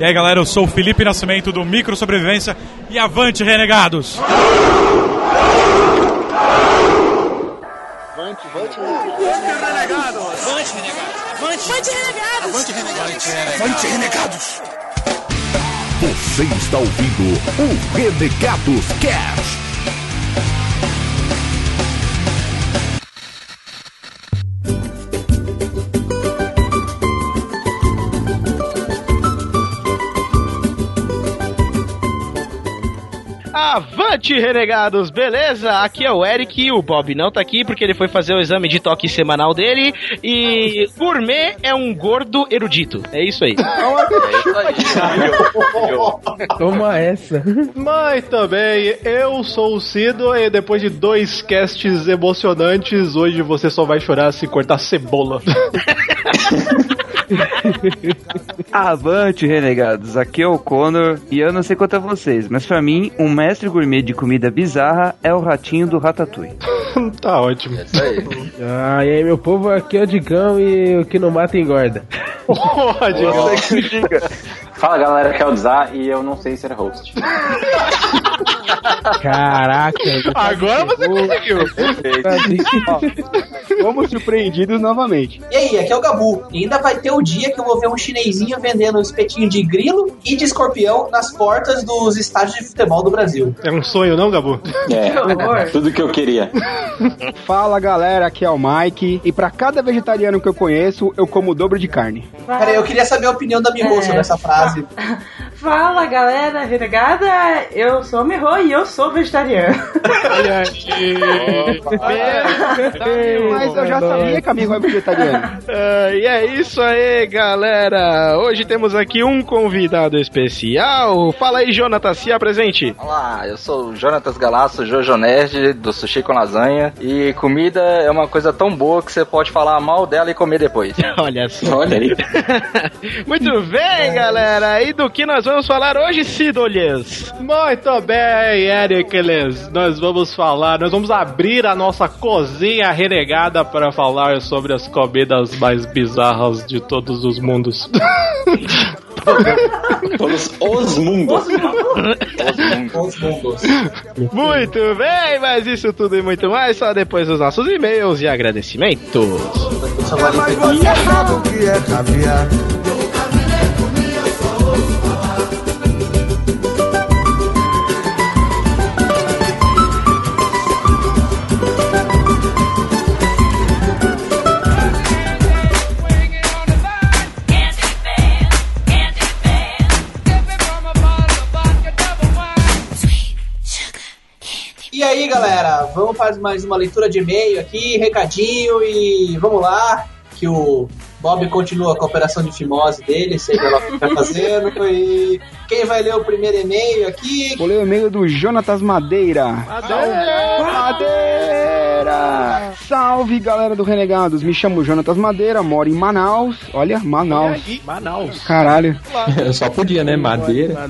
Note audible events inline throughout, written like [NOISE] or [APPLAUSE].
E aí galera, eu sou o Felipe Nascimento do Micro Sobrevivência e avante renegados! Avante, avante, renegados! Avante, renegados! Avante, renegados! Avante, renegados! Avante, renegados! Você está ouvindo o Renegados Cast. Avante, renegados, beleza? Aqui é o Eric e o Bob não tá aqui porque ele foi fazer o exame de toque semanal dele e gourmet é um gordo erudito. É isso aí. [LAUGHS] Toma essa. Mas também, eu sou o Cido e depois de dois casts emocionantes, hoje você só vai chorar se cortar cebola. [LAUGHS] Avante, renegados. Aqui é o Connor e eu não sei quanto a vocês, mas pra mim, um mestre gourmet de comida bizarra é o ratinho do Ratatouille. [LAUGHS] tá ótimo. É isso aí. Ah, e aí, meu povo, aqui é o Digão e o que não mata engorda. [LAUGHS] Porra, Digão. Você que diga. Fala galera, que é o Dzar e eu não sei ser host. [LAUGHS] Caraca. Agora você conseguiu. Fomos surpreendidos novamente. E aí, aqui é o Gabu. E ainda vai ter o dia que eu vou ver um chinesinho vendendo um espetinho de grilo e de escorpião nas portas dos estádios de futebol do Brasil. É um sonho, não, Gabu? É, tudo que eu queria. Fala galera, aqui é o Mike e pra cada vegetariano que eu conheço, eu como o dobro de carne. Peraí, eu queria saber a opinião da Miho É. sobre essa frase. [LAUGHS] Fala galera renegada, eu sou a Miho e eu sou vegetariano. Olha aí. Mas eu já sabia que amigo é vegetariano. Ah, e é isso aí, galera. Hoje temos aqui um convidado especial. Fala aí, Jonathan, se apresente. Olá, eu sou o Jonatas Galaço, Jojo Nerd, do Sushi com Lasanha. E comida é uma coisa tão boa que você pode falar mal dela e comer depois. [LAUGHS] Olha só. Olha aí. [LAUGHS] Muito bem, galera. E do que nós vamos falar hoje, Sidolhas? Muito bem, Ericles. Nós vamos falar, nós vamos abrir a nossa cozinha renegada para falar sobre as comidas mais bizarras de todos os mundos. [LAUGHS] Todos os mundos. Os mundos. Muito bem, mas isso tudo e muito mais só depois dos nossos e-mails e agradecimentos. E aí, galera, vamos fazer mais uma leitura de e-mail aqui, recadinho e vamos lá, que o Bob continua com a operação de fimose dele, seja lá o que tá fazendo. [LAUGHS] E quem vai ler o primeiro e-mail aqui? Vou ler o e-mail do Jonatas Madeira. Madeira! Salve galera do Renegados, me chamo Jonatas Madeira, moro em Manaus. Olha, Manaus. Manaus. Caralho. Só podia, né? Madeira.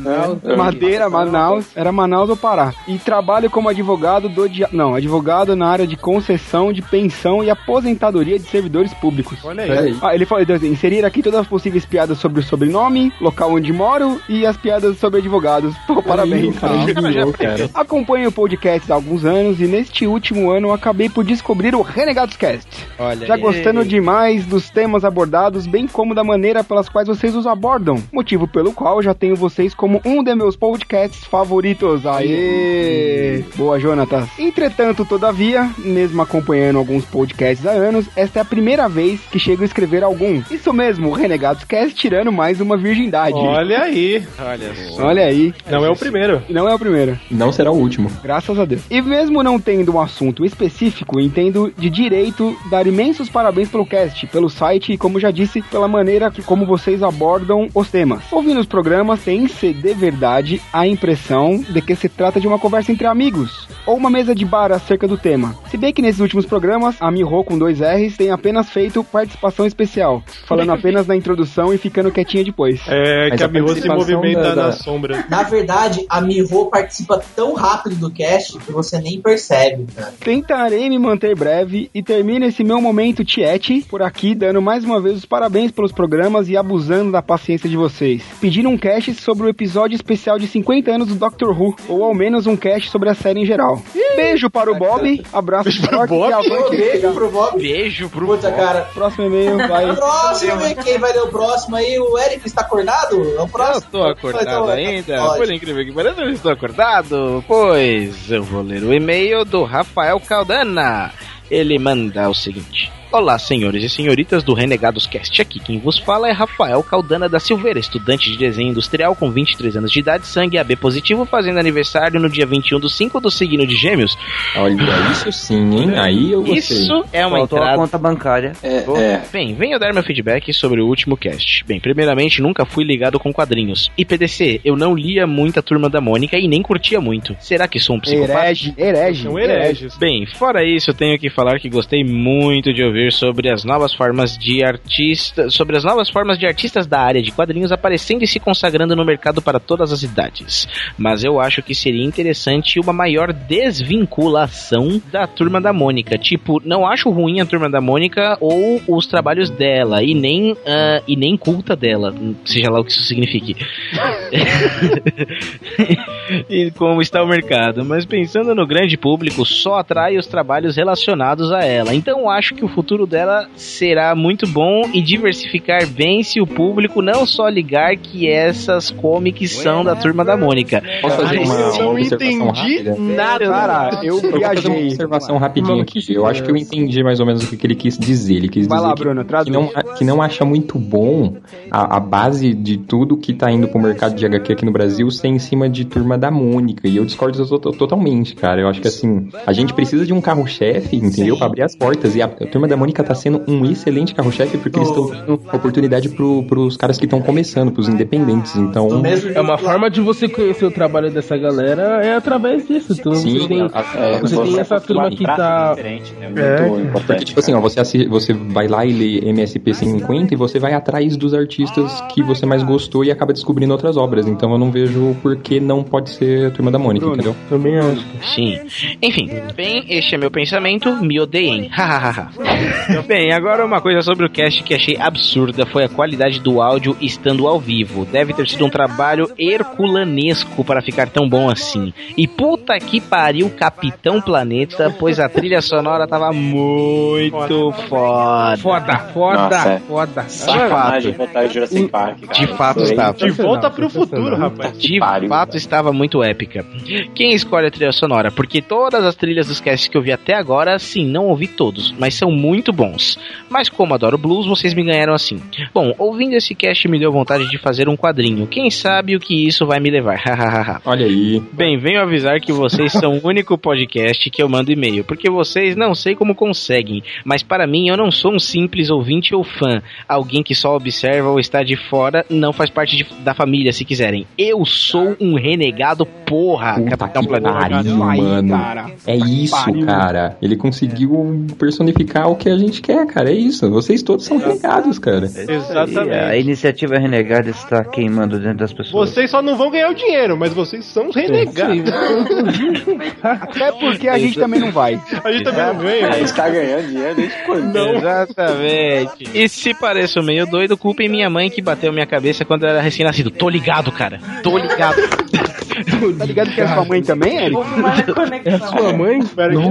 Madeira, Manaus, era Manaus ou Pará. E trabalho como advogado do dia... não, advogado na área de concessão de pensão e aposentadoria de servidores públicos. Olha aí. Ah, ele falou, então, assim, inserir aqui todas as possíveis piadas sobre o sobrenome, local onde moro e as piadas sobre advogados. Pô, parabéns. [LAUGHS] cara. Acompanho o podcast há alguns anos e neste último ano eu acabei por descobrir o Renegados Cast. Olha Já aí. gostando demais dos temas abordados, bem como da maneira pelas quais vocês os abordam. Motivo pelo qual já tenho vocês como um de meus podcasts favoritos. Aê! Boa, Jonatas. Entretanto, todavia, mesmo acompanhando alguns podcasts há anos, esta é a primeira vez que chego a escrever algum. Isso mesmo, o Renegados Cast tirando mais uma virgindade. Olha aí. Olha só. Olha aí. Não é o primeiro. Não é o primeiro. Não será o último. Graças a Deus. E mesmo não tendo um assunto específico, entendo de direito dar imensos parabéns pelo cast, pelo site e, como já disse, pela maneira que como vocês abordam os temas. Ouvindo os programas, tem-se de verdade a impressão de que se trata de uma conversa entre amigos, ou uma mesa de bar acerca do tema. Se bem que nesses últimos programas, a Miho com dois R's tem apenas feito participação especial falando apenas na introdução e ficando quietinha depois. É, Mas que a a Miho se movimenta da- da- na sombra. Na verdade, a Miho participa tão rápido do cast que você nem percebe, cara. Tentarei me manter breve e termino esse meu momento tiete por aqui, dando mais uma vez os parabéns pelos programas e abusando da paciência de vocês. Pedindo um cast sobre o episódio especial de 50 anos do Doctor Who, ou ao menos um cast sobre a série em geral. Beijo para o Bob, abraço forte e avante. Beijo pro Bob. Beijo pro Puta, cara. Próximo e-mail, [LAUGHS] vai. Próximo, hein? quem vai ler o próximo aí? O Eric está acordado? É o Eu próximo. estou acordado Então, ainda, pode. por incrível que pareça, eu estou acordado, pois eu vou ler o e-mail do Rafael Caldana. Ele manda o seguinte. Olá, senhores e senhoritas do Renegados Cast. Aqui quem vos fala é Rafael Caldana da Silveira, estudante de desenho industrial com 23 anos de idade, sangue AB positivo, fazendo aniversário no dia 21 do 5 do signo de Gêmeos. Olha, isso sim, hein? Aí eu gostei. Isso é uma Faltou entrada a conta bancária. É, Bom, é. Bem, venho dar meu feedback sobre o último cast. Bem, primeiramente, nunca fui ligado com quadrinhos. E PDC, eu não lia muita Turma da Mônica e nem curtia muito. Será que sou um psicopata? Herege, herege. São hereges. Bem, fora isso, eu tenho que falar que gostei muito de ouvir sobre as novas formas de artistas, sobre as novas formas de artistas da área de quadrinhos aparecendo e se consagrando no mercado para todas as idades. Mas eu acho que seria interessante uma maior desvinculação da turma da Mônica. Tipo, não acho ruim a turma da Mônica ou os trabalhos dela e nem ah, e nem culta dela, seja lá o que isso signifique. [LAUGHS] e como está o mercado, mas pensando no grande público, só atrai os trabalhos relacionados a ela. Então acho que o futuro dela será muito bom e diversificar bem se o público não só ligar que essas comics são da turma da Mônica. Posso fazer uma, eu uma não observação entendi rápida? nada. Cara, eu Eu vou fazer uma viajei. observação rapidinho aqui. Eu acho que eu entendi mais ou menos o que ele quis dizer. Ele quis Vai dizer lá, que, Bruno, que, não, que não acha muito bom a, a base de tudo que tá indo pro mercado de HQ aqui no Brasil ser em cima de Turma da Mônica. E eu discordo to- to- totalmente, cara. Eu acho que assim, a gente precisa de um carro-chefe, entendeu? Pra abrir as portas. E a, a Turma da Mônica tá sendo um excelente carro-chefe porque eles estão dando oportunidade pro, pros caras que estão começando, pros independentes. Então. É uma forma de você conhecer o trabalho dessa galera é através disso. Então Sim, você tem, a- É, você tem essa turma que tá. Diferente, né? Muito É. importante. Porque, tipo assim, ó, você, assi- você vai lá e lê MSP 50 e você vai atrás dos artistas que você mais gostou e acaba descobrindo outras obras. Então eu não vejo por que não pode ser a Turma da Mônica, Bruno. entendeu? Também acho. Sim. Enfim, bem, este é meu pensamento, me odeiem. Hahaha. [LAUGHS] bem, agora uma coisa sobre o cast que achei absurda foi a qualidade do áudio estando ao vivo. Deve ter sido um trabalho herculanesco para ficar tão bom assim. E puta que pariu, Capitão Planeta, pois a trilha sonora tava muito foda. Foda, foda, Nossa, é. foda. Sacanagem botar o Jurassic Park, cara. De fato estava. De volta pro futuro, rapaz. De pariu, fato cara. estava muito épica. Quem escolhe a trilha sonora? Porque todas as trilhas dos casts que eu vi até agora, sim, não ouvi todos, mas são muito bons. Mas como adoro blues, vocês me ganharam assim. Bom, ouvindo esse cast me deu vontade de fazer um quadrinho. Quem sabe o que isso vai me levar? [LAUGHS] Hahaha. Olha aí. Bem, venho avisar que vocês são o único podcast que eu mando e-mail, porque vocês não sei como conseguem, mas para mim eu não sou um simples ouvinte ou fã, alguém que só observa ou está de fora, não faz parte de- da família, se quiserem. Eu sou um renegado porra, Puta Capitão que Planeta. pariu, Aí, mano. cara. É isso, pariu. cara. Ele conseguiu personificar o que a gente quer, cara. É isso. Vocês todos são renegados, cara. A Exatamente. iniciativa renegada está queimando dentro das pessoas. Vocês só não vão ganhar o dinheiro, mas vocês são renegados. Até porque a gente também não vai. [LAUGHS] A gente também não ganha. A gente tá ganhando dinheiro desde quando? Exatamente. E se pareço meio doido, culpem minha mãe que bateu minha cabeça quando eu era recém-nascido. Tô ligado, cara. Tô ligado. [LAUGHS] Tá ligado que é sua mãe também, Eric? [LAUGHS] É sua mãe?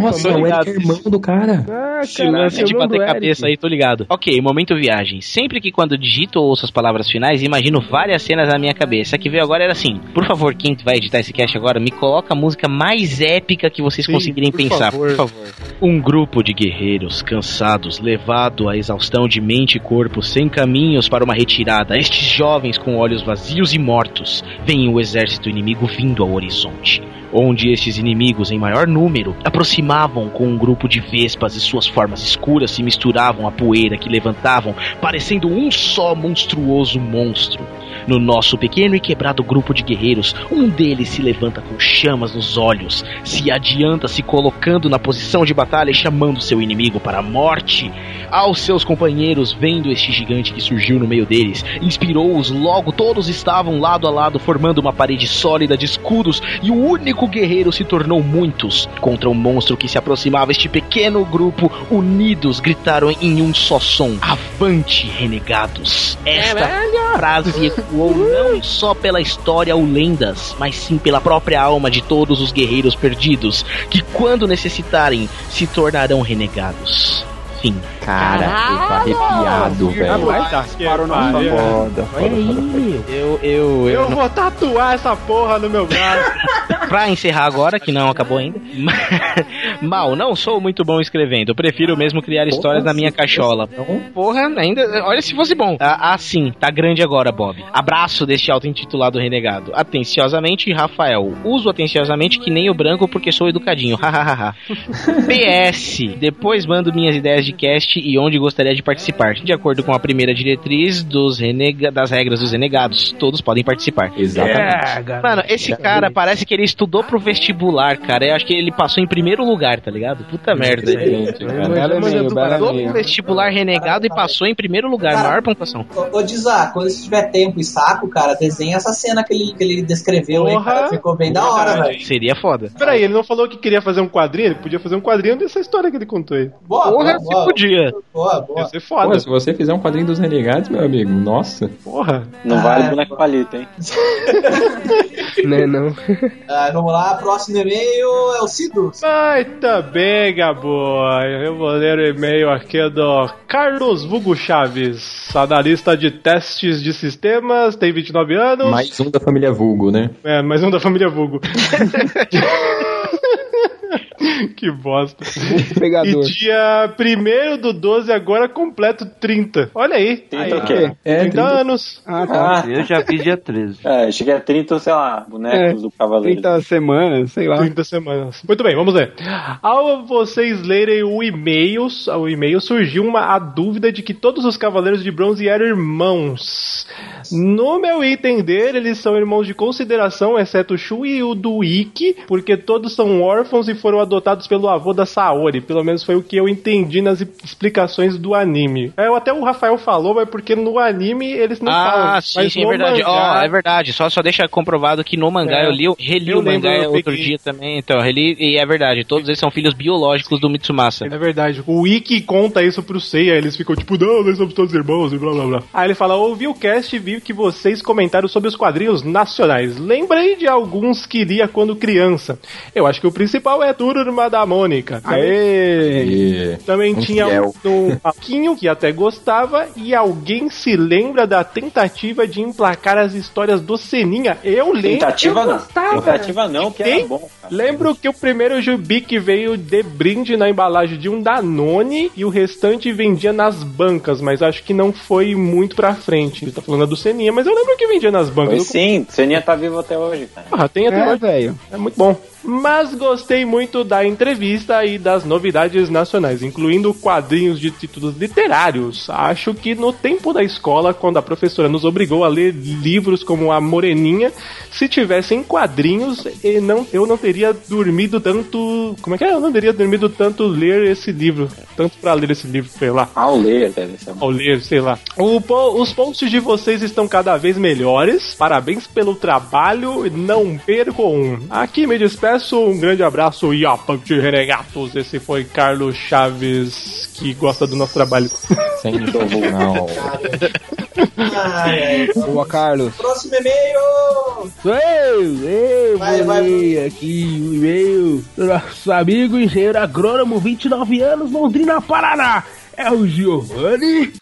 Nossa, o. Eric é irmão do cara. Ah, Esse lance de bater cabeça aí, tô ligado. Ok, momento viagem. Sempre que quando digito ou ouço as palavras finais, imagino várias cenas na minha cabeça. A que veio agora era assim: por favor, quem vai editar esse cast agora, me coloca a música mais épica que vocês Sim, conseguirem por pensar, favor. por favor. Um grupo de guerreiros cansados, levado à exaustão de mente e corpo, sem caminhos para uma retirada. Estes jovens com olhos vazios e mortos veem o exército inimigo vindo ao horizonte. Onde estes inimigos, em maior número, aproximavam com um grupo de vespas e suas formas escuras se misturavam à poeira que levantavam, parecendo um só monstruoso monstro. No nosso pequeno e quebrado grupo de guerreiros, um deles se levanta com chamas nos olhos, se adianta se colocando na posição de batalha e chamando seu inimigo para a morte. Aos seus companheiros, vendo este gigante que surgiu no meio deles, inspirou-os logo, todos estavam lado a lado, formando uma parede sólida de escudos, e o único guerreiro se tornou muitos. Contra o monstro que se aproximava, este pequeno grupo, unidos, gritaram em um só som: Avante, renegados! Esta frase ecoou não só pela história ou lendas, mas sim pela própria alma de todos os guerreiros perdidos, que quando necessitarem se tornarão renegados. Fim. Cara, eu tô arrepiado, velho. Parou na Foda, foda, Olha aí. Eu, eu, Eu eu. vou tatuar essa porra no meu braço. [LAUGHS] Pra encerrar agora, que não acabou ainda. Mal, não sou muito bom escrevendo. Eu prefiro mesmo criar histórias na minha cachola. Porra, ainda. Olha se fosse bom. Ah, ah, sim, tá grande agora, Bob. Abraço deste auto-intitulado renegado. Atenciosamente, Rafael. Uso atenciosamente que nem o branco porque sou educadinho. Hahaha. PS. [LAUGHS] Depois mando minhas ideias de cast e onde gostaria de participar. De acordo com a primeira diretriz dos renega das regras dos renegados. Todos podem participar. Exatamente. Mano, esse cara parece que ele estudou pro vestibular, cara. Eu acho que ele passou em primeiro lugar, tá ligado? Puta merda. Excelente, cara. Pro vestibular renegado e passou em primeiro lugar, Cara, maior pontuação. Ô, Dizá, quando você tiver tempo e saco, cara, desenha essa cena que ele, que ele descreveu aí, cara. Ficou bem da hora, velho. Seria foda. Peraí, ele não falou que queria fazer um quadrinho? Ele podia fazer um quadrinho dessa história que ele contou aí. Boa, Porra, boa, se boa, podia. boa, boa. Ia ser Pô, foda. se você fizer um quadrinho dos renegados, meu amigo, nossa. Porra. Não Ah, vale boneco palito, hein? Né, [LAUGHS] não. [LAUGHS] Ah, vamos lá, próximo e-mail é o Cido. Ai, também, Gaboy. Eu vou ler o e-mail aqui do Carlos Vugo Chaves, analista de testes de sistemas, tem 29 anos. Mais um da família Vulgo, né? É, mais um da família Vugo. [LAUGHS] [LAUGHS] que bosta. [LAUGHS] E Pegador. dia 1 do 12, agora completo 30. Olha aí. 30 aí o quê? É, 30 anos. Ah, tá. Ah, Eu já vi dia 13. é, cheguei a 30, sei lá, bonecos É, do Cavaleiro. 30 semanas, sei lá. 30 semanas. Muito bem, vamos ver. Ao vocês lerem o e-mail, o e-mail surgiu uma a dúvida de que todos os Cavaleiros de Bronze eram irmãos. No meu entender, eles são irmãos de consideração, exceto o Shu e o do Ikki, porque todos são órfãos e foram adotados pelo avô da Saori. Pelo menos foi o que eu entendi nas explicações do anime. É, até o Rafael falou, mas porque no anime eles não falam. Ah, sim, sim, é verdade. Mangá- é verdade. Só, só deixa comprovado que no mangá É. eu li, reli Eu o mangá lembro, eu outro peguei. dia também. Então, reli e é verdade. Todos eles são filhos biológicos do Mitsumasa. É verdade. O Wiki conta isso pro Seiya, eles ficam tipo, não, nós somos todos irmãos e blá blá blá. Aí ele fala, ouvi o cast e vi que vocês comentaram sobre os quadrinhos nacionais. Lembrei de alguns que lia quando criança. Eu acho que o principal é Turma da Mônica. Aê! E... Também Um tinha fiel. um Paquinho que até gostava e alguém se lembra da tentativa de emplacar as histórias do Seninha. Eu lembro. Tentativa Eu não. gostava. Tentativa não, que Tem? era bom. cara. Lembro que o primeiro Jubi que veio de brinde na embalagem de um Danone e o restante vendia nas bancas, mas acho que não foi muito pra frente. Ele tá falando do Seninha, mas eu lembro que vendia nas bancas. Foi sim, Seninha tá vivo até hoje, cara. Ah, tem até É, hoje. velho. É muito bom. Mas gostei muito da entrevista e das novidades nacionais, incluindo quadrinhos de títulos literários. Acho que no tempo da escola, quando a professora nos obrigou a ler livros como A Moreninha, se tivessem quadrinhos, e não, eu não teria dormido tanto. Como é que é? Eu não teria dormido tanto ler esse livro. Tanto pra ler esse livro, sei lá. Ao ler, deve ser. Ao ler, sei lá. O os posts de vocês estão cada vez melhores. Parabéns pelo trabalho. Não percam um. Aqui me despeço. Um grande abraço e de renegatos. Esse foi Carlos Chaves, que gosta do nosso trabalho. Sensacional. Ai, ai. Boa, Carlos. Próximo e-mail! Sou eu, eu Vai, vou vai. ler aqui o e-mail do nosso amigo engenheiro agrônomo, 29 anos, Londrina, Paraná. É o Giovanni.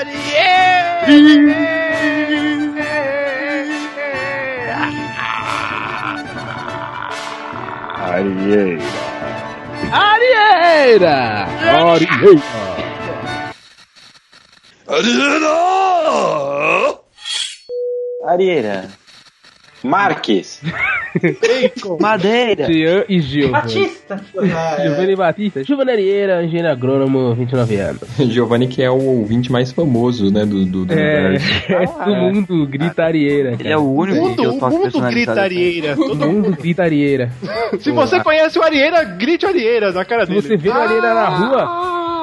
Arieira! Arieira! Arieira. Marques. Madeira. Jean e Gil. Batista. Giovanni Batista. Giovanni Arieira, engenheiro agrônomo, 29 anos. [LAUGHS] Giovanni que é o ouvinte mais famoso, né, do, do, do É, universo. [LAUGHS] é, todo mundo grita Arieira. Ele é o único Mundo, que eu o faço mundo gritaria. Todo mundo grita Arieira. Se você conhece o Arieira, grite Arieira na cara Se dele. você vê o Arieira na rua,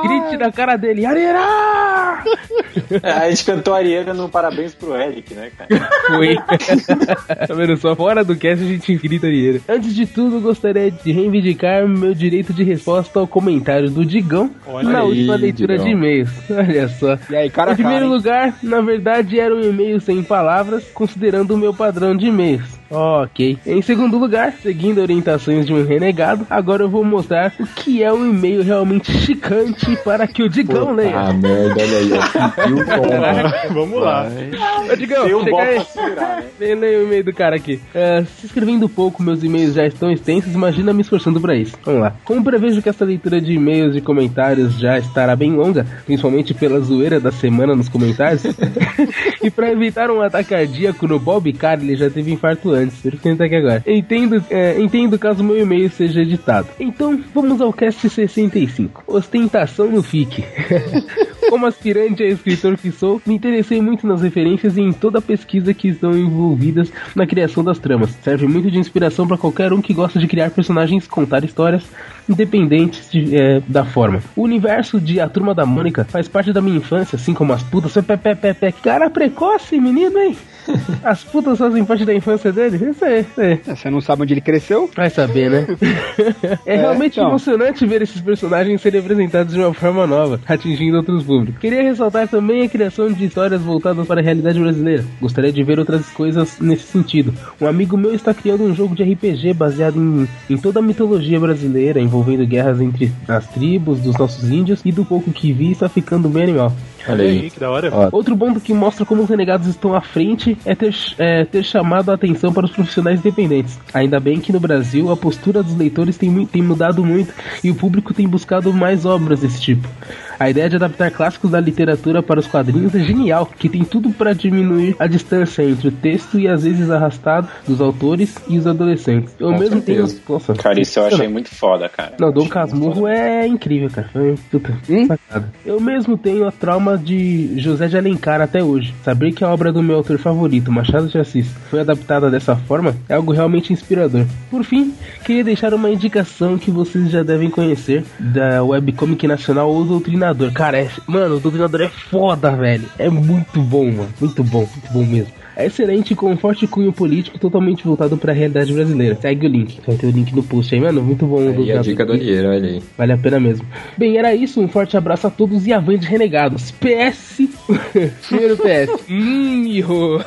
grite na cara dele, Arieira! É, a gente cantou Arieira no Parabéns pro Eric, né, cara? Foi. [LAUGHS] tá vendo só? Fora do cast a gente grita Arieira. Antes de tudo, gostaria de reivindicar meu direito de resposta ao comentário do Digão Olha na aí, última leitura Digão. de e-mails. [LAUGHS] Olha só. E aí, cara, Em primeiro cara, lugar, na verdade, era um e-mail sem palavras, considerando o meu padrão de e-mails. Ok. Em segundo lugar, seguindo orientações de um renegado, agora eu vou mostrar o que é um e-mail realmente chicante para que o Digão leia. Ah, merda, olha aí, ó. Como? [LAUGHS] Vamos lá. Ô, Digão, um chega aí. né? Vem ler o e-mail do cara aqui. É, se escrevendo pouco, meus e-mails já estão extensos, imagina me esforçando pra isso. Vamos lá. Como prevejo que essa leitura de e-mails e comentários já estará bem longa, principalmente pela zoeira da semana nos comentários, [LAUGHS] e pra evitar um ataque cardíaco no Bob Carr, ele já teve infarto antes, por isso que ele tá aqui agora. Entendo, é, entendo caso meu e-mail seja editado. Então, vamos ao cast 65. Ostentação no FIC. [LAUGHS] Como aspirante a escritor que sou, me interessei muito nas referências e em toda a pesquisa que estão envolvidas na criação das tramas. Serve muito de inspiração para qualquer um que gosta de criar personagens, contar histórias, independentes de, é, da forma. O universo de A Turma da Mônica faz parte da minha infância, assim como as putas. Pé, pé, pé, pé. Cara precoce, menino, hein? As putas fazem parte da infância dele? Isso aí, isso aí. Você não sabe onde ele cresceu? Vai saber, né? [LAUGHS] é realmente então. emocionante ver esses personagens serem apresentados de uma forma nova, atingindo outros públicos. Queria ressaltar também a criação de histórias voltadas para a realidade brasileira. Gostaria de ver outras coisas nesse sentido. Um amigo meu está criando um jogo de RPG baseado em, em toda a mitologia brasileira, envolvendo guerras entre as tribos dos nossos índios, e do pouco que vi está ficando bem animal. Olha aí. que da hora. Ó, Outro ponto que mostra como os renegados estão à frente é ter, é, ter chamado a atenção para os profissionais independentes. Ainda bem que no Brasil a postura dos leitores tem, tem mudado muito e o público tem buscado mais obras desse tipo. A ideia de adaptar clássicos da literatura para os quadrinhos é genial, que tem tudo para diminuir a distância entre o texto e às vezes arrastado dos autores e os adolescentes. Eu Com mesmo tenho. Nossa, Cara, isso eu achei muito foda, cara. não, Dom Casmurro é incrível, cara. Foi puta, sacada. Eu mesmo tenho a trauma de José de Alencar até hoje. Saber que a obra do meu autor favorito, Machado de Assis, foi adaptada dessa forma é algo realmente inspirador. Por fim, queria deixar uma indicação que vocês já devem conhecer da webcomic nacional O Doutrinador. Cara, é, mano, o Doutrinador é foda, velho. É muito bom, mano. Muito bom, muito bom mesmo. É excelente com um forte cunho político totalmente voltado para a realidade brasileira. Segue o link, vai ter o link no post aí, mano. Muito bom. aí a dica do Olheiro, olha aí. Vale a pena mesmo. Bem, era isso. Um forte abraço a todos e avante renegados. PS. Primeiro [LAUGHS] PS. Hum, Miho.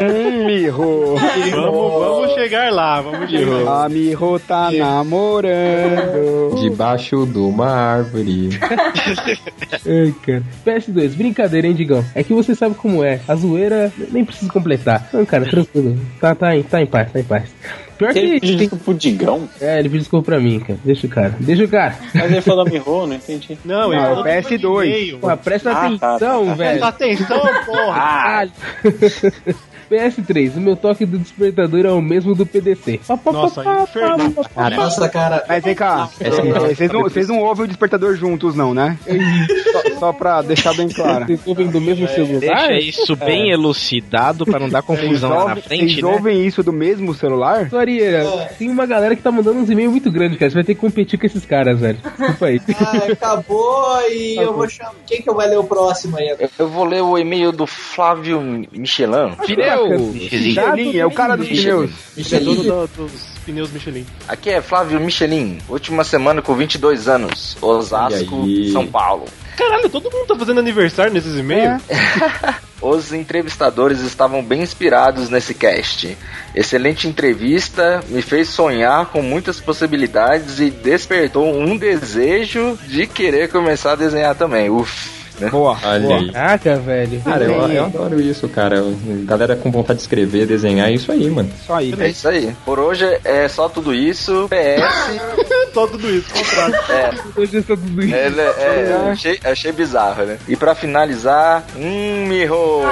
Hum, Miho. Vamos, vamos chegar lá, vamos chegar lá. A Miho tá namorando. Debaixo de uma árvore. [LAUGHS] Ai, cara. PS2, brincadeira, hein, Digão? É que você sabe como é. A zoeira nem precisa completar. Não, cara, tranquilo. Tá, tá, em, tá em paz, tá em paz. Pior que. Ele pediu desculpa pro Digão? É, ele pediu desculpa pra mim, cara. Deixa o cara. Deixa o cara. Mas ele falou Miho, não entendi. Não, Não, é do PS2. e-mail. Pô, presta Ah, tá, atenção, tá. velho. Presta atenção, porra. Ah, [LAUGHS] PS3, o meu toque do despertador é o mesmo do PDC. Nossa, inferno. Nossa, cara. Mas vem cá, é, vocês não, vocês não ouvem o despertador juntos, não, né? Só, só pra deixar bem claro. Vocês ouvem do mesmo celular? Deixa isso bem elucidado pra não dar confusão lá na frente, vocês né? ouvem isso do mesmo celular? Arieira, tem uma galera que tá mandando uns e-mails muito grandes, cara. Você vai ter que competir com esses caras, velho. Desculpa aí. Ah, acabou e eu vou chamar. Quem que vai ler o próximo aí? Eu, eu vou ler o e-mail do Flávio Michelin. Pneu! Michelin, é o cara dos Michelin. pneus. É dono do- dos pneus Michelin. Aqui é Flávio Michelin, última semana com 22 anos, Osasco. São Paulo. Caralho, todo mundo tá fazendo aniversário nesses e-mails? [LAUGHS] Os entrevistadores estavam bem inspirados nesse cast. Excelente entrevista, me fez sonhar com muitas possibilidades e despertou um desejo de querer começar a desenhar também. Uf. Né? Boa. Olha aí. Caraca, velho. Cara, eu, eu adoro isso, cara. Galera com vontade de escrever, desenhar, é isso aí, mano. Isso aí. É isso aí. Por hoje é só tudo isso. PS. [LAUGHS] só tudo isso, contrário. É. só tudo isso. É, né, é, achei, achei bizarro, né? E pra finalizar, hum, Miho!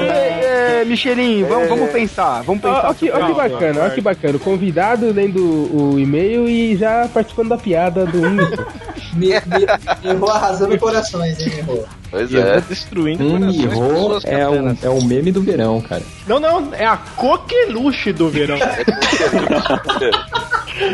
É, é, Michelinho, vamos, vamos pensar. Vamos pensar. Olha que, que bacana, olha que bacana. O convidado lendo o e-mail e já participando da piada do Miho. [LAUGHS] [LAUGHS] Miho arrasando corações, hein, Miho? Pois E eu é. destruindo Um mirro pessoas é um, é um meme do verão, cara. Não, não, é a coqueluche do verão. [LAUGHS]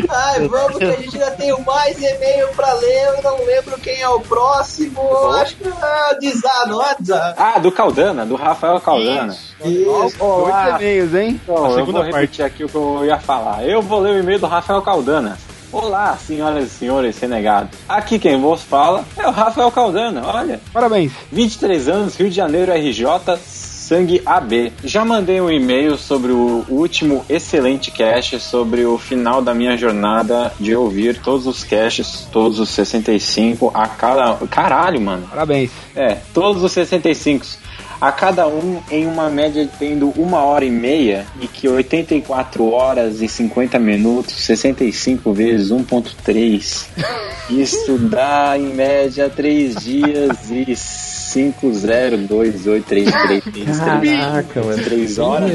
Ai, vamos que a gente ainda tem mais e-mail pra ler. Eu não lembro quem é o próximo. Acho que é não é Dizar? Ah, do Caldana, do Rafael Caldana. Isso. Olá. Dois e-mails, hein? Então, A eu segunda vou repetir aqui o que eu ia falar. Eu vou ler o e-mail do Rafael Caldana. Olá, senhoras e senhores renegados. Aqui quem vos fala é o Rafael Caldana, olha. Parabéns. 23 anos, Rio de Janeiro, RJ, Sangue AB. Já mandei um e-mail sobre o último excelente cast, sobre o final da minha jornada de ouvir todos os casts, todos os 65, a cada. Caralho, mano. Parabéns. É, todos os 65. A cada um em uma média tendo uma hora e meia e que 84 horas e 50 minutos, 65 vezes 1.3. Isso dá em média 3 dias e 502833. Caraca, mano. 3 horas.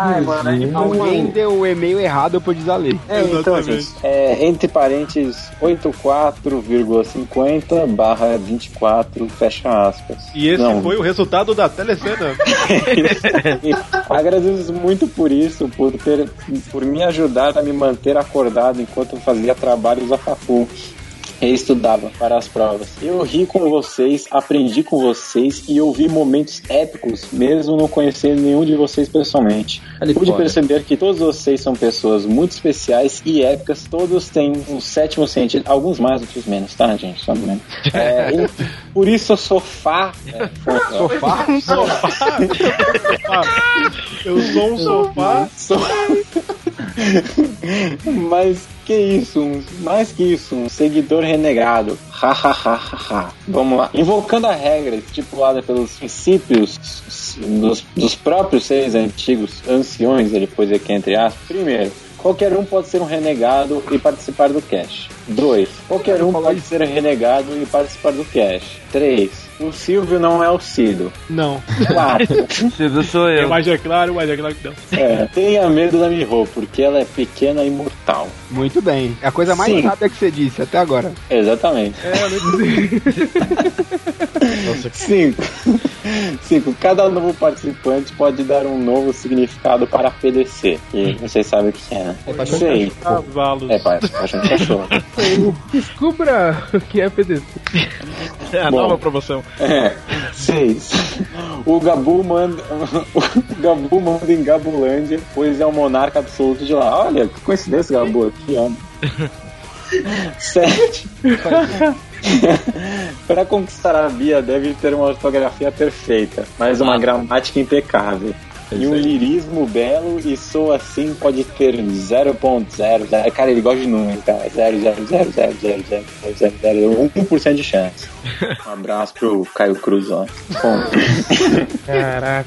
Ai, mano, Alguém deu o e-mail errado por desaler. É, então, gente, é, entre parênteses, 84,50 barra 24, fecha aspas. E esse Não. foi o resultado da telecena. [LAUGHS] Agradeço muito por isso, por, ter, por me ajudar a me manter acordado enquanto eu fazia trabalhos a facu e estudava para as provas. Eu ri com vocês, aprendi com vocês e ouvi momentos épicos, mesmo não conhecendo nenhum de vocês pessoalmente. Ali Pude fora. perceber que todos vocês são pessoas muito especiais e épicas, todos têm um sétimo sentido, alguns mais, outros menos, tá, gente? Só menos. [LAUGHS] É, e por isso eu sou fã. É, Sofá? [LAUGHS] Eu sou um sofá. Sou- [LAUGHS] Mas que isso, um- mais que isso, um seguidor renegado. Ha, ha, ha, ha, ha. Vamos lá. Invocando a regra estipulada pelos princípios dos, dos próprios seres antigos, anciões, ele pôs aqui entre aspas. Primeiro, qualquer um pode ser um renegado e participar do cast. 2. Qualquer um pode ser renegado e participar do cast. 3. O Silvio não é o Cido. Não. 4. [LAUGHS] Silvio sou É, eu. mas é claro, mas é claro que não. É, tenha medo da Miho, porque ela é pequena e mortal. Muito bem. É a coisa mais Sim. sábia que você disse até agora. Exatamente. [LAUGHS] Cinco. Cinco. Cada novo participante pode dar um novo significado para PDC. E vocês sabem o que é, né? paixão de. Cavalos. É, pai, paixão de cachorro. [LAUGHS] Descubra o que é PDC. É a Bom. nova promoção. É. Seis. O Gabu manda. [LAUGHS] O Gabu manda em Gabulândia, pois é o monarca absoluto de lá. Olha, que coincidência, Gabu, aqui, [LAUGHS] ó. Sete. [LAUGHS] Para conquistar a Bia, deve ter uma ortografia perfeita, mas uma gramática impecável. E um lirismo belo e sou assim pode ter 0.00. Cara, ele gosta de número, cara. 0,000000000 1% de chance. [LAUGHS] Um abraço pro Caio Cruz, ó. Bom, Caraca.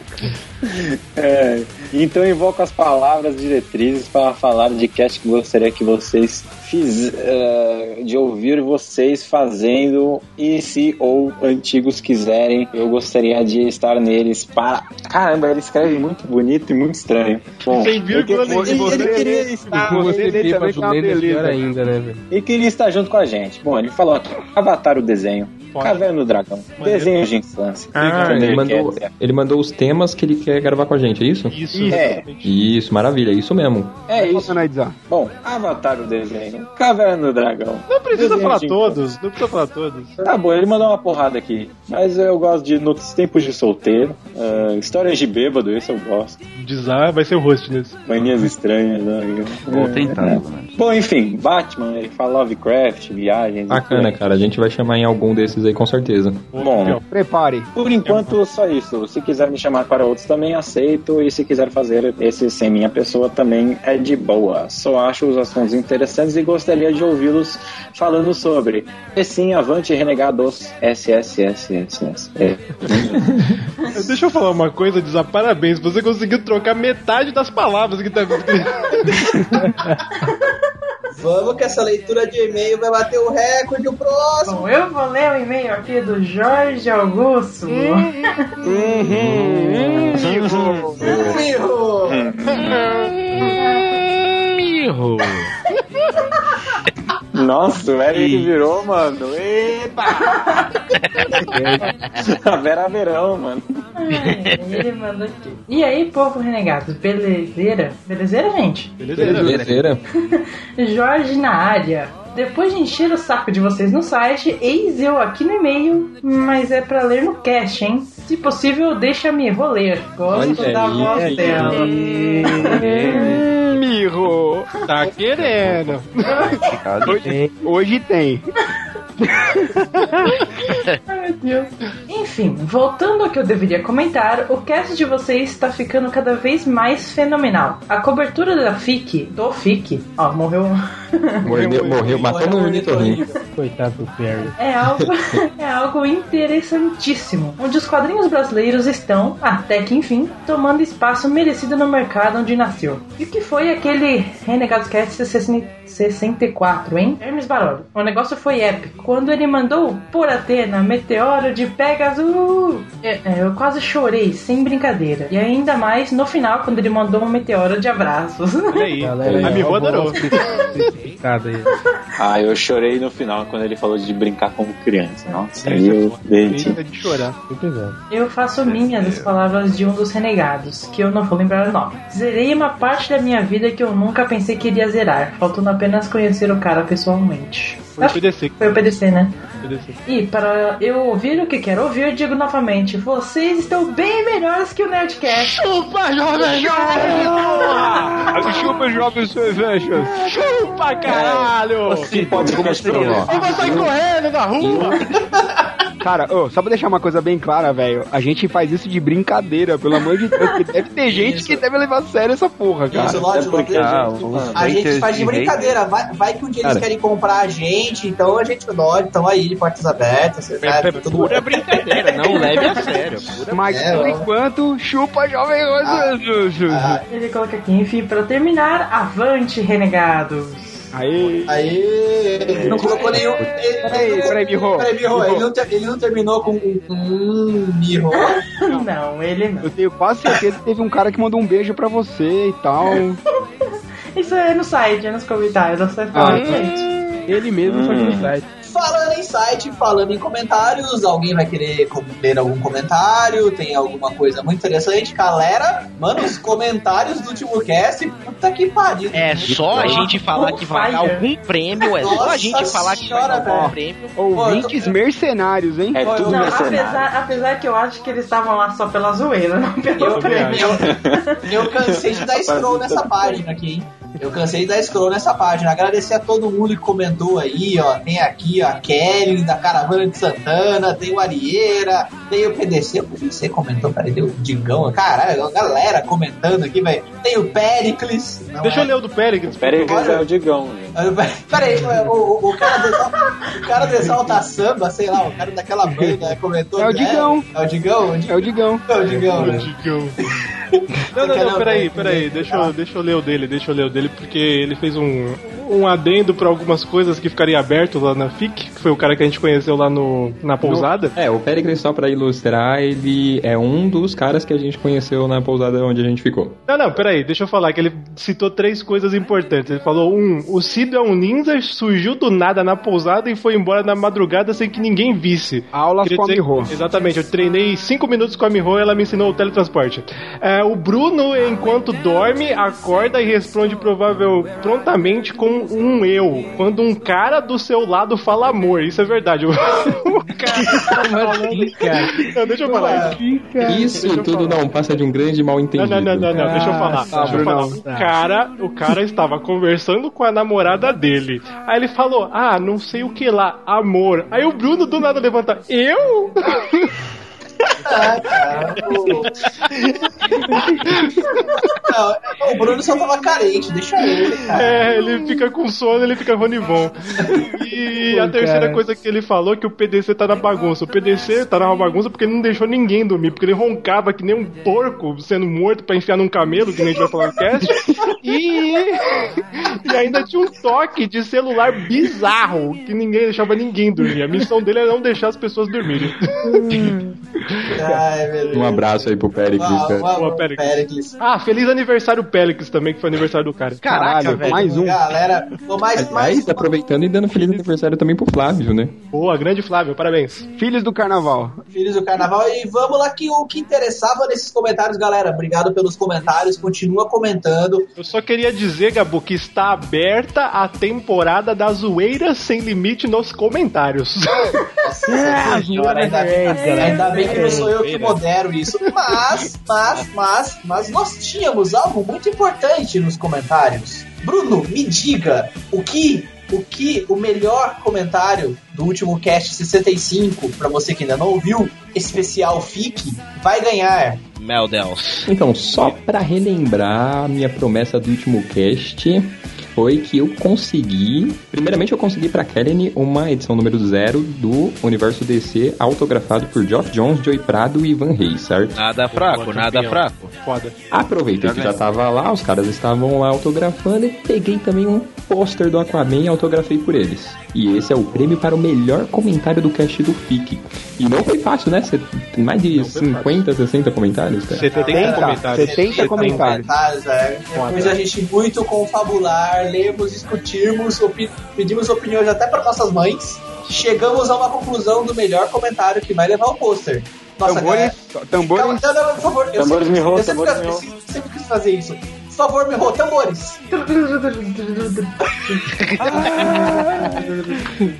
[LAUGHS] é, então invoco as palavras diretrizes para falar de cast que gostaria que vocês fiz, eh, de ouvir vocês fazendo e se ou antigos quiserem, eu gostaria de estar neles para. Caramba, ele escreve muito bonito e muito estranho. Bom, Sem vírgula que- ele, ele queria E estar, você ele também tá uma é beleza. ainda, né, velho? ele queria estar junto com a gente. Bom, ele falou aqui: Avatar o desenho, Pode. Caverna do Dragão, desenhos de infância. Ah, Quando ele mandou, quer dizer. ele mandou os temas que ele quer gravar com a gente, é isso? Isso, É. Isso, maravilha, é isso mesmo. É isso. Bom, Avatar o desenho, Caverna do Dragão. Não precisa falar de todos, não precisa falar todos. Tá bom, ele mandou uma porrada aqui. Mas eu gosto de Nos Tempos de Solteiro, ah, Histórias de Bêbado, esse eu gosto. Dizar vai ser o host nesse. Manias Estranhas. Né? Vou É, tentando, é. mano. Bom, enfim, Batman, ele fala Lovecraft, viagens. Bacana, cara. A gente vai chamar em algum desses aí com certeza. Bom, Prepare. por enquanto só isso. Se quiser me chamar para outros também aceito. E se quiser fazer esse sem minha pessoa também é de boa. Só acho os assuntos interessantes e gostaria de ouvi-los falando sobre. E sim, avante renegados SSSSS. É. [LAUGHS] Deixa eu falar uma coisa, Dizar, parabéns, você conseguiu trocar metade das palavras que tá. [LAUGHS] Vamos que essa leitura de e-mail vai bater o recorde o próximo. Bom, eu vou ler o e-mail aqui do Jorge Augusto. Mirro! Mirro! [LAUGHS] Nossa, o Eric virou, mano. Epa! [LAUGHS] A Vera Verão, mano. Ele mandou aqui. E aí, povo renegado, belezeira? Belezeira, gente? Belezeira. [LAUGHS] Jorge na área. Depois de encher o saco de vocês no site, eis eu aqui no e-mail, mas é pra ler no cast, hein? Se possível, deixa-me roler. Gosto Olha da aí, voz aí. dela. [LAUGHS] Mirro, tá querendo. Hoje, hoje tem. Ai, meu Deus. Enfim, voltando ao que eu deveria comentar, o cast de vocês está ficando cada vez mais fenomenal. A cobertura da FIC, do FIC, ó, [LAUGHS] morreu. Morreu, morreu, matou no ornitorrinco. Coitado do Perry. É algo, [LAUGHS] é algo interessantíssimo, onde os quadrinhos brasileiros estão, até que enfim, tomando espaço merecido no mercado onde nasceu. E o que foi aquele Renegados Cast 64, hein? Hermes Baroli. O negócio foi épico. Quando ele mandou por Atena, Meteoro de Pegasus, é, é, eu quase chorei, sem brincadeira. E ainda mais no final, quando ele mandou um meteoro de abraços. Olha aí. Galera, A Mirro adorou. Especificado aí. Ah, eu chorei no final quando ele falou de brincar como criança. Nossa, aí é eu é de chorar. Eu faço minhas as palavras de um dos renegados, que eu não vou lembrar o nome. Zerei uma parte da minha vida que eu nunca pensei que iria zerar, faltando apenas conhecer o cara pessoalmente. Foi o PDC. Foi o PDC, né? PDC. E para eu ouvir o que quero ouvir, digo novamente: vocês estão bem melhores que o Nerdcast. Chupa, jovem Chupa, jovem cervejas! Chupa, caralho! Esse podcast Ó, Vamos sair correndo da rua! [LAUGHS] Cara, ô, só pra deixar uma coisa bem clara, velho, a gente faz isso de brincadeira, pelo amor de Deus, porque deve ter gente que deve levar a sério essa porra, cara. Isso, lógico, porque- lógico. Ah, A gente faz de de brincadeira. Vai, vai que um dia eles Cara. querem comprar a gente, então a gente nós estão aí de portas abertas. Sabe, É tudo pura brincadeira, não leve a sério. Pura Mas É, por enquanto, chupa, jovem Ah, Ele coloca aqui, enfim, para terminar, avante, renegados. Aí. Aí, não colocou nenhum. Ele, Peraí, ele- peraí, Mirro. Peraí, Mirro, ele não, ter- ele não terminou com um. Hum, Mirro. [LAUGHS] Não, ele não. Eu tenho quase certeza que teve um cara que mandou um beijo pra você e tal. [LAUGHS] Isso é no site, é nos comentários, você fala, Ah, gente. Ele mesmo, só que no site. Falando em site, falando em comentários, alguém vai querer ler algum comentário? Tem alguma coisa muito interessante? Galera, mano, os comentários do último cast, puta que pariu. É só a gente falar que vai dar algum prêmio, é só a gente falar que vai dar senhora, algum prêmio. Ouvintes mercenários, hein? É tudo Não, mercenário. apesar, apesar que eu acho que eles estavam lá só pela zoeira, não pelo Eu, prêmio. eu, eu cansei de dar scroll nessa página aqui, hein? Eu cansei de dar scroll nessa página. Agradecer a todo mundo que comentou aí, ó. Tem aqui, ó, a Kelly da Caravana de Santana, tem o Arieira, tem o PDC. O PDC comentou, peraí, tem o Digão. Caralho, a galera comentando aqui, velho. Tem o Pericles. não Deixa é? eu ler o do Olha. esse é o Digão. gente. Peraí, o, o, o cara do Exalta, o cara do Exalta Samba, sei lá, o cara daquela banda comentou. É o Digão. É, é o Digão? É o Digão. É o Digão. né? Digão. [LAUGHS] Não, não, não, peraí, peraí, deixa eu, deixa eu ler o dele, deixa eu ler o dele, porque ele fez um, um adendo pra algumas coisas que ficaria aberto lá na FIC, foi o cara que a gente conheceu lá no, na pousada. É, o Pericles, só pra ilustrar, ele é um dos caras que a gente conheceu na pousada onde a gente ficou. Não, não, peraí, deixa eu falar que ele citou três coisas importantes. Ele falou: um, o Cido é um ninja, surgiu do nada na pousada e foi embora na madrugada sem que ninguém visse. Aulas Queria com a dizer- Miho. Exatamente, eu treinei cinco minutos com a Miho e ela me ensinou o teletransporte. É, o Bruno, enquanto dorme, acorda e responde provável prontamente com um eu. Quando um cara do seu lado fala amor, isso é verdade. o cara tá falando. Não, deixa eu falar. Isso Deixa tudo não passa de um grande mal Não, entendido. não, não, não, não, deixa eu falar. deixa eu falar. O cara, o cara estava conversando com a namorada dele. Aí ele falou: Ah, não sei o que lá, amor. Aí o Bruno do nada levanta, eu? [LAUGHS] Ah, cara. o- Não, o Bruno só tava carente, deixa ele, cara. É, ele fica com sono, ele fica Ronivon. E a Pô, terceira cara. coisa que ele falou é que o PDC tá na bagunça. O PDC tá na bagunça porque ele não deixou ninguém dormir, porque ele roncava que nem um porco sendo morto pra enfiar num camelo, que nem a gente vai falar no cast. E, e ainda tinha um toque de celular bizarro, que ninguém deixava ninguém dormir. A missão dele era não deixar as pessoas dormirem. Ai. Um abraço aí pro Péricles, Uau, cara. uau, Boa, Péricles. Ah, feliz aniversário Pélix também, que foi aniversário do cara. Caralho, mais um. Galera, ô, mais, mais Aliás, aproveitando e dando feliz aniversário também pro Flávio, né? Boa, grande Flávio, parabéns. Filhos do carnaval. Filhos do Carnaval. E vamos lá que o que interessava nesses comentários, galera. Obrigado pelos comentários. Continua comentando. Eu só queria dizer, Gabu, que está aberta a temporada da zoeira sem limite nos comentários. [LAUGHS] Senhora, ainda, bem, ainda bem que não sou eu que modero isso. Mas, [LAUGHS] mas, mas, mas nós tínhamos algo muito importante nos comentários. Bruno, me diga o que. O que o melhor comentário do último cast 65, pra você que ainda não ouviu, especial FIC, vai ganhar. Meu Deus. Então, só pra relembrar a minha promessa do último cast, foi que eu consegui. Primeiramente, eu consegui pra Kellen uma edição número zero do Universo DC autografado por Geoff Jones, Joey Prado e Ivan Reis, certo? Nada fraco, nada fraco. Foda. Aproveitei que já tava lá, os caras estavam lá autografando e peguei também um pôster do Aquaman e autografei por eles. E esse é o prêmio para o melhor comentário do cast do FIC. E não foi fácil, né? Cê- Tem mais de 50, 60 comentários, cara. 70 comentários. 70 comentários. Comentários, é. Depois a gente muito confabular, lermos, discutirmos, opi- pedimos opiniões até para nossas mães. Chegamos a uma conclusão do melhor comentário que vai levar o pôster. Nossa, Tambores, galera. tambores. Calma, não, não, por favor. Eu Tambores sempre, eu sempre, sempre, sempre quis fazer isso. Por favor, Miho, tambores.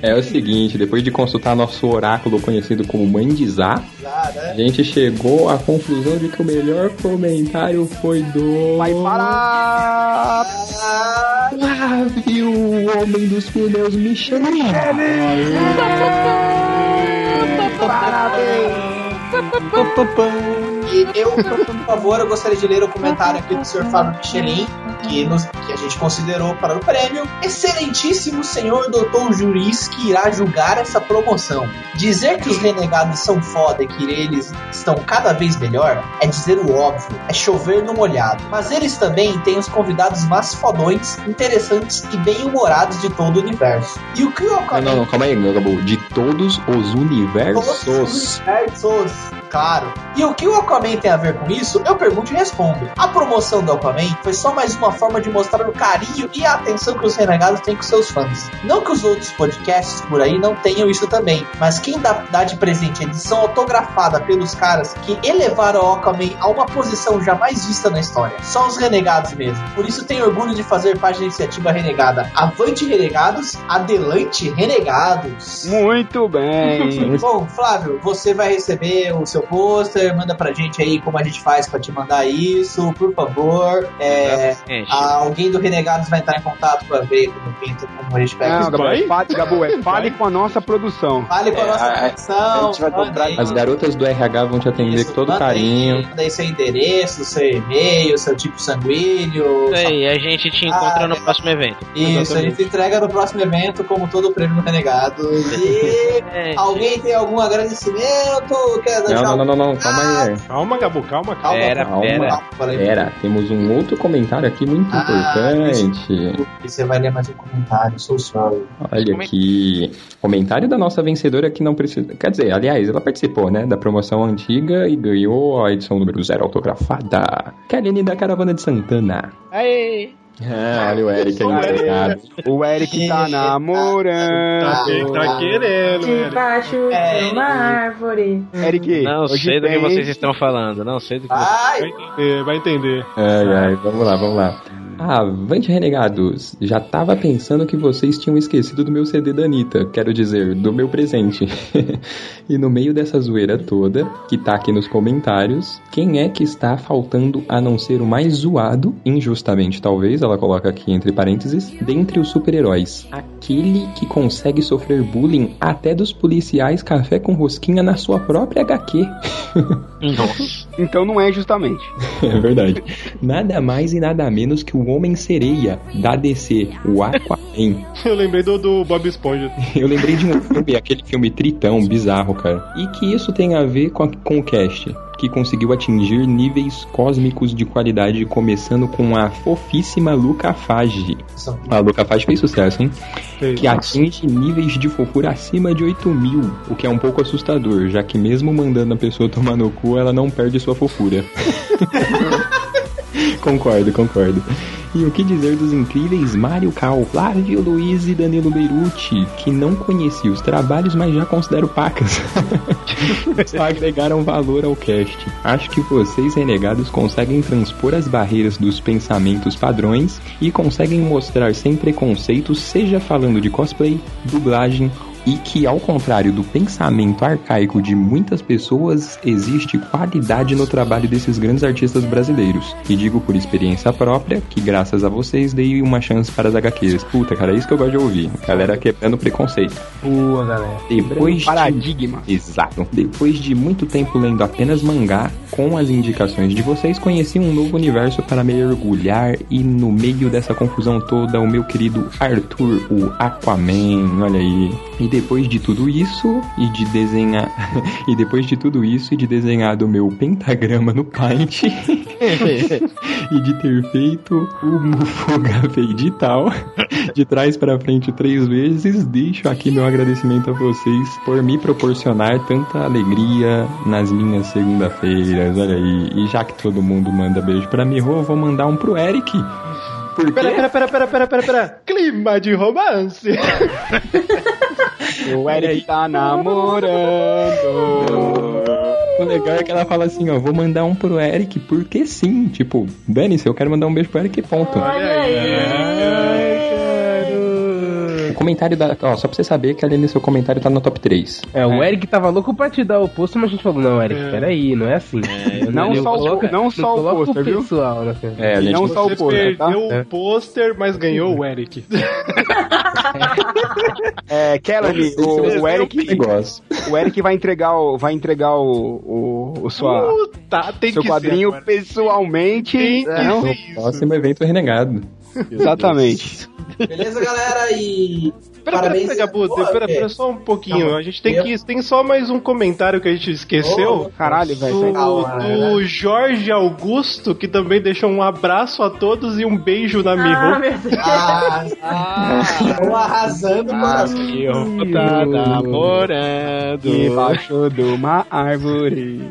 É o seguinte, depois de consultar nosso oráculo conhecido como Mandizá, a gente chegou à conclusão de que o melhor comentário foi do. Vai parar! Flávio, o homem dos pneus Michelin. E eu, por favor, eu gostaria de ler o comentário aqui do Sr. Fábio Michelin, que, nos, que a gente considerou para o prêmio. Excelentíssimo senhor doutor juiz que irá julgar essa promoção. Dizer que os renegados são foda e que eles estão cada vez melhor é dizer o óbvio, é chover no molhado. Mas eles também têm os convidados mais fodões, interessantes e bem-humorados de todo o universo. E o que o Não, não, não, calma aí, Gabu. De todos os universos. universos, claro. E o que o Aquaman tem a ver com isso? Eu pergunto e respondo. A promoção do Aquaman foi só mais uma forma de mostrar o carinho e a atenção que os renegados têm com seus fãs. Não que os outros podcasts por aí não tenham isso também, mas quem dá, dá de presente a edição autografada pelos caras que elevaram o Aquaman a uma posição jamais vista na história. Só os renegados mesmo. Por isso tenho orgulho de fazer parte da iniciativa renegada. Avante renegados, adelante renegados. Muito bem. [LAUGHS] Bom, Flávio, você vai receber o seu pôster, manda pra gente aí como a gente faz pra te mandar isso, por favor. É, Exatamente. alguém do Renegados vai entrar em contato pra ver como, quem- como a gente pega Não, isso. Gabu, é fale, Gabu, é fale com a nossa produção. Fale com a É, nossa a- produção. a gente vai comprar- aí. As garotas do RH vão te atender Isso, com todo manda carinho. Aí, manda aí seu endereço, seu e-mail, seu tipo sanguíneo. Isso aí, a gente te encontra Ah, no próximo evento. Isso, a gente entrega no próximo evento, como todo o prêmio do Renegado. E [LAUGHS] É, alguém tem algum agradecimento? Quer deixar Não, não, não, não, não, calma aí. Calma, Gabu, calma, calma. Pera, Calma. pera. Pera, temos um outro comentário aqui muito Ah, importante. Você vai ler mais um comentário, sou sorry. Olha aqui. Comentário da nossa vencedora que não precisa. Quer dizer, aliás, ela participou, né? Da promoção antiga e ganhou a edição número zero autografada. Kaline da Caravana de Santana. Aê! Ah, olha o Eric aí entregado. O Eric tá namorando. Tá, tá querendo? Debaixo É. de uma árvore. Eric, Não sei do que vocês estão falando, não sei do que Ai, Vai entender, vai entender. Ai, ai, vamos lá, vamos lá. Avante Renegados, já tava pensando que vocês tinham esquecido do meu CD da Anitta, quero dizer, do meu presente. [LAUGHS] e no meio dessa zoeira toda, que tá aqui nos comentários, quem é que está faltando a não ser o mais zoado, injustamente talvez, ela coloca aqui entre parênteses, dentre os super-heróis? Aquele que consegue sofrer bullying até dos policiais café com rosquinha na sua própria HQ. [LAUGHS] Nossa. Então não é justamente. [LAUGHS] É verdade. Nada mais e nada menos que o Homem-Sereia da DC, o Aquaman. [LAUGHS] Eu lembrei do, do Bob Esponja. [LAUGHS] Eu lembrei de um filme, aquele filme Tritão, bizarro, cara. E que isso tem a ver com, a- com o cast, que conseguiu atingir níveis cósmicos de qualidade, começando com a fofíssima Luca Fage. A Luca Fage fez sucesso, hein? Que atinge níveis de fofura acima de 8 mil, o que é um pouco assustador, já que mesmo mandando a pessoa [LAUGHS] tomar no cu, ela não perde sua fofura. [LAUGHS] [LAUGHS] concordo, concordo. E o que dizer dos incríveis Mário Cal, Flávio Luiz e Danilo Beirute, que não conheci os trabalhos, mas já considero pacas. Só [LAUGHS] agregaram valor ao cast. Acho que vocês, renegados, conseguem transpor as barreiras dos pensamentos padrões e conseguem mostrar sem preconceitos, seja falando de cosplay, dublagem e que, ao contrário do pensamento arcaico de muitas pessoas, existe qualidade no trabalho desses grandes artistas brasileiros. E digo por experiência própria que, graças a vocês, dei uma chance para as HQs. Puta, cara, é isso que eu gosto de ouvir. Galera quebrando preconceito. Boa, galera. Depois de... Paradigma. Exato. Depois de muito tempo lendo apenas mangá, com as indicações de vocês, conheci um novo universo para mergulhar e no meio dessa confusão toda, o meu querido Arthur, o Aquaman, olha aí. E depois de tudo isso e de desenhar [LAUGHS] e depois de tudo isso e de desenhar do meu pentagrama no Paint [LAUGHS] e de ter feito o Mufogafe edital [LAUGHS] de trás para frente três vezes, deixo aqui meu agradecimento a vocês por me proporcionar tanta alegria nas minhas segunda-feiras, olha aí. E já que todo mundo manda beijo pra Miho, eu vou mandar um pro Eric. Pera, pera, pera, pera, pera, pera, pera. Clima de romance. O Eric tá namorando. [LAUGHS] O legal é que ela fala assim, ó, vou mandar um pro Eric porque sim. Tipo, dane-se, eu quero mandar um beijo pro Eric, ponto. Olha aí. O comentário da. Ó, só pra você saber que ali no seu comentário tá no top 3. É, o Eric tava louco pra te dar o posto, mas a gente falou, não, Eric, peraí, não é assim. Não só o- não só o pôster, viu? pessoal, né? É, a gente Não só o pôster, tá? perdeu o pôster, mas ganhou o Eric. [LAUGHS] É, Kelly, o, o Eric, negócio. o Eric vai entregar o, vai entregar o, o, o sua, Tá, tem seu que quadrinho ser. pessoalmente. Tem que Não, ser No próximo evento renegado. exatamente. Beleza, galera? E. Pera, pera, parabéns. pera, Gabu, Pô, pera, é. pera, só um pouquinho. Calma. A gente tem Eu- que. Tem só mais um comentário que a gente esqueceu. Caralho, velho. Do, Calma, do Jorge Augusto, que também deixou um abraço a todos e um beijo na Ah, Miho. meu Deus. Ah, ah, estão arrasando o coração. tá namorando. Debaixo de uma árvore.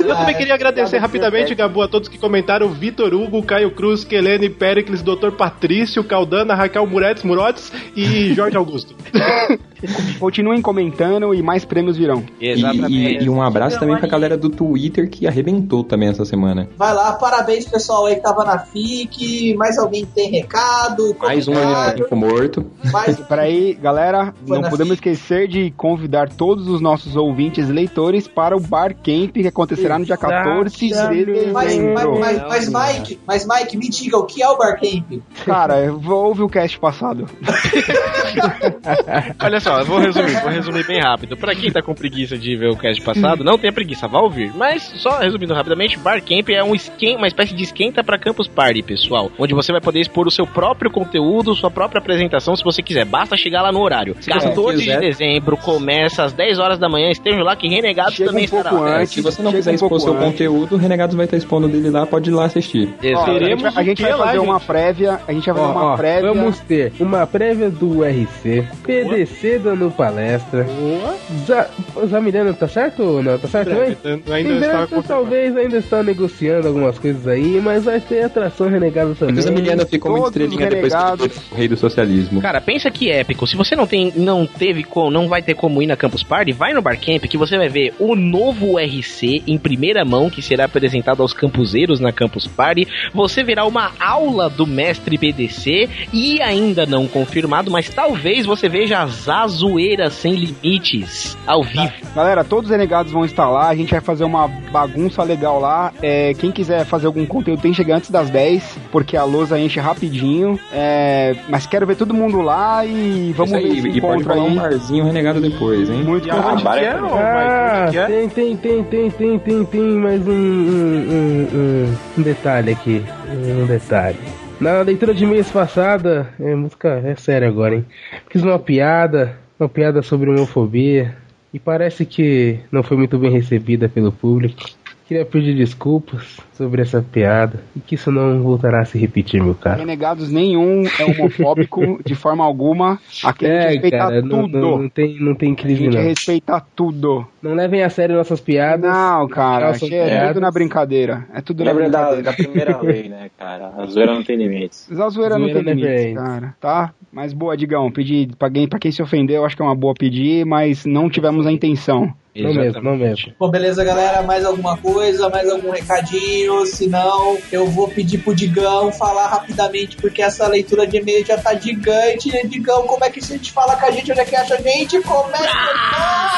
Eu também queria agradecer rapidamente, Gabu, a todos que comentaram: Vitor Hugo, Caio Cruz, Kelene, Pericles, Dr. Patrício, Caldana, Raquel Muretes, Murotes e Jorge Augusto. [LAUGHS] Continuem comentando e mais prêmios virão. E, e- e um abraço também pra galera do Twitter que arrebentou também essa semana. Vai lá, parabéns pessoal aí que tava na FIC. Mais alguém tem recado? Mais um ornitorrinco morto. Mais [LAUGHS] Peraí, galera, Foi não podemos FIC. esquecer de convidar todos os nossos ouvintes e leitores para o Bar Camp que acontecerá no dia 14 de Exatamente. Mas, mas, dezembro. mas, mas, Mike, mas Mike, me diga, o que é o Barcamp? Cara, eu vou ouvir o cast passado. [LAUGHS] Olha só, eu vou resumir, vou resumir bem rápido. Pra quem tá com preguiça de ver o cast passado, não tenha preguiça, vá ouvir. Mas, só resumindo rapidamente, Barcamp é um esquen, uma espécie de esquenta pra Campus Party, pessoal. Onde você vai poder expor o seu próprio conteúdo, sua própria apresentação, se você quiser. Basta chegar lá no horário. Se você 14 quiser. de dezembro, começa às 10 horas da manhã. Estejam lá que Renegados Chega também um pouco estará. lá. antes. Se você não quiser um expor seu antes. conteúdo, o Renegados vai estar expondo dele lá, pode ir lá assistir. Ó, a gente vai, a gente vai fazer lá, uma gente? prévia. A gente vai fazer Ó, uma ó, prévia. Vamos ter uma prévia do RC, PDC dando palestra. Já, o Zamiliano tá certo ou não? Tá certo Breve, também? ainda está confirmado. talvez ainda estão negociando algumas coisas aí, mas vai ter atração renegada também. O Zamiliano ficou muito estrelinha depois que renegados. ele foi o rei do socialismo. Cara, pensa que épico. Se você não tem, não teve como, não vai ter como ir na Campus Party, vai no Barcamp que você vai ver o novo RC em primeira mão que será apresentado aos campuseiros na Campus Party. Você verá uma aula do mestre BDC e ainda não confirmado, mas talvez você veja as Azoeiras sem limites ao vivo. Galera, todos os renegados vão estar lá, a gente vai fazer uma bagunça legal lá. É, quem quiser fazer algum conteúdo tem que chegar antes das 10, porque a lousa enche rapidinho. É, mas quero ver todo mundo lá e vamos Isso ver aí, esse e pode rolar um aí. barzinho renegado depois, hein? Muito que é, Ah? Onde tem, tem, tem, tem, tem, tem, tem mais um, um, um, um- um detalhe aqui. Um detalhe. Na leitura de mês passada, é música, é sério agora, hein? Fiz uma piada, uma piada sobre homofobia, e parece que não foi muito bem recebida pelo público. Queria pedir desculpas sobre essa piada e que isso não voltará a se repetir, meu caro. Renegados nenhum é homofóbico [LAUGHS] de forma alguma. Aqui a gente É, respeita cara, não, tudo. não, não tem, não tem a crise gente não. respeita tudo. Não levem a sério nossas piadas. Não, cara, Nossas aqui é piadas. tudo na brincadeira. É tudo na Lembra da, brincadeira. da primeira [LAUGHS] lei, né, cara? A zoeira não tem limites. A zoeira não Zoeira tem never limites, cara, tá? Mas boa, Digão, pedir pra quem, pra quem se ofendeu, acho que é uma boa pedir, mas não tivemos a intenção. Não mesmo, não mesmo. Bom, beleza, galera. Mais alguma coisa? Mais algum recadinho? Se não, eu vou pedir pro Digão falar rapidamente, porque essa leitura de e-mail já tá gigante. Digão, como é que a gente fala com a gente? Onde é que acha a gente? Como é que vai, vai? Ah,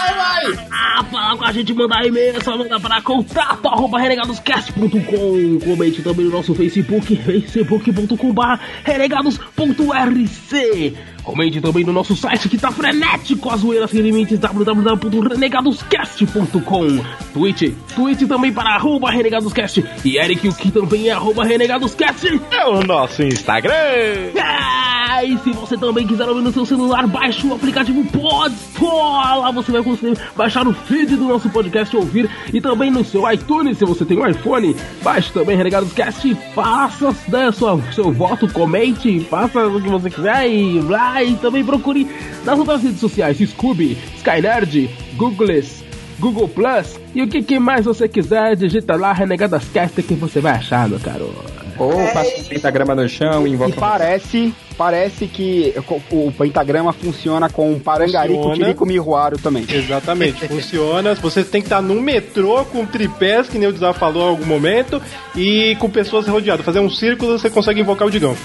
falar com a gente, mandar e-mail, é só mandar para contato arroba renegadoscast.com. Comente também no nosso Facebook, facebook.com.br renegados.rc. Comente também no nosso site que tá frenético, a zoeira sem limites, www.renegadoscast.com. Twitch, Twitch também para arroba renegadoscast. E Eric, o que também é arroba renegadoscast. É o nosso Instagram. Ah, e se você também quiser ouvir no seu celular, baixe o aplicativo Podspot. Lá você vai conseguir baixar o feed do nosso podcast e ouvir. E também no seu iTunes, se você tem um iPhone, baixe também Renegados Cast. Faça né, sua, seu voto, comente, faça o que você quiser e lá. E também procure nas outras redes sociais: Scooby, Skynerd, Googless. Google Plus e o que, que mais você quiser, digita lá Renegadas Cast que você vai achar, meu caro. Ou passa o pentagrama no chão e E invoca. parece, parece que o, o pentagrama funciona com Parangarico, Funciona. Tirico Miruaro também. Exatamente, [LAUGHS] funciona. Você tem que estar num metrô com tripés, que nem o Dizar falou em algum momento, e com pessoas rodeadas. Fazer um círculo, você consegue invocar o Digão.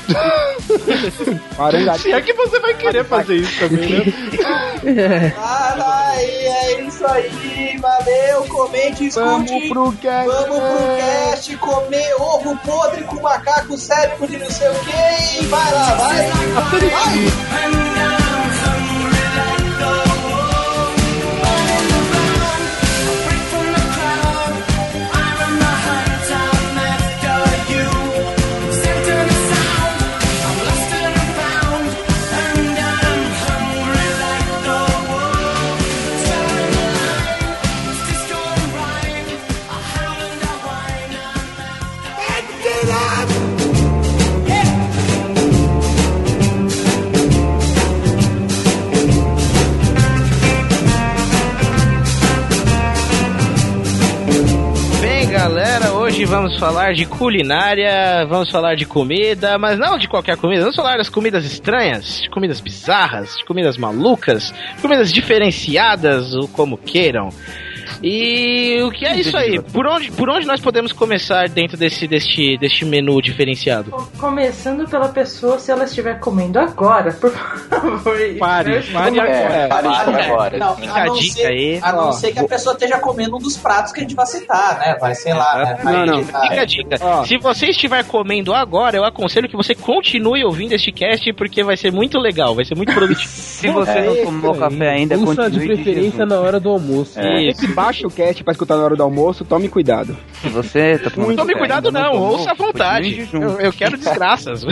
Parangarico. Se é que você vai querer fazer isso também, né? [LAUGHS] Ah, aí, é isso aí. Valeu, comente, escute. Vamos pro cast. Vamos pro cast comer ovo podre com macaco cérebro de não sei o que. Vai lá, vai. vai. Bem, galera, hoje vamos falar de culinária, vamos falar de comida, mas não de qualquer comida, vamos falar das comidas estranhas, de comidas bizarras, de comidas malucas, de comidas diferenciadas, ou como queiram. E o que é isso aí? Por onde, por onde nós podemos começar dentro desse, deste, deste menu diferenciado? Começando pela pessoa, se ela estiver comendo agora, por [LAUGHS] favor. Pare, pare agora. É, pare de Para, agora. Não, Fica a não dica ser, aí. A não Ó, ser que a pessoa esteja comendo um dos pratos que a gente vai citar, né? Vai, sei lá, né? Vai Não, não. editar. Fica a dica. Ó. Se você estiver comendo agora, eu aconselho que você continue ouvindo este cast, porque vai ser muito legal, vai ser muito produtivo. [LAUGHS] Se você não tomou café ainda, continue de preferência jejum. na hora do almoço. Você que baixa o cast pra escutar na hora do almoço, tome cuidado. Se você tá tomando Tome cuidado não, tomou, ouça à vontade. Eu, eu quero desgraças. [LAUGHS]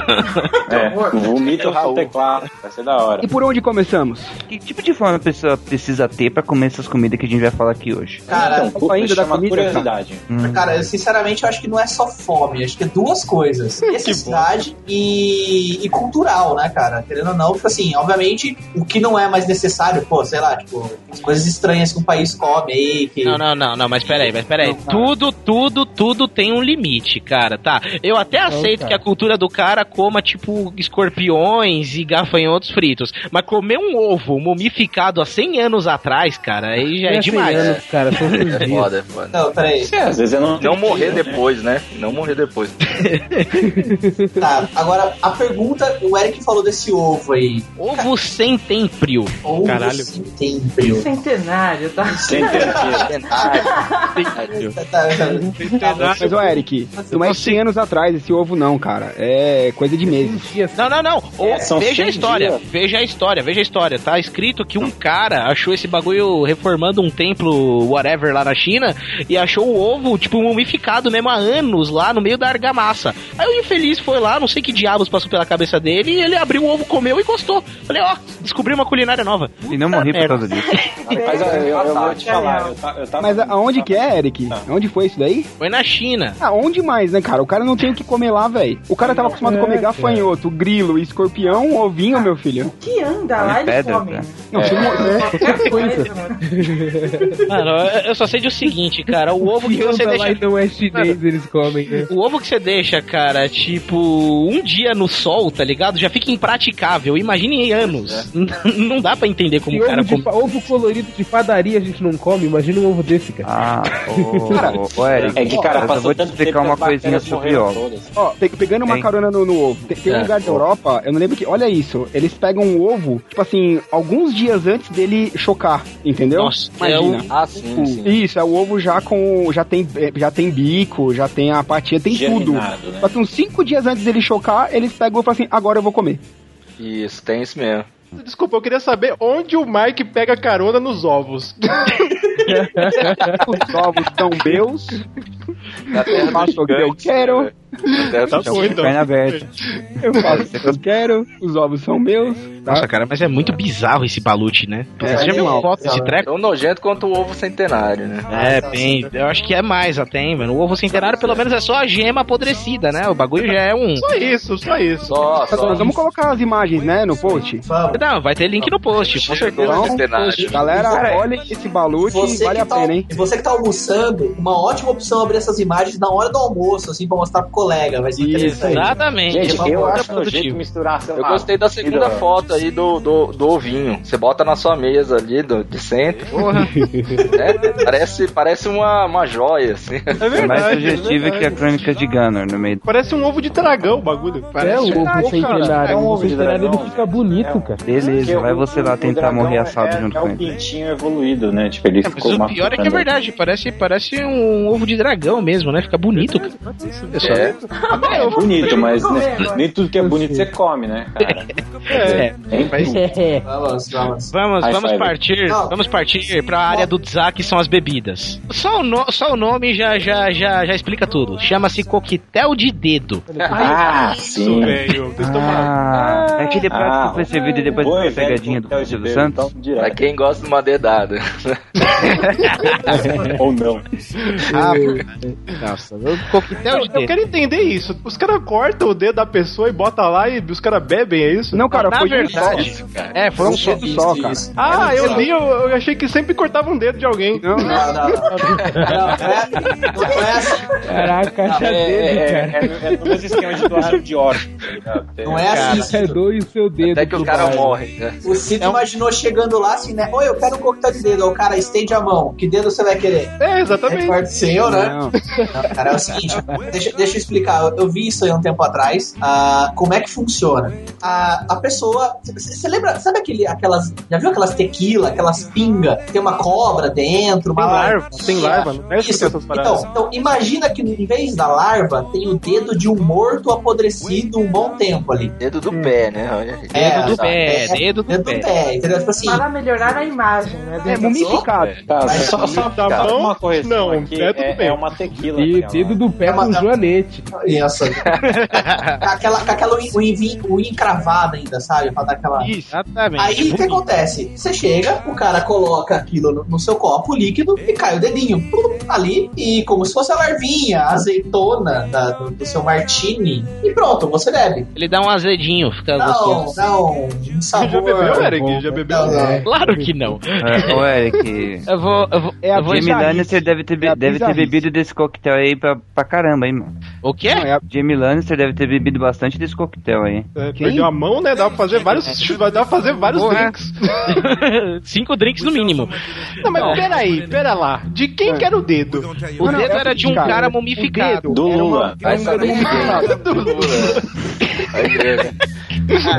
É, vomita o teclado. Vai ser da hora. E por onde começamos? Que tipo de fome a pessoa precisa ter pra comer essas comidas que a gente vai falar aqui hoje? Cara, Então, ainda da chama comida, curiosidade. Hum. Cara, eu sinceramente eu acho que não é só fome, acho que é duas coisas. [LAUGHS] Necessidade e, e cultural, né, cara? Querendo ou não, tipo assim, obviamente, o que não é mais necessário, pô, sei lá, tipo, as coisas estranhas que um país come aí, que. Não, não, não, não, mas peraí, mas peraí. Tudo, tudo, tudo tem um limite, cara, tá? Eu até aceito que a cultura do cara coma, tipo, escorpiões e gafanhotos fritos. Mas comer um ovo mumificado há 100 anos atrás, cara, aí já é Não 100 demais. anos, cara, são seis [LAUGHS] É dias. foda, é foda. Não, peraí. É, às vezes eu não. Não morrer depois, né? Não morrer depois. [LAUGHS] Tá, agora a pergunta, o Eric falou desse ovo aí. Ovo sem temprio. Ovo Caralho. sem tempero. Centenário, tá? Sem tá. Mas, ô Eric, não é 100 anos atrás esse ovo não, cara. É coisa de meses. Não, não, não. Ou, É, veja a 100 história. dias. Veja a história, veja a história. Tá escrito que um cara achou esse bagulho reformando um templo, whatever, lá na China, e achou o ovo, tipo, mumificado mesmo há anos lá no meio da argamassa. Aí o infeliz foi lá, não sei que diabos passou pela cabeça dele, e ele abriu o ovo, comeu e gostou. Falei, ó, descobri uma culinária nova. E não morri por causa disso. Mas ó, eu, eu vou te falar. Eu, ta- eu tava Mas aonde que é, Eric? Tá. Onde foi isso daí? Foi na China. Aonde mais, né, cara? O cara não tem o que comer lá, velho. O cara tava acostumado a comer gafanhoto, grilo, escorpião, ovinho, meu filho. Que anda lá, eles pedra, comem. né? Não, se mo- é. [LAUGHS] Qualquer coisa. [LAUGHS] Mano, eu- só sei do seguinte, cara, o ovo que Se você lá deixa... e não é chinês, eles comem. né? O ovo que você deixa, cara, tipo, um dia no sol, tá ligado? Já fica impraticável. Imagine em anos. [LAUGHS] Não dá pra entender como E o cara ovo, de come. ovo colorido de padaria a gente não come, imagina um ovo desse, cara. Ah, [LAUGHS] ô, ô, Eric. É que, cara, eu passou vou te tanto explicar uma coisinha sobre ovo. Ó, pe- pegando uma Hein? carona no, no ovo. Tem, tem um É. lugar da Europa, eu não lembro que. Olha isso, eles pegam um ovo, tipo assim, alguns dias antes dele chocar, entendeu? Nossa, Imagina. é Ah, sim, sim. Isso, é o ovo já com. Já tem, eh, já tem bico, já tem a patinha, tem tudo. Germinado, né? Só que uns cinco dias antes dele chocar, eles pegam e falam assim: agora eu vou comer. Isso, tem isso mesmo. Desculpa, eu queria saber onde o Mike pega carona nos ovos. [LAUGHS] [LAUGHS] Os ovos são meus, eu faço o que eu quero, terra Tá bom, então. Perna aberta. eu faço o que eu quero, os ovos são meus. Tá? Nossa, cara, mas é muito bizarro esse balute, né? É, Você já viu foto desse treco? Tão nojento quanto o ovo centenário, né? É, bem, eu acho que é mais até, hein, mano. O ovo centenário, pelo menos, é só a gema apodrecida, né? O bagulho já é um. Só isso, só isso. Só, só. Nós vamos colocar as imagens, né, no post. Não, vai ter link no post, com certeza. Centenário. Galera, olhem esse balute, Você vale que a tá, pena, hein? e você que tá almoçando, uma ótima opção abrir essas imagens na hora do almoço, assim, pra mostrar pro colega. Vai ser interessante. Exatamente. Gente, Por eu acho produtivo. nojento misturar, sei Eu gostei da segunda comida- foto aí do, do, do ovinho. Você bota na sua mesa ali, do, de centro. Porra. [LAUGHS] É, parece, parece uma, uma joia, assim. É É mais verdade. sugestivo é que a crônica de Gunner no meio. Parece um ovo de dragão o bagulho. É Parece o ovo cara, centenário. é um ovo ovo de centenário ele dragão, fica bonito, cara. Beleza, Porque vai você lá tentar dragão morrer assado é, junto é com o ele. pintinho evoluído, né? Tipo, ele Mas ficou o pior é que é verdade, parece, parece um ovo de dragão mesmo, né? Fica bonito. cara. Pessoal. É. É bonito, mas né, nem tudo que é bonito você come, né, cara? É. Tudo. É. Vamos, vamos. Vamos, vamos partir, vamos partir para a área do Dzak, que são as bebidas. Só o, no- só o nome já, já, já, já explica tudo. Chama-se coquetel de dedo. Ah, Isso, sim. velho. Ah, é aquele prato Ah, que foi servido depois Bom da pegadinha do Silvio Santos. então. Pra quem gosta de uma dedada. [LAUGHS] Ou não. Ah, nossa, o coquetel Eu, de eu quero entender isso. Os caras cortam o dedo da pessoa e botam lá e os caras bebem, é isso? Não, cara, Na foi de um verdade, só. é, Foi um dedo só, cara. Ah, eu li, eu, eu achei que sempre cortava um dedo de alguém. Não, Não, não, não. Não, não é, não é assim. Caraca, Não, É, dele, é, cara. é, é no mesmo esquema de doação de órgãos, tá? Não é assim. É doe o seu dedo. Até que o cara morre, né? O Cito É um- imaginou chegando lá assim, né? Oi, eu quero um coquetel de dedo. O cara estende a mão. Que dedo você vai querer? É, É exatamente. parte seu, né? não. Não, cara, é o seguinte, deixa, deixa eu explicar. Eu, eu vi isso aí um tempo atrás. ah, como é que funciona? A, a pessoa. Você lembra? Sabe aquele, aquelas. Já viu aquelas tequila, aquelas pinga? Tem uma cobra dentro, uma Tem larva, tem larva, não é isso. Então, então, imagina que em vez da larva, tem o dedo de um morto apodrecido um bom tempo ali. Dedo do pé, né? É, Dedo do tá. pé, É, dedo do Dedo pé. do pé, entendeu? Tipo assim. Para melhorar a imagem, né? É mumificado. Tá, Mas- só, só, Tá só bom? uma correção Não, aqui. é tudo É, bem. é uma tequila. E aquela. dedo do pé É uma- com joanete. [LAUGHS] Isso. com aquela, com aquela unha, encravada ainda, sabe? Pra dar aquela. Exatamente. Aí o que acontece? Você chega, o cara coloca aquilo no, no seu copo líquido e cai o dedinho ali, e como se fosse a larvinha, a azeitona da- do, do seu martini, e pronto, você bebe. Ele dá um azedinho, fica Não, gostoso. não, um sabor. Já bebeu, Eric? Já bebeu? Não, não. Claro que não. É, Ô, Eric. [LAUGHS] Eu vou. Eu vou, É a eu vou Jamie. Lannister deve ter, be- É a deve ter bebido desse coquetel aí pra, pra caramba, hein, mano. O quê? Não, é a- Jamie Lannister deve ter bebido bastante desse coquetel aí. É, perdeu a mão, né? Dá pra fazer vários. [LAUGHS] Dá pra fazer vários Porra. drinks. [LAUGHS] Cinco drinks no mínimo. Não, mas peraí, pera lá. De quem que era o dedo? O Não, dedo é era de um cara, cara o mumificado. Do Lula. Vai. Vai ver, né?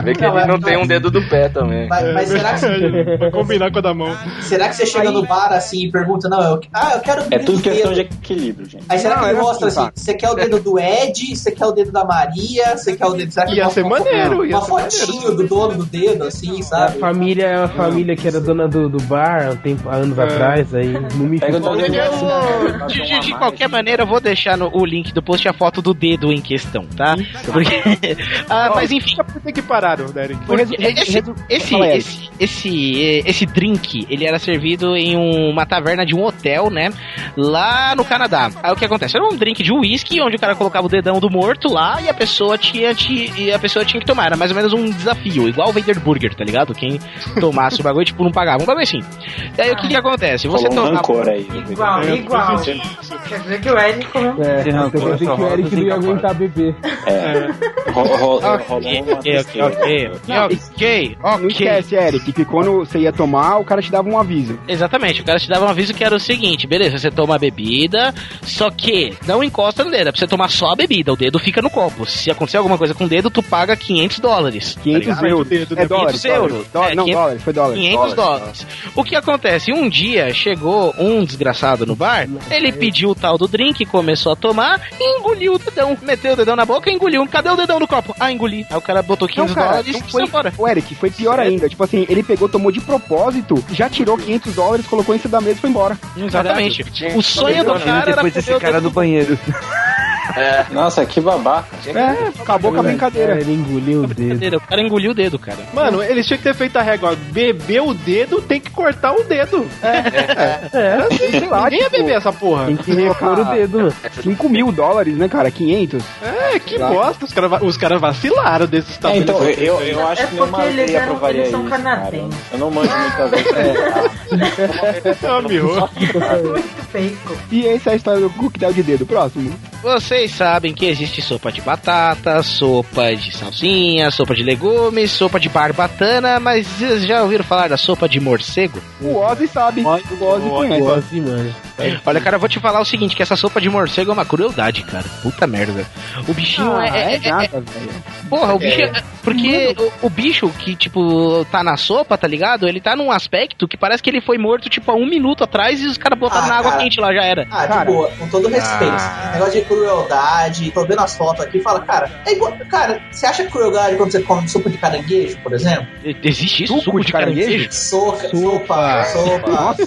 Vê que ele não tem um dedo do pé também. Mas, mas será que Pra combinar com a da mão. será que você chega no bar assim e pergunta, não, eu, ah, eu quero o É tudo do questão de equilíbrio, gente. Aí será Não, que ele era mostra assim, assim, tá. você quer o dedo do Ed, você quer o dedo da Maria, você quer o dedo. Será que Ia ser uma, maneiro, ia uma ser fotinho do dono do dedo, assim, A sabe? família é uma família que era dona do, do bar há, um tempo, há anos É. atrás, aí Pega o dedo né? de, de- de qualquer maneira, eu vou deixar no, o link do post a foto do dedo em questão, tá? Porque, [LAUGHS] ah, mas enfim, Por que que pararam, né, Eric? Porque esse, esse, Fala, Eric. esse, esse, esse drink, ele era servido em uma taverna de um hotel, né? Lá no Canadá. Aí o que acontece? Era um drink de uísque, onde o cara colocava o dedão do morto lá e a pessoa tinha, ti- e a pessoa tinha que tomar. Era mais ou menos um desafio, igual o Vader Burger, tá ligado? Quem tomasse o bagulho, tipo, não pagava. Um bagulho assim. E aí o que que acontece? Você Falou um toma... rancor aí. Igual, É, igual. Quer dizer que o Ed comeu. É, rancor quer dizer que o Eric não ia incapazes. aguentar beber. É. [LAUGHS] Ok, ok, tristeza. ok, ok, Não ok. esquece, Eric, que quando você ia tomar, o cara te dava um aviso. Exatamente, o cara te dava um aviso que era o seguinte, beleza, você toma a bebida, só que não encosta no dedo, é pra você tomar só a bebida, o dedo fica no copo. Se acontecer alguma coisa com o dedo, tu paga 500 dólares. tá 500 ligado? euros. dedo, É né? dólares. 500 euros. dólares. É, não, 500 dólares, foi dólares. 500 dólares. O que acontece? Um dia chegou um desgraçado no bar, ele pediu o tal do drink, começou a tomar, e engoliu o dedão. Meteu o dedão na boca e engoliu. Cadê o dedão do copo? Ah, engoli. Aí o cara botou 500 Não, dólares e foi, saiu fora. o Eric, foi pior ainda. Tipo assim, ele pegou, tomou de propósito, já tirou 500 dólares, colocou em cima da mesa e foi embora. Exatamente. O sonho do cara era depois esse cara do banheiro. Nossa, que babaca. É, acabou com a brincadeira. É, ele engoliu o dedo. dedo. O cara engoliu o dedo, cara. Mano, eles tinham que ter feito a regra. Beber o dedo tem que cortar o dedo. É, sei lá, Ninguém ia tipo, beber essa porra. Tem que repor o dedo, mano. 5 mil dólares, né, cara? 500. É, que Claro. bosta. Os caras os cara vacilaram desses É, então, eu, eu acho É que nenhuma lei aprovaria isso. Eu não manjo muitas vezes. [LAUGHS] Muito feio. E essa é a história do coquetel de dedo. Próximo. Vocês sabem que existe sopa de batata, sopa de salsinha, sopa de legumes, sopa de barbatana, mas vocês já ouviram falar da sopa de morcego? O Ozzy sabe. O Ozzy conhece. Igual assim, mano. Olha, cara, eu vou te falar o seguinte, que essa sopa de morcego é uma crueldade, cara. Puta merda. O bichinho Ah, é, é- é é- nada, é- velho. Porra, o bicho é... Porque o, o bicho que, tipo, tá na sopa, tá ligado? Ele tá num aspecto que parece que ele foi morto, tipo, há um minuto atrás e os caras botaram Ah, na água cara. quente lá, já era. Ah, Cara. de boa, com todo respeito. Ah. Negócio de crueldade, tô vendo as fotos aqui e fala, cara, é igual. Cara, você acha crueldade quando você come sopa de caranguejo, por exemplo? Existe isso? Suco Suco, de de caranguejo? Soca, sopa, sopa. Nossa.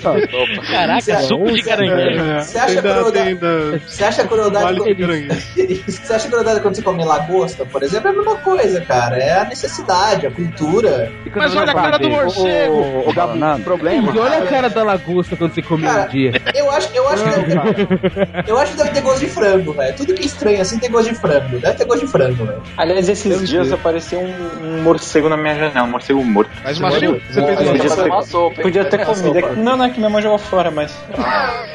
Caraca, Você- suco de caranguejo. Você acha Ainda- crueldade? ainda- Você acha crueldade Vale quando... caranguejo. [LAUGHS] Você acha crueldade quando você come lagosta, por exemplo? É a mesma coisa, cara. É a necessidade, a cultura. Mas olha a cara do morcego. O, o Gabi, o problema. E olha a cara da lagosta quando você Cara, um dia. Eu acho, eu acho que deve, eu acho que deve ter gosto de frango, velho. Tudo que é estranho assim tem gosto de frango. Deve ter gosto de frango, velho. Aliás, esses dias apareceu um, um morcego na minha janela, um morcego morto. Faz uma Você fez uma Podia ter, uma sopa, podia ter comido. sopa. Não, não, é que minha mãe jogou fora, mas. [LAUGHS]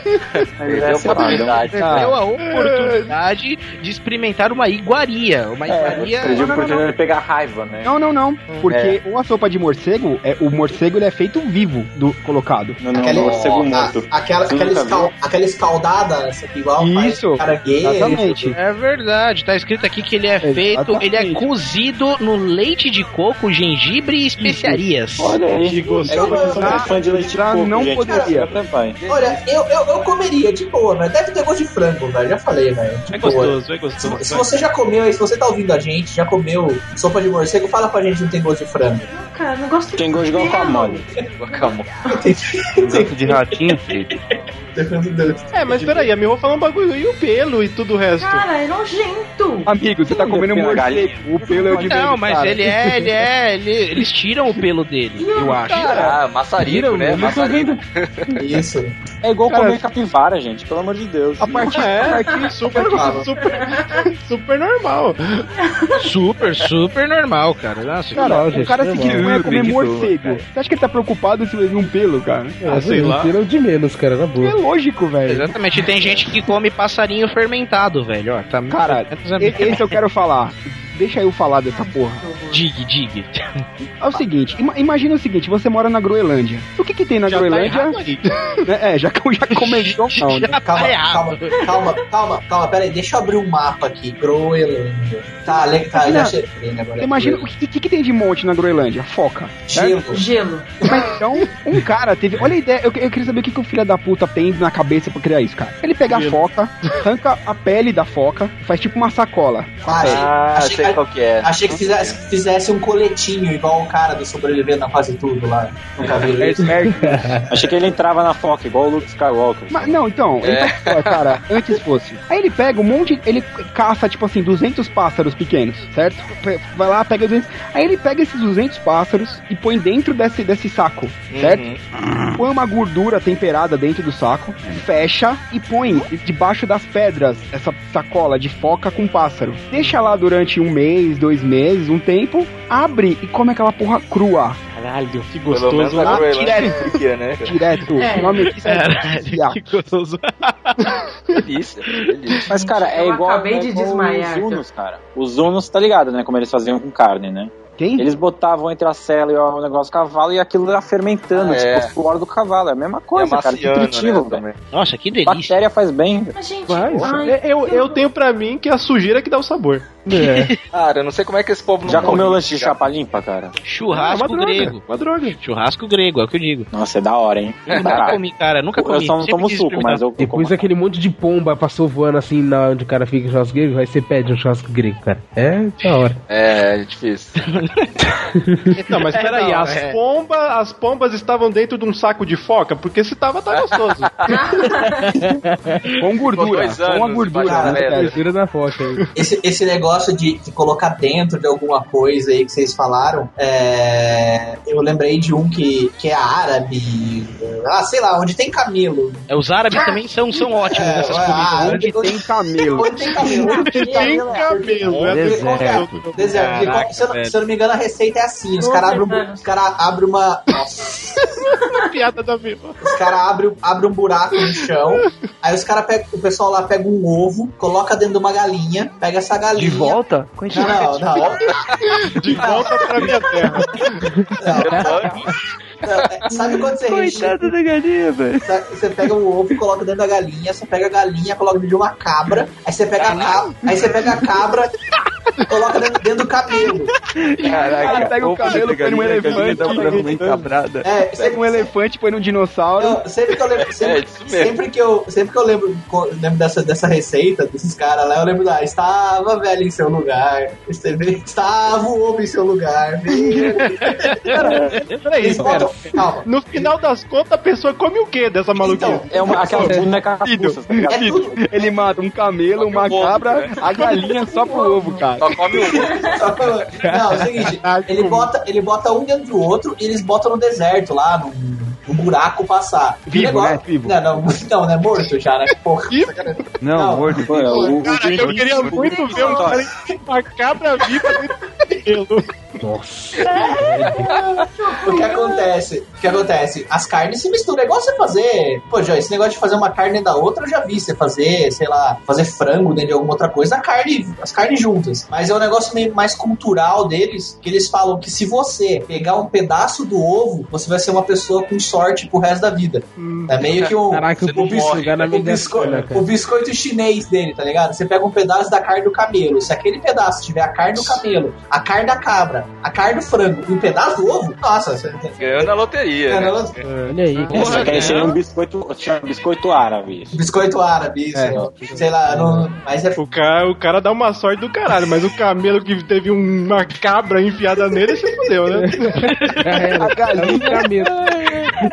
Perdeu a Essa é a oportunidade. Deu a oportunidade de experimentar uma iguaria. Uma É, iguaria. perdi a oportunidade de pegar raiva, né? Não, não, não. Porque uma sopa de morcego, é, o morcego ele é feito vivo do colocado. Não, não, Aquele- morcego a- morto. aquela, aquela, escal, aquela escaldada, essa aqui igual Isso, faz caranguejo. Exatamente. É verdade, tá escrito aqui que ele é feito, ele é cozido no leite de coco, gengibre e especiarias. Olha aí. É eu sou fã de leite de coco, não gente. poderia. Olha, eu, eu, eu comeria de boa, velho. Deve ter gosto de frango, velho. Já falei, velho. É boa. gostoso, é Se, gostoso. se você já comeu, se você tá ouvindo a gente, já comeu sopa de morcego, fala pra gente se não tem gosto de frango. Cara. Não gosto Tem gosto de guacamole. Guacamole. [LAUGHS] Gosto de ratinho, filho. É, mas peraí, a Miho falou um bagulho. E o pelo e tudo o resto? Cara, é nojento. Amigo, você tá comendo Pela morcego. galinha. O pelo é o de Não, mas cara. ele é, ele é, ele- eles tiram o pelo dele, eu acho. Ah, maçarico, né? não Maçarico. Isso. É igual Cara, comer capivara, gente, pelo amor de Deus. A partir, É, a partir super, super, super normal. Super, super normal, [LAUGHS] cara. Nossa, Cara, Não, o gente, cara se normal. Queria comer Preguiçoso, morcego. Você acha que ele tá preocupado se vai vir um pelo, cara? Ah, sei lá. Tira de menos, cara, na É boa. lógico, velho. Exatamente, e tem gente que come passarinho fermentado, velho. Ó, tá Cara, e- esse eu quero falar. Deixa eu falar dessa porra. dig, dig. É o seguinte, ima- imagina o seguinte, você mora na Groenlândia. O que que tem na Já tá Groenlândia? aí. É, [LAUGHS] é, já, já comentou [LAUGHS] não, né? Já Calma, tá calma, calma, calma, calma, pera aí, deixa eu abrir um mapa aqui. Groenlândia. Tá, le- tá, já achei né, agora. Imagina o que, que, que tem de monte na Groenlândia? Foca. Gelo. Gelo. Mas, então, um cara teve. Olha a ideia, eu, eu queria saber o que, que o filho da puta tem na cabeça pra criar isso, cara. Ele pega a Gelo. foca, arranca a pele da foca, faz tipo uma sacola. Ah, achei, Ah, achei sei qual que é. achei que fizesse, fizesse um coletinho, igual o cara do sobrevivendo na fase tudo lá. Nunca É, isso? é, [LAUGHS] Achei que ele entrava na foca, igual o Luke Skywalker. Mas, não, então, ele É. tá, cara, antes fosse. Aí ele pega um monte, ele caça, tipo assim, 200 pássaros pequenos, certo? Vai lá, pega 200. Aí ele pega esses 200 pássaros e põe dentro desse, desse saco, certo? Uhum. Põe uma gordura temperada dentro do saco, fecha e põe debaixo das pedras essa sacola de foca com pássaro. Deixa lá durante um mês, dois meses, um tempo, abre e come aquela porra crua. Caralho, que Pelo menos gostoso. na lá, Groenlândia fica, né? Direto. É. O nome disso é Caralho, que gostoso. [LAUGHS] Delícia, delícia. Mas, cara, é Eu igual, acabei é de igual desmaiar, os Unos, cara. Os Unos, tá ligado, né? Como eles faziam com carne, né? Quem? Eles botavam entre a cela e o negócio do cavalo e aquilo ia fermentando, Ah, é. tipo o suor do cavalo. É a mesma coisa, é cara. Que nutritivo, né, velho. também. Nossa, que delícia. Bactéria faz bem, velho. Mas, gente, Vai, ai, É, Eu, eu tenho pra mim que é a sujeira que dá o sabor. É. [LAUGHS] Cara, eu não sei como é que esse povo não Já comeu morre, lanche de chapa limpa, cara? Churrasco É uma droga, grego. Uma droga. Churrasco grego, é o que eu digo. Nossa, é da hora, hein? Eu nunca comi, cara, nunca Eu comi. só não Sempre tomo suco, mas eu, eu Depois como. aquele monte de pomba passou voando assim na onde o cara fica em churrasco grego, aí você pede um churrasco grego, cara. É da hora. É, é difícil. [LAUGHS] [LAUGHS] Não, mas É, peraí, não, as, é. pombas, as pombas estavam dentro de um saco de foca? Porque se tava, tá gostoso. [LAUGHS] Com gordura. dois Com a anos gordura. debaixo da né, aí. Esse, esse negócio de, de colocar dentro de alguma coisa aí que vocês falaram, é, eu lembrei de um que, que é árabe, ah, sei lá, onde tem camelo. É, Os árabes também são, são ótimos É, nessas ah, comidas. [LAUGHS] Onde tem camelo. Onde tem camelo. Onde tem Tem camelo. É não- velho. se eu não me engano, a receita é assim: os caras abrem um, cara abre uma. [LAUGHS] Piada da viva. Os caras abrem abre um buraco no chão, aí os cara pega, o pessoal lá pega um ovo, coloca dentro de uma galinha, pega essa galinha. De volta? Não, não, não. De volta pra minha terra. Não, é, Sabe quando você recheia? Coitado da galinha, velho. Você pega o ovo, coloca dentro da galinha, você pega a galinha, coloca dentro de uma cabra, aí você pega a cabra, aí você pega a cabra, coloca dentro, dentro do cabelo. Cara, pega o cabelo, põe num elefante. Encabrada. É, Pega sempre, um elefante, põe num dinossauro. eu- sempre que eu lembro, É sempre, isso mesmo. sempre que eu, sempre que eu lembro, lembro dessa, dessa receita desses caras lá, eu lembro da estava velho em seu lugar, estava o ovo em seu lugar. Peraí, espera. calma. No final das contas, a pessoa come o que dessa maluquice? Então, É uma, aquela tá ligado? é. Ele mata um camelo, uma cabra, né? a galinha só pro ovo, cara. Só come o pra- Não, é o seguinte, ele bota, ele bota um dentro do outro e eles botam no deserto lá, num, num buraco passar. E o Vivo, né? Vivo. Não, não, [LAUGHS] não, né? Morto já, né? Porra. Não, Não. morto. Pô, é, o, o Cara, Twin eu queria muito ver um cara com uma cabra viva dentro do. Nossa. O que acontece? O que acontece? As carnes se misturam. É igual você fazer. Pô, já, esse negócio de fazer uma carne da outra, eu já vi. Você fazer, sei lá, fazer frango dentro de alguma outra coisa, a carne, as carnes juntas. Mas é um negócio meio mais cultural deles, que eles falam que se você pegar um pedaço do ovo, você vai ser uma pessoa com sorte pro resto da vida. É meio que um. Caraca, o morre, O cara. o biscoito chinês dele, tá ligado? Você pega um pedaço da carne do camelo. Se aquele pedaço tiver a carne do camelo, a carne da cabra, a carne do frango e um pedaço do ovo, nossa, você Ganhou na loteria. Ganhou né? na loteria. Olha aí. Essa aqui seria um biscoito, tinha um biscoito árabe. Biscoito árabe, isso. Sei lá, não, mas é O cara, o cara dá uma sorte do caralho, mas o camelo que teve uma cabra enfiada nele se fudeu, né? A galinha.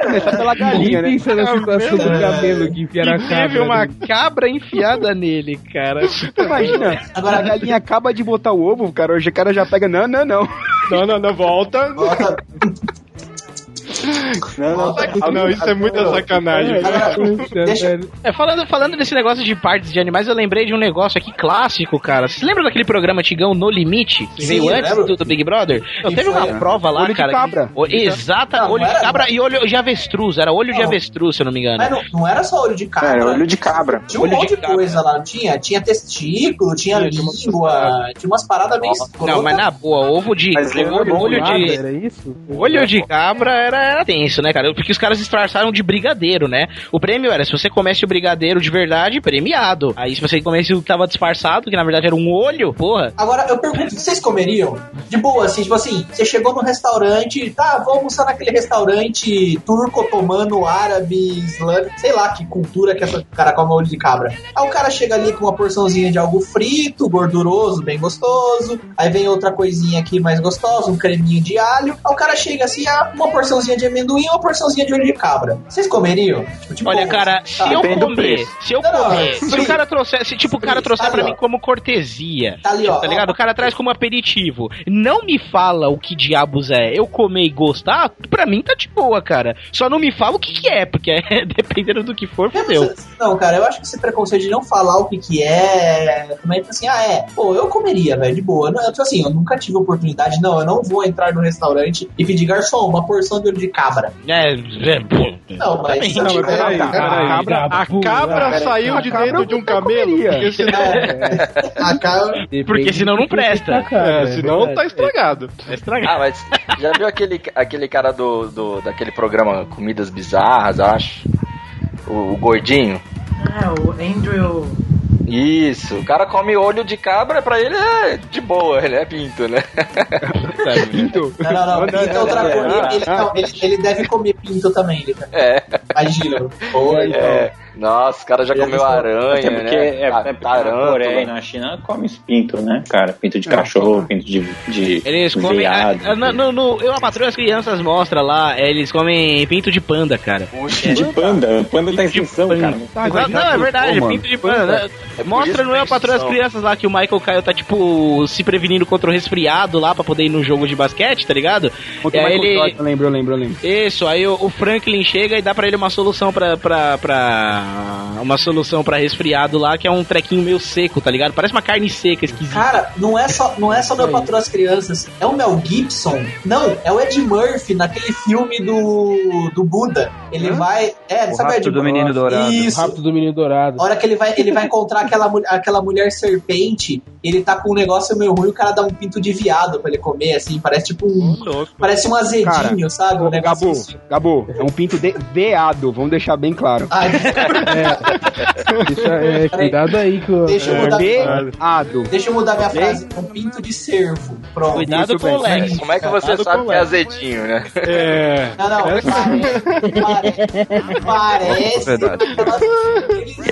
Começar pela galinha, né? Pensa na situação do cabelo que enfiaram a Teve cabra. uma né? cabra enfiada nele, cara. Imagina, agora a galinha acaba de botar o ovo, cara, hoje o cara já pega, não, não, não. Não, não, não, volta. Volta. Não, não, Ah, não, isso é muita sacanagem. Deixa- É, falando, falando desse negócio de partes de animais, eu lembrei de um negócio aqui clássico, cara. Vocês lembram daquele programa antigão No Limite? Que Sim, veio antes do, do Big Brother? Eu teve uma né? prova lá, Olho de cara. que- cabra. o- exata, Não, olho não de era- cabra e olho de avestruz. Era olho de avestruz, se eu não me engano. Mas não, não era só olho de cabra. Cara, olho de cabra. Tinha um olho monte de de, cabra. coisa lá, tinha? Tinha testículo, tinha umas língua, tinha umas paradas meio Não, mas na boa, ovo de. Mas é olho, Nada, de. Era isso? Olho de cabra era, era tenso, né, cara? Porque os caras disfarçaram de brigadeiro, né? O prêmio era, se você comesse o brigadeiro de verdade, premiado. Aí se você comesse o que tava disfarçado, que na verdade era um olho, porra. Agora, eu pergunto, vocês comeriam? De boa, assim, tipo assim, você chegou no restaurante, tá, vou almoçar naquele restaurante turco, otomano, árabe, islâmico, sei lá que cultura que o cara come olho de cabra. Aí o cara chega ali com uma porçãozinha de algo frito, gorduroso, bem gostoso, aí vem outra coisinha aqui mais gostosa, um creminho de alho, aí o cara chega assim, ah, uma porçãozinha de amendoim e uma porçãozinha de olho de cabra. Vocês comeriam? Tipo, tipo, Olha, cara, se tá, eu comer, se eu Não, não, comer, se sim. o cara trouxer, se tipo o cara trouxer tá pra ali, mim ó. como cortesia, Tá ali, ó. tá ligado? O cara traz como aperitivo. Não me fala o que diabos é. Eu comer e gostar, pra mim tá de boa, cara. Só não me fala o que que é, porque [LAUGHS] é, dependendo do que for, fodeu. Não, cara, eu acho que esse preconceito de não falar o que que é, também tipo assim, ah, é, pô, eu comeria, velho, de boa. Não, eu, tipo assim, eu nunca tive oportunidade, não, eu não vou entrar no restaurante e pedir garçom, uma porção de olho de cabra. É, é. Não, mas Não, mas tiver, peraí, cabra A cabra saiu de cabra dentro de um camelo, comeria. porque senão, é, a cabra, Porque senão não presta. é, senão tá estragado. É estragado. Ah, mas já viu aquele, aquele cara do, do daquele programa Comidas Bizarras, acho? O, o gordinho? Ah, o Andrew. Isso, o cara come olho de cabra, pra ele é de boa, ele é pinto, né? [LAUGHS] Pinto. não, não, não, pinto é outra coisa. Ele, não, ele, ele deve comer pinto também, ele. É, Imagina. Pô, é. Nossa, o cara já comeu aranha, Até porque, né? é, é porque na tarântula. Coreia e na China come pinto, né, cara? Pinto de cachorro, pinto de, de Eles comem. veado. ah, no, no, no- eu, a patroa as crianças mostra lá, é, eles comem pinto de panda, cara. De panda. Panda tá em extinção, cara. Exato, não, é verdade, Pô, pinto de panda. né? É Mostra no Eu, a Patroa as. Crianças lá que o Michael Caio tá, tipo, se prevenindo contra o resfriado lá pra poder ir no jogo de basquete, tá ligado? Contra E o aí Michael ele. Jordan, eu lembro, eu lembro, eu lembro. Isso, aí o, o Franklin chega e dá pra ele uma solução pra, pra, pra. Uma solução pra resfriado lá, que é um trequinho meio seco, tá ligado? Parece uma carne seca, esquisita. Cara, não é só, não é só meu patrão as crianças, é o Mel Gibson. Não, é o Ed Murphy naquele filme do, do Buda. Ele vai. É, O sabe o Ed Rapto do Murphy? Menino Dourado. Isso. Rápido do menino dourado. A hora que ele vai, ele vai encontrar aquela, aquela mulher serpente, ele tá com um negócio meio ruim, o cara dá um pinto de viado pra ele comer, assim, parece tipo um. Parece um azedinho, Cara, sabe? Um negócio Gabu, assim. Gabu, é um pinto de veado, vamos deixar bem claro. Ai, Deixa, é, cuidado aí com deixa, eu mudar, Veado. deixa eu mudar minha frase. Um pinto de cervo. Pronto. Cuidado isso com o. Lex. Como é que você Cuidado sabe que é azedinho, né? É. Não, não, parece. Parece.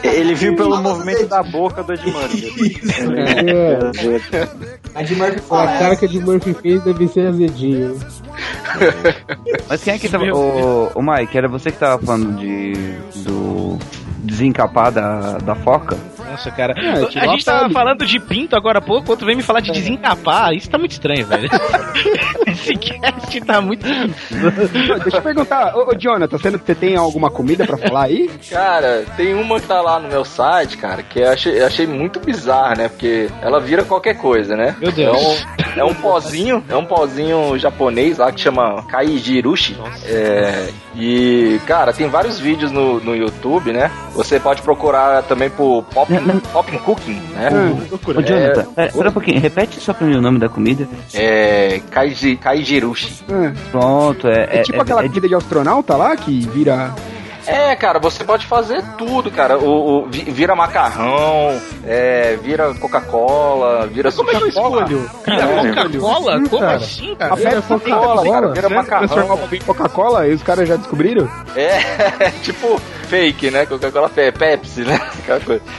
Ele viu pelo movimento da boca do Ed Murphy. É, Ed Murphy a cara que a de Murphy fez deve ser azedinho. Mas quem é que tava. Ô, ô Mike, era você que tava falando de. do. Desencapar da, da foca? Nossa, cara. É, a gente tava falando de pinto agora há pouco, quando vem me falar de desencapar. Isso tá muito estranho, velho. [LAUGHS] Esse cast tá muito. Deixa eu perguntar, ô, ô Jonathan, você, você tem alguma comida pra falar aí? Cara, tem uma que tá lá no meu site, cara, que eu achei, eu achei muito bizarra, né? Porque ela vira qualquer coisa, né? Meu Deus. É um, é um pozinho, é um pozinho japonês lá que chama Kaijirushi. É, e, cara, tem vários vídeos no, no YouTube, né? Você pode procurar também por Pop, Popping Cooking, né? Ô Jonathan, pera, pera um pouquinho, repete só pra mim o nome da comida. É. Kaiji, Kaijirushi. É, Pronto, é. é tipo aquela é- comida de astronauta lá que vira. É, cara, você pode fazer tudo, cara. O, o- vi- vira macarrão, é, vira Coca-Cola, vira Como é que eu escolho? Vira Coca-Cola? Como cara? assim, A Pepsi tem Coca-Cola, cara. Vira transformar em Coca-Cola e os caras já descobriram? [LAUGHS] É, tipo fake, né? Coca-Cola Pe- Pepsi, né?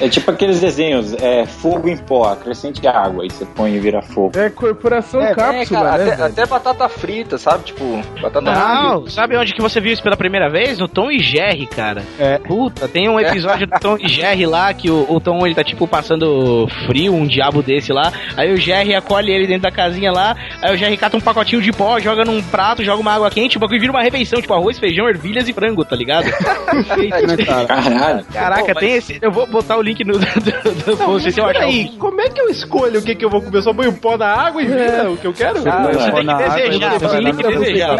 É tipo aqueles desenhos, é fogo em pó, acrescente água, aí você põe e vira fogo. É corporação É, cápsula, cara, né? até, velho? até batata frita, sabe? Tipo, batata Não, sabe onde que você viu isso pela primeira vez? No Tom e Jerry, cara. É. Puta, tem um episódio do Tom e Jerry lá que o, o Tom ele tá tipo passando frio, um diabo desse lá. Aí o Jerry acolhe ele dentro da casinha lá. Aí o Jerry cata um pacotinho de pó, joga num prato, joga uma água quente, o bagulho vira uma refeição, tipo arroz, feijão, ervilhas e frango, tá ligado? Perfeito, né? [LAUGHS] Caralho. Caraca, Pô, tem esse. Eu vou botar o link no [LAUGHS] do, do, do post se eu achar. Peraí, como é que eu escolho o que, que eu vou comer? Só põe o pó na água e vira o que eu quero? Ah, você tem que água, desejar, você tem que desejar.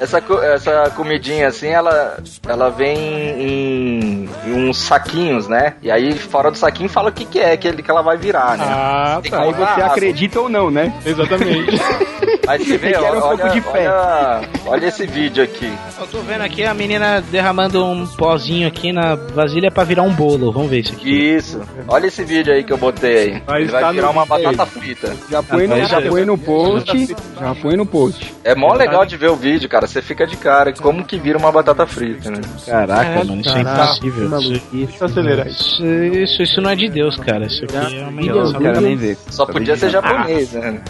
Essa É, essa comidinha assim, ela, ela vem em, em uns saquinhos, né? E aí, fora do saquinho, fala o que, que é que, ele, que ela vai virar, né? Ah, tá. Aí você acredita ou não, né? Exatamente. [LAUGHS] Mas você vê, era um olha, pouco de fé. olha, olha esse vídeo aqui. Eu tô vendo aqui a menina derramando um pozinho aqui na vasilha pra virar um bolo. Vamos ver isso aqui. Isso. Olha esse vídeo aí que eu botei aí. Vai Ele vai estar virar uma aí. batata frita. Já põe no, já põe no post. Já põe no post. É mó legal de ver o vídeo, cara. Você fica de cara. Como que vira uma batata frita, né? Caraca, mano, isso é impossível. Isso, isso. isso, isso, não é de Deus, cara. Isso aqui é uma nem ver. Só podia ser japonês, né?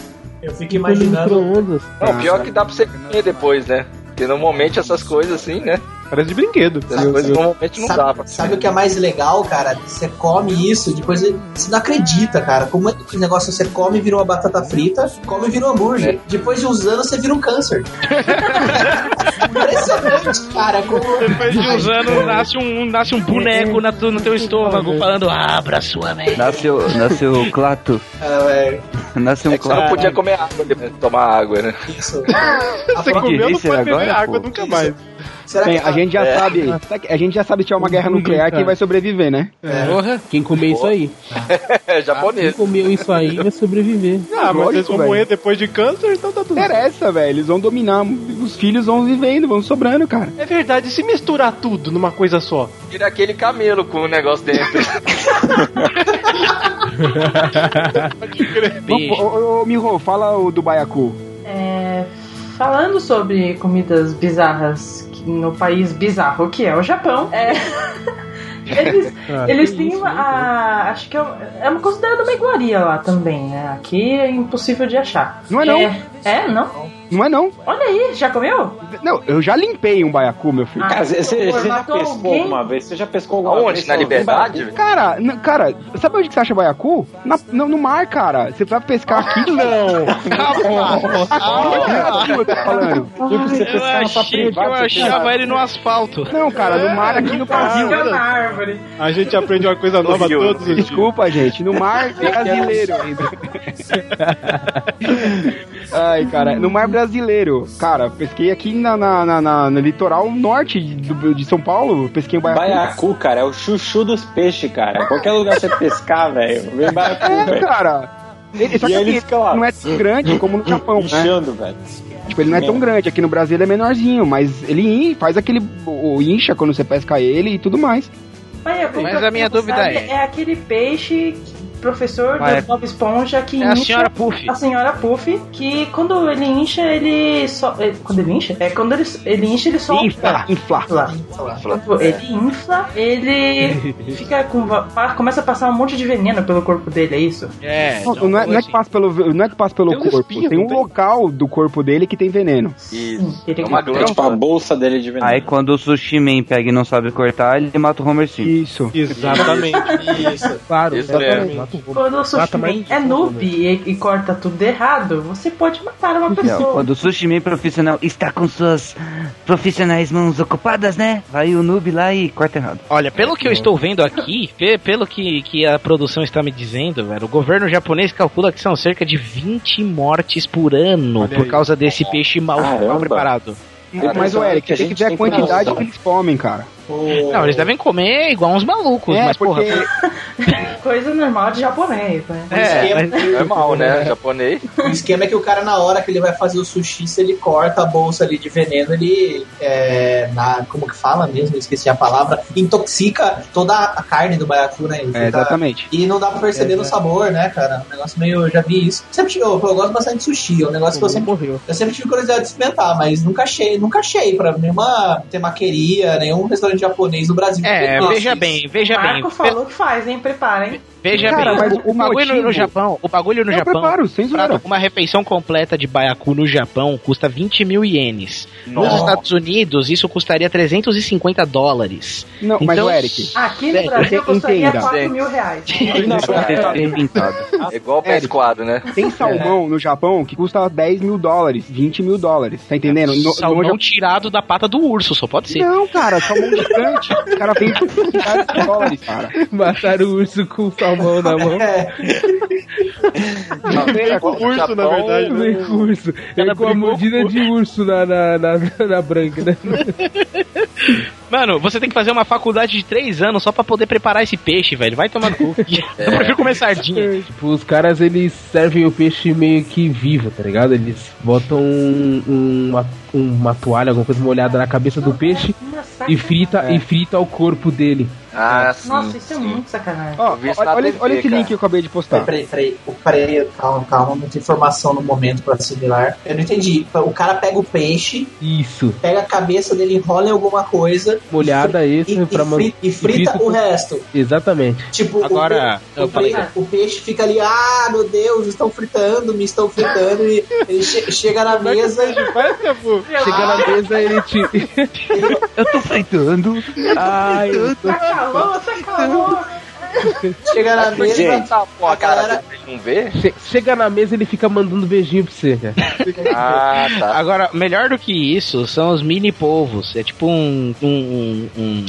Eu fico imaginando. Não, pior que dá pra você comer depois, né? Porque normalmente essas coisas assim, né? Parece de brinquedo. Essas coisas normalmente não dá Sabe, pra sabe o que é mais legal, cara? Você come isso, depois você não acredita, cara. Como é que o negócio você come e vira uma batata frita, come e vira um hambúrguer. Depois de uns anos você vira um câncer. [LAUGHS] Impressionante, cara. Como... Depois de uns anos nasce um, nasce um boneco na tu- no teu estômago falando abra sua mente. Nasceu, nasceu Clato. Ah, velho, Nasceu um É você não Clato. podia comer água tomar água, né? isso. Você comeu, não pode beber agora, água pô. nunca mais. Será Bem, que a gente já É. sabe. A gente já sabe se tiver uma guerra nuclear, quem vai sobreviver, né? Porra. Quem comer isso aí? É [LAUGHS] Quem japonês. comeu isso aí vai sobreviver. Ah, mas Lógico, eles vão velho. morrer depois de câncer, então tá tudo certo. Interessa, velho. Eles vão dominar. Os filhos vão vivendo, vão sobrando, cara. É verdade, e se misturar tudo numa coisa só? Vira aquele camelo com o negócio dentro. [LAUGHS] Ô, ô, ô, Miho, fala o do Baiacu. É, falando sobre comidas bizarras no país bizarro que é o Japão, é, [LAUGHS] eles, Ah, eles têm isso, uma. hein, a- acho que é, uma- é uma considerada uma iguaria lá também, né? Aqui é impossível de achar. Não é não. É, é, não? Não é não. Olha aí, já comeu? Não, eu já limpei um Baiacu, meu filho. Ah, Cara, você, você- você já pescou alguém? alguma vez? Você já pescou alguma Aonde? vez? Na Não, Liberdade? Cara, cara, sabe onde que você acha baiacu? Na, no, no mar, cara. Você vai pescar aqui? [LAUGHS] Não. Aqui eu tô falando. Eu achei que eu achava ele no asfalto. Não, cara, no mar aqui no Brasil. Fica na árvore. A gente aprende uma coisa nova todos os dias. Desculpa, gente. No mar brasileiro ainda. [LAUGHS] Ai, cara, no mar brasileiro. Cara, pesquei aqui na, na, na- na- no litoral norte de, de São Paulo. Pesquei um baiacu. Baiacu, cara, é o chuchu dos peixes, cara. Qualquer lugar você pescar, velho, vem baiacu, É, velho. cara. Ele, só E que ele assim, fica lá. não é tão grande como no Japão, né? Inchando, velho. Tipo, ele não é tão grande. Aqui no Brasil ele é menorzinho, mas ele faz aquele. O incha quando você pesca ele e tudo mais. Mas, é, Mas a minha dúvida sabe, é- É aquele peixe, que- professor Vai. do Bob Esponja, que É a incha- senhora Puff. A senhora Puff, que quando ele incha, ele só. ele- Quando ele incha? É quando ele, ele incha, ele solta. Infla, infla. Lá. Quando ele infla, ele [LAUGHS] fica com. Começa a passar um monte de veneno pelo corpo dele, é isso? É. Não, não é, não é que passa pelo, não é que passa pelo Tem um corpo. espinho, tem um tem? local do corpo dele que tem veneno. Isso. Ele É uma É tipo a bolsa dele de veneno. Aí quando o Sushi Man pega e não sabe cortar, ele mata o Homer Simpson. Isso. Exatamente. [LAUGHS] Isso. Claro, Isso exatamente. O. Quando o Mata mais sushi de é um noob e, e corta tudo errado, você pode matar uma Não, pessoa. quando o Sushi Man profissional está com suas profissionais mãos ocupadas, né? Vai o noob lá e corta errado. Olha, pelo que eu estou vendo aqui, pe- pelo que, que a produção está me dizendo, velho, o governo japonês calcula que são cerca de 20 mortes por ano Olha por aí. causa desse peixe mal, mal preparado. Mas, ô Eric, tem que gente ver a quantidade que eles comem, cara. Não, eles devem comer igual uns malucos, É, mas porra. [LAUGHS] Coisa normal de japonês, né? O esquema- Normal, né? [LAUGHS] Japonês. O esquema é que o cara, na hora que ele vai fazer o sushi, se ele corta a bolsa ali de veneno, ele. É, na, como que fala mesmo? Esqueci a palavra. Intoxica toda a carne do baiacu, né? É, fica- exatamente. E não dá pra perceber É, no é. sabor, né, cara? Um negócio meio. Eu já vi isso. Sempre tive, eu, eu gosto bastante de sushi. É um negócio que eu sempre. Eu sempre tive curiosidade de experimentar, mas nunca achei, nunca achei pra nenhuma temaqueria, nenhum restaurante japonês no Brasil. É, veja bem, veja bem. Marco falou que faz, hein? Prepara, hein? Veja Cara, bem, mas o, o o bagulho no- no motivo- Japão, o bagulho no Eu Japão, preparo, sem pra- uma refeição completa de baiacu no Japão custa 20 mil ienes. Nos. Estados Unidos, isso custaria 350 dólares. Não, mas Então- o Eric. Aqui no Brasil você custaria entenda. 4 mil reais. [LAUGHS] É igual pé esquadro, né? Tem salmão no Japão que custa 10 mil dólares, 20 mil dólares. Tá entendendo? No- no Salmão Japão- tirado da pata do urso, só pode ser. Não, cara, salmão gigante. Caras vendem por 10 dólares, cara. Mataram o urso com salmão na mão. Vem com urso, na verdade. né? Vem com urso. Ele com a mordida de urso na, na, na, na branca, né? Mano, você tem que fazer uma faculdade de 3 anos só pra poder preparar esse peixe, velho. Vai tomar no cu. [LAUGHS] Eu prefiro comer sardinha. Tipo, os caras eles servem o peixe meio que vivo, tá ligado? Eles botam um- um- uma, uma toalha, alguma coisa molhada na cabeça do peixe e frita, e frita o corpo dele. Ah, sim. Nossa, isso é muito sacanagem. Ó, vi isso na olha, TV, olha esse cara. link que eu acabei de postar. Peraí, peraí, peraí, calma, calma, muita informação no momento pra assimilar. Eu não entendi. O cara pega o peixe, Isso. pega a cabeça dele, enrola em alguma coisa Molhada esse e, pra e, man- fri- e frita frita o resto. Exatamente. Tipo, Agora, o, eu o, falei- pe- o peixe fica ali, ah, meu Deus, estão fritando, me estão fritando, e ele che- chega na mesa. Chega na mesa ele te. [LAUGHS] Eu tô fritando. Ai, eu tô... Tá calor, tá calor. [LAUGHS] Chega na mesa, Gente, pô, a cara galera- não vê? Che- Chega na mesa ele fica mandando beijinho pra você, cara. [LAUGHS] Ah, tá. Agora, melhor do que isso são os mini polvos. É tipo um, um- um- um-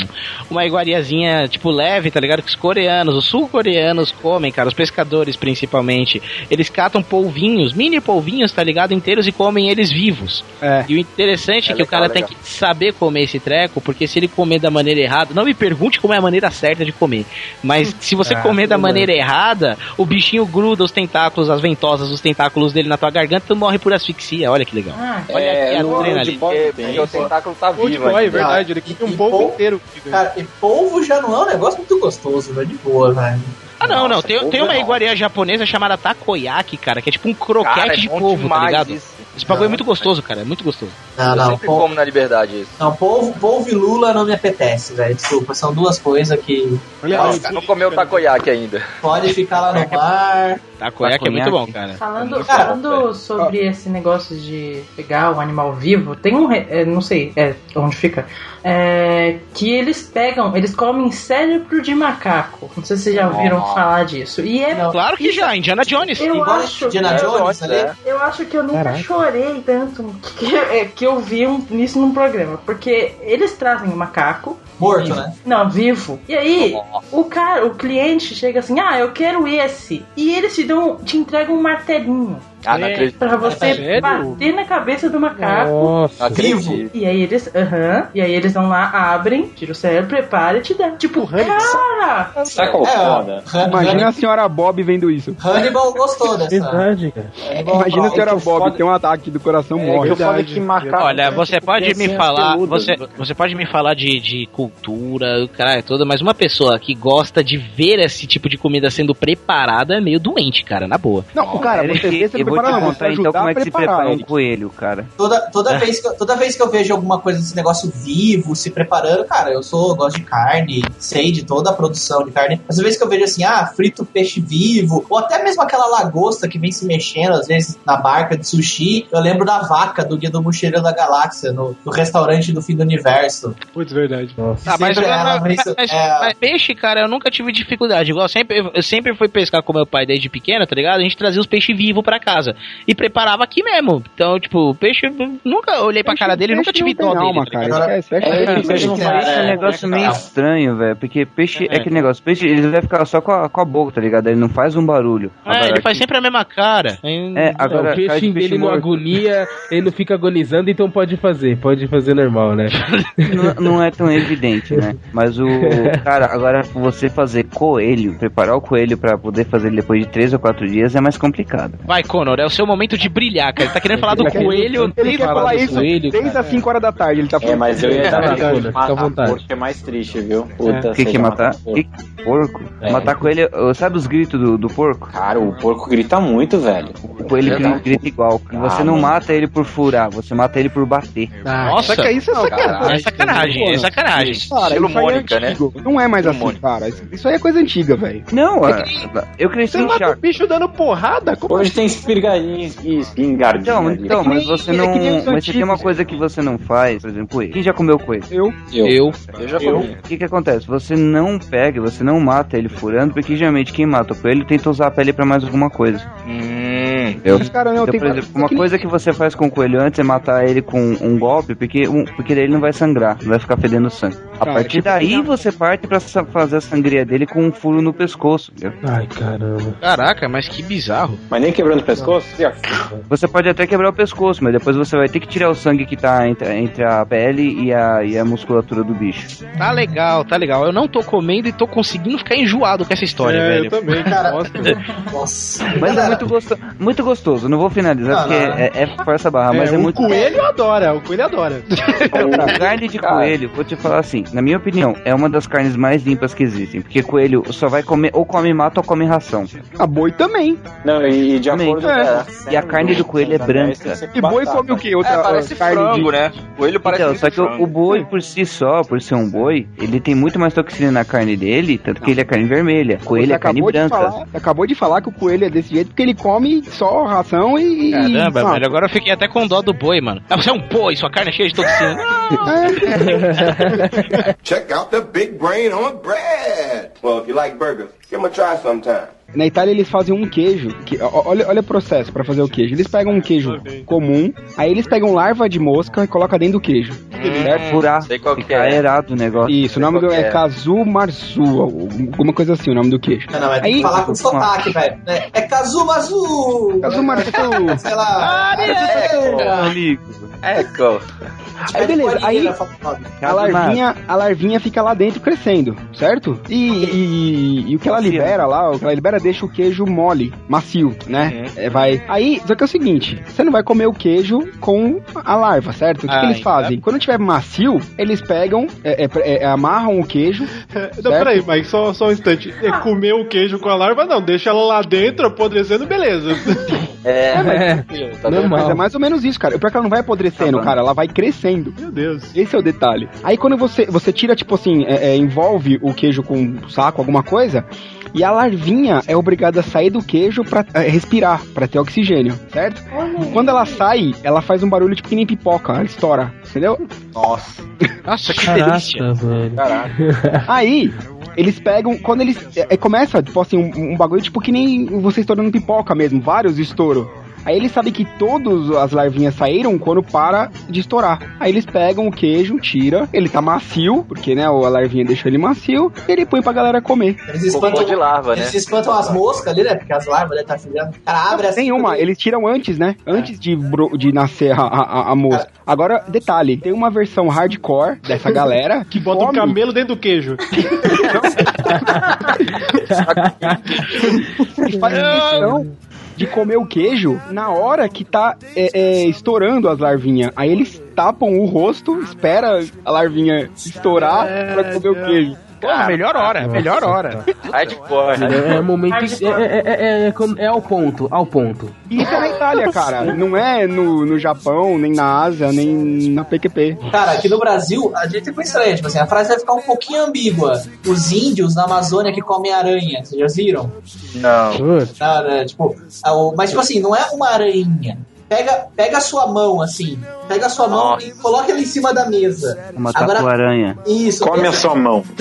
uma iguariazinha, tipo, leve, tá ligado? Que os coreanos, os sul-coreanos comem, cara, os pescadores principalmente. Eles catam polvinhos, mini polvinhos, tá ligado? Inteiros e comem eles vivos. É. E o interessante é, É que o legal, cara legal. tem que saber comer esse treco, porque se ele comer da maneira errada, não me pergunte como é a maneira certa de comer, mas se você Ah, comer da maneira errada, o bichinho gruda os tentáculos, as ventosas dos tentáculos dele na tua garganta e tu morre por asfixia. Olha que legal. Ah, Olha aqui a no adrenalina. porque, porque o tentáculo tá vivo boy, ainda. verdade. Ele come um E polvo pol- inteiro. Cara, e polvo já não é um negócio muito gostoso, velho, de boa, velho. Ah, não, não. Tem, tem é uma bom. iguaria japonesa chamada takoyaki, cara, que é tipo um croquete Cara, é de polvo, tá ligado? isso. Esse bagulho é muito gostoso, cara. É muito gostoso. Não, Eu não, sempre pol- como na liberdade isso. não polvo, polvo e lula não me apetece, velho. Desculpa, são duas coisas que Olha Nossa, cara, não comeu takoyaki ainda. pode ficar lá no mar. Takoyaki é muito bom, cara. Falando, Cara, falando sobre esse negócio de pegar o animal vivo, tem um. é, não sei é, onde fica. é, que eles pegam, eles comem cérebro de macaco. Não sei se vocês já ouviram Nossa. falar disso. E é. Claro que já, Indiana Jones. Eu Igual acho, Indiana É, Jones é. ali. eu acho que eu nunca Caraca. chorei tanto que, é, que eu vi um, nisso num programa. Porque eles trazem o macaco. Morto, vivo. né? Não, vivo. E aí, o cara, o cliente chega assim, ah, eu quero esse. E eles te dão, te entregam um martelinho. Ah, não acredito. Pra você Sério? bater na cabeça do macaco. Nossa. Acredito. E aí eles, aham, e aí eles vão lá, abrem, tira o cérebro, prepara e te dá. Tipo, cara! Sabe qual É, foda? Han- Imagina a senhora Bob vendo isso. Hannibal gostou [LAUGHS] dessa. Verdade, cara. Imagina a senhora Bob foda- tem um ataque do coração É morre. que eu falei que macaco. Olha, você pode me falar, você, você pode me falar de, de cultura, o caralho toda, mas uma pessoa que gosta de ver esse tipo de comida sendo preparada é meio doente, cara, na boa. Não, cara, você vê, você eu vou te prepara não, contar então como é que se preparar prepara um coelho, cara. Toda, É. toda, vez que, eu- toda vez que eu vejo alguma coisa desse negócio vivo, se preparando, cara, eu sou, eu gosto de carne, sei de toda a produção de carne. Mas às vezes que eu vejo assim, ah, frito peixe vivo, ou até mesmo aquela lagosta que vem se mexendo, às vezes, na barca de sushi, eu lembro da vaca do Guia do Mochileiro da Galáxia, no, no restaurante do fim do universo. Putz, verdade. Nossa. Ah, mas, ela mas- mas- é- mas peixe, cara, eu nunca tive dificuldade. Igual, sempre, eu sempre fui pescar com meu pai desde pequeno, tá ligado? A gente trazia os peixes vivos pra casa. Casa e preparava aqui mesmo. Então, tipo, o peixe, eu nunca olhei pra cara dele, nunca tive dó dele. tá ligado? É, peixe não faz é um negócio meio estranho, velho. Porque peixe é aquele negócio. Peixe, ele vai ficar só com a, com a boca, tá ligado? Ele não faz um barulho. É, ele faz sempre a mesma cara. É, agora. o peixe dele não agonia, [LAUGHS] ele não fica agonizando, então pode fazer. Pode fazer normal, né? não, não é tão evidente, né? Mas o. [LAUGHS] Cara, agora você fazer coelho, preparar o coelho pra poder fazer ele depois de três ou quatro dias é mais complicado. Vai, Conor, é o seu momento de brilhar, cara. Ele tá querendo falar do coelho. Ele quer falar isso desde as 5 horas da tarde. Ele tá É, falando. mas eu ia dar matar vontade. porco é mais triste, viu? Puta, O que que matar? porco. Que porco? É. Matar coelho. Sabe os gritos do, do porco? Cara, o porco grita muito, velho. O coelho grita igual. Você Ah, não mano. mata ele por furar, você mata ele por bater. Nossa, Só que isso é sacanagem. É sacanagem, é sacanagem. Estilo é Mônica, né? Não é mais assim, cara. Isso, aí é coisa antiga, velho. Não, é- eu cresci Você em mata o bicho dando porrada? Como Hoje tem espirgadinha e espingardinha. Então, ali. então, mas você não. Mas você tem uma coisa que você não faz, por exemplo, coelho. Quem já comeu coelho? Eu. Eu. Eu já Eu. comi. O que que acontece? Você não pega, você não mata ele furando, porque geralmente quem mata o coelho tenta usar a pele pra mais alguma coisa. Hum. Os caras não Então, tem por exemplo, uma coisa que você faz com o coelho antes é matar ele com um golpe, porque, um, porque daí ele não vai sangrar, não vai ficar fedendo sangue. A Cara, partir tipo, daí você parte pra fazer a sangria dele com um furo no pescoço. entendeu? Ai, caramba. Caraca, mas que bizarro. Mas nem quebrando o pescoço? Você pode até quebrar o pescoço, mas depois você vai ter que tirar o sangue que tá entre, entre a pele e a, e a musculatura do bicho. Tá legal, tá legal. Eu não tô comendo e tô conseguindo ficar enjoado com essa história, É, velho. eu também. Cara, Nossa. Mas é muito, gosto, muito gostoso, não vou finalizar porque é, é força barra, mas é, o muito coelho adora, o coelho adora. A carne de coelho, vou te falar assim, na minha opinião, é uma das carnes mais limpas que existem. Porque coelho só vai comer, ou come mato ou come ração. A boi também. Não, e, e de Também. acordo É. E a carne do coelho é branca. E boi come o quê? Outra É, parece carne frango, de... né? Coelho parece Então, só que o, frango. o boi por si só, por ser um boi, ele tem muito mais toxina na carne dele, tanto que ele é carne vermelha. Coelho Você é carne acabou de branca. falar- acabou de falar que o coelho é desse jeito porque ele come só ração e. Caramba, Ah, velho, agora eu fiquei até com dó do boi, mano. Ah, você é um boi, sua carne é cheia de toxina. [LAUGHS] Check out the big brain on bread. Well, if you like burgers, give them a try sometime. Na Itália eles fazem um queijo. Que, olha, olha o processo pra fazer o queijo. Eles pegam um queijo comum, aí eles pegam larva de mosca e colocam dentro do queijo. Certo? Furar, Sei qual que é. aerado o negócio. Isso, o nome do é é. Kazu Marzu, alguma coisa assim, o nome do queijo. Não, não, mas tem Aí- que falar com sotaque, velho. É, é Kazumazu! Kazu Marzu. Sei lá. Amigo. Eco. Aí beleza, aí a larvinha, a larvinha fica lá dentro crescendo, certo? E, e- e o que ela libera lá, o que ela libera deixa o queijo mole, macio, né? É, vai. Aí, só que é o seguinte, você não vai comer o queijo com a larva, certo? O que, que Ah, eles então. fazem? Quando tiver macio, eles pegam, é, é, é, amarram o queijo. [LAUGHS] Não, peraí, Mike, só, só um instante. É comer o queijo com a larva? Não, deixa ela lá dentro, apodrecendo, beleza. É, [LAUGHS] É, tá Mas normal. é mais ou menos isso, cara. Pior é que ela não vai apodrecendo, cara, ela vai crescendo. Meu Deus. Esse é o detalhe. Aí quando você, você tira, tipo assim, é, é, envolve o queijo com um saco, alguma coisa, e a larvinha é obrigada a sair do queijo pra é, respirar, pra ter oxigênio, certo? Quando ela sai, ela faz um barulho tipo que nem pipoca, ela estoura, entendeu? Nossa. Nossa, que Caraca, delícia. velho. Aí, eles pegam, quando eles. É, é, começa, tipo assim, um, um bagulho tipo que nem você estourando pipoca mesmo, vários estouros. Aí eles sabem que todas as larvinhas saíram quando para de estourar. Aí eles pegam o queijo, tira, ele tá macio, porque né, a larvinha deixou ele macio, e ele põe pra galera comer. Eles Cocô espantam, de larva, né? eles espantam as moscas ali, né? Porque as larvas devem estar filhando. Cara, abre assim. Tem uma, eles tiram antes, né? Antes de, bro- de nascer a, a, a mosca. Agora, detalhe, tem uma versão hardcore dessa galera [LAUGHS] Que bota um come- camelo dentro do queijo. que [LAUGHS] [LAUGHS] faz questão de comer o queijo na hora que tá é, é, estourando as larvinhas. Aí eles tapam o rosto, espera a larvinha estourar pra comer o queijo. Porra, melhor hora, melhor hora. Hardcore. É, é momento. É, é, é, é, é ao ponto, ao ponto. E isso é na Itália, cara. Não é no, no Japão, nem na Ásia, nem na PQP. Cara, aqui no Brasil, a gente ficou estranho. Tipo assim, a frase vai ficar um pouquinho ambígua. Os índios na Amazônia que comem aranha, vocês já viram? Não. Né, tipo, mas tipo assim, não é uma aranha. Pega, pega a sua mão, assim. Pega a sua mão e coloca ela em cima da mesa. Uma tatu-aranha. Isso. Come a sua mão. [LAUGHS]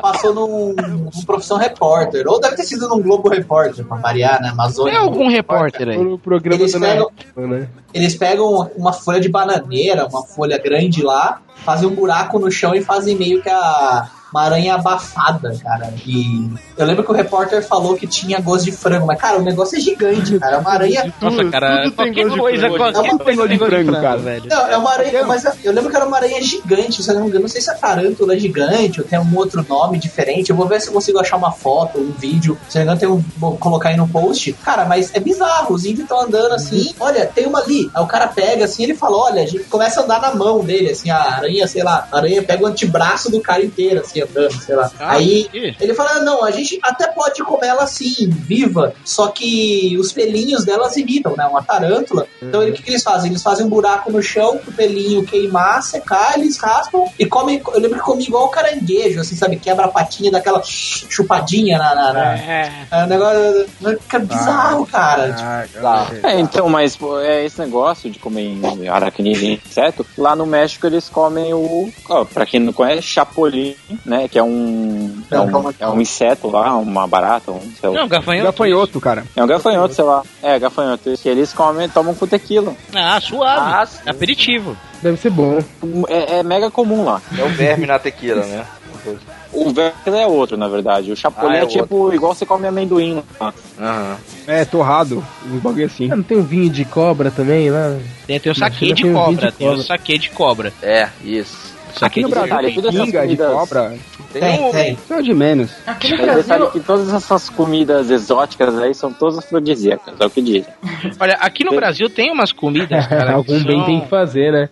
Passou num, num profissão repórter. Ou deve ter sido num Globo Repórter, pra variar, né? Amazônia. Tem algum repórter aí? No programa Eles pegam- né? Eles pegam uma, uma folha de bananeira, uma folha grande lá, fazem um buraco no chão e fazem meio que a. Uma aranha abafada, cara. E eu lembro que o repórter falou que tinha gosto de frango, mas, cara, o negócio é gigante, cara. É uma aranha. Nossa, cara, qualquer coisa, qualquer É uma coisa tem gosto de frango, velho. Não, é uma aranha, mas eu lembro que era uma aranha gigante, se eu não me engano, não sei se a tarântula é gigante ou tem algum outro nome diferente. Eu vou ver se eu consigo achar uma foto, um vídeo. Se eu não me engano, tem um, vou colocar aí no post. Cara, mas é bizarro, os índios estão andando assim, olha, tem uma ali. Aí o cara pega assim, ele fala, olha, a gente começa a andar na mão dele, assim, a aranha, sei lá, a aranha pega o antebraço do cara inteiro, assim, andando, sei lá. Ah, aí que? ele fala, não, a gente até pode comer ela assim, viva, só que os pelinhos delas irritam, né? Uma tarântula. Então ele- o que, que eles fazem? Eles fazem um buraco no chão pro pelinho queimar, secar, eles raspam e comem. Eu lembro que come igual caranguejo, assim, sabe? Quebra a patinha daquela chupadinha na. na, na- é um negócio. Cara, bizarro, cara. Tipo, É, então, mas pô, é esse negócio de comer aracnídeo e inseto, lá no México eles comem o, ó, pra quem não conhece, chapolim, né, que é um, é um, é um inseto lá, uma barata, um, sei lá. Não, gafanhoto. Gafanhoto, cara. É um gafanhoto, sei lá. É, gafanhoto. Que eles comem, tomam com tequila. Ah, suave. Aperitivo. Deve ser bom. É, é mega comum lá. É o verme na tequila, né? O verme é outro, na verdade. O chapolim Ah, é é, tipo igual você come amendoim lá. É, torrado. Um bagulho assim. Ah, não tem um vinho de cobra também lá? Tem, tem o China de vinho cobra. de Tem o saque de cobra. É, isso. Aqui no Brasil tem todas essas pinga de comidas- cobra. Tem, tem. Isso é de menos. Aqui no Mas detalhe Brasil, que todas essas comidas exóticas aí são todas afrodisíacas, é o que dizem. Olha, aqui no Brasil tem umas comidas, [LAUGHS] cara. que Algum bem tem que fazer, né?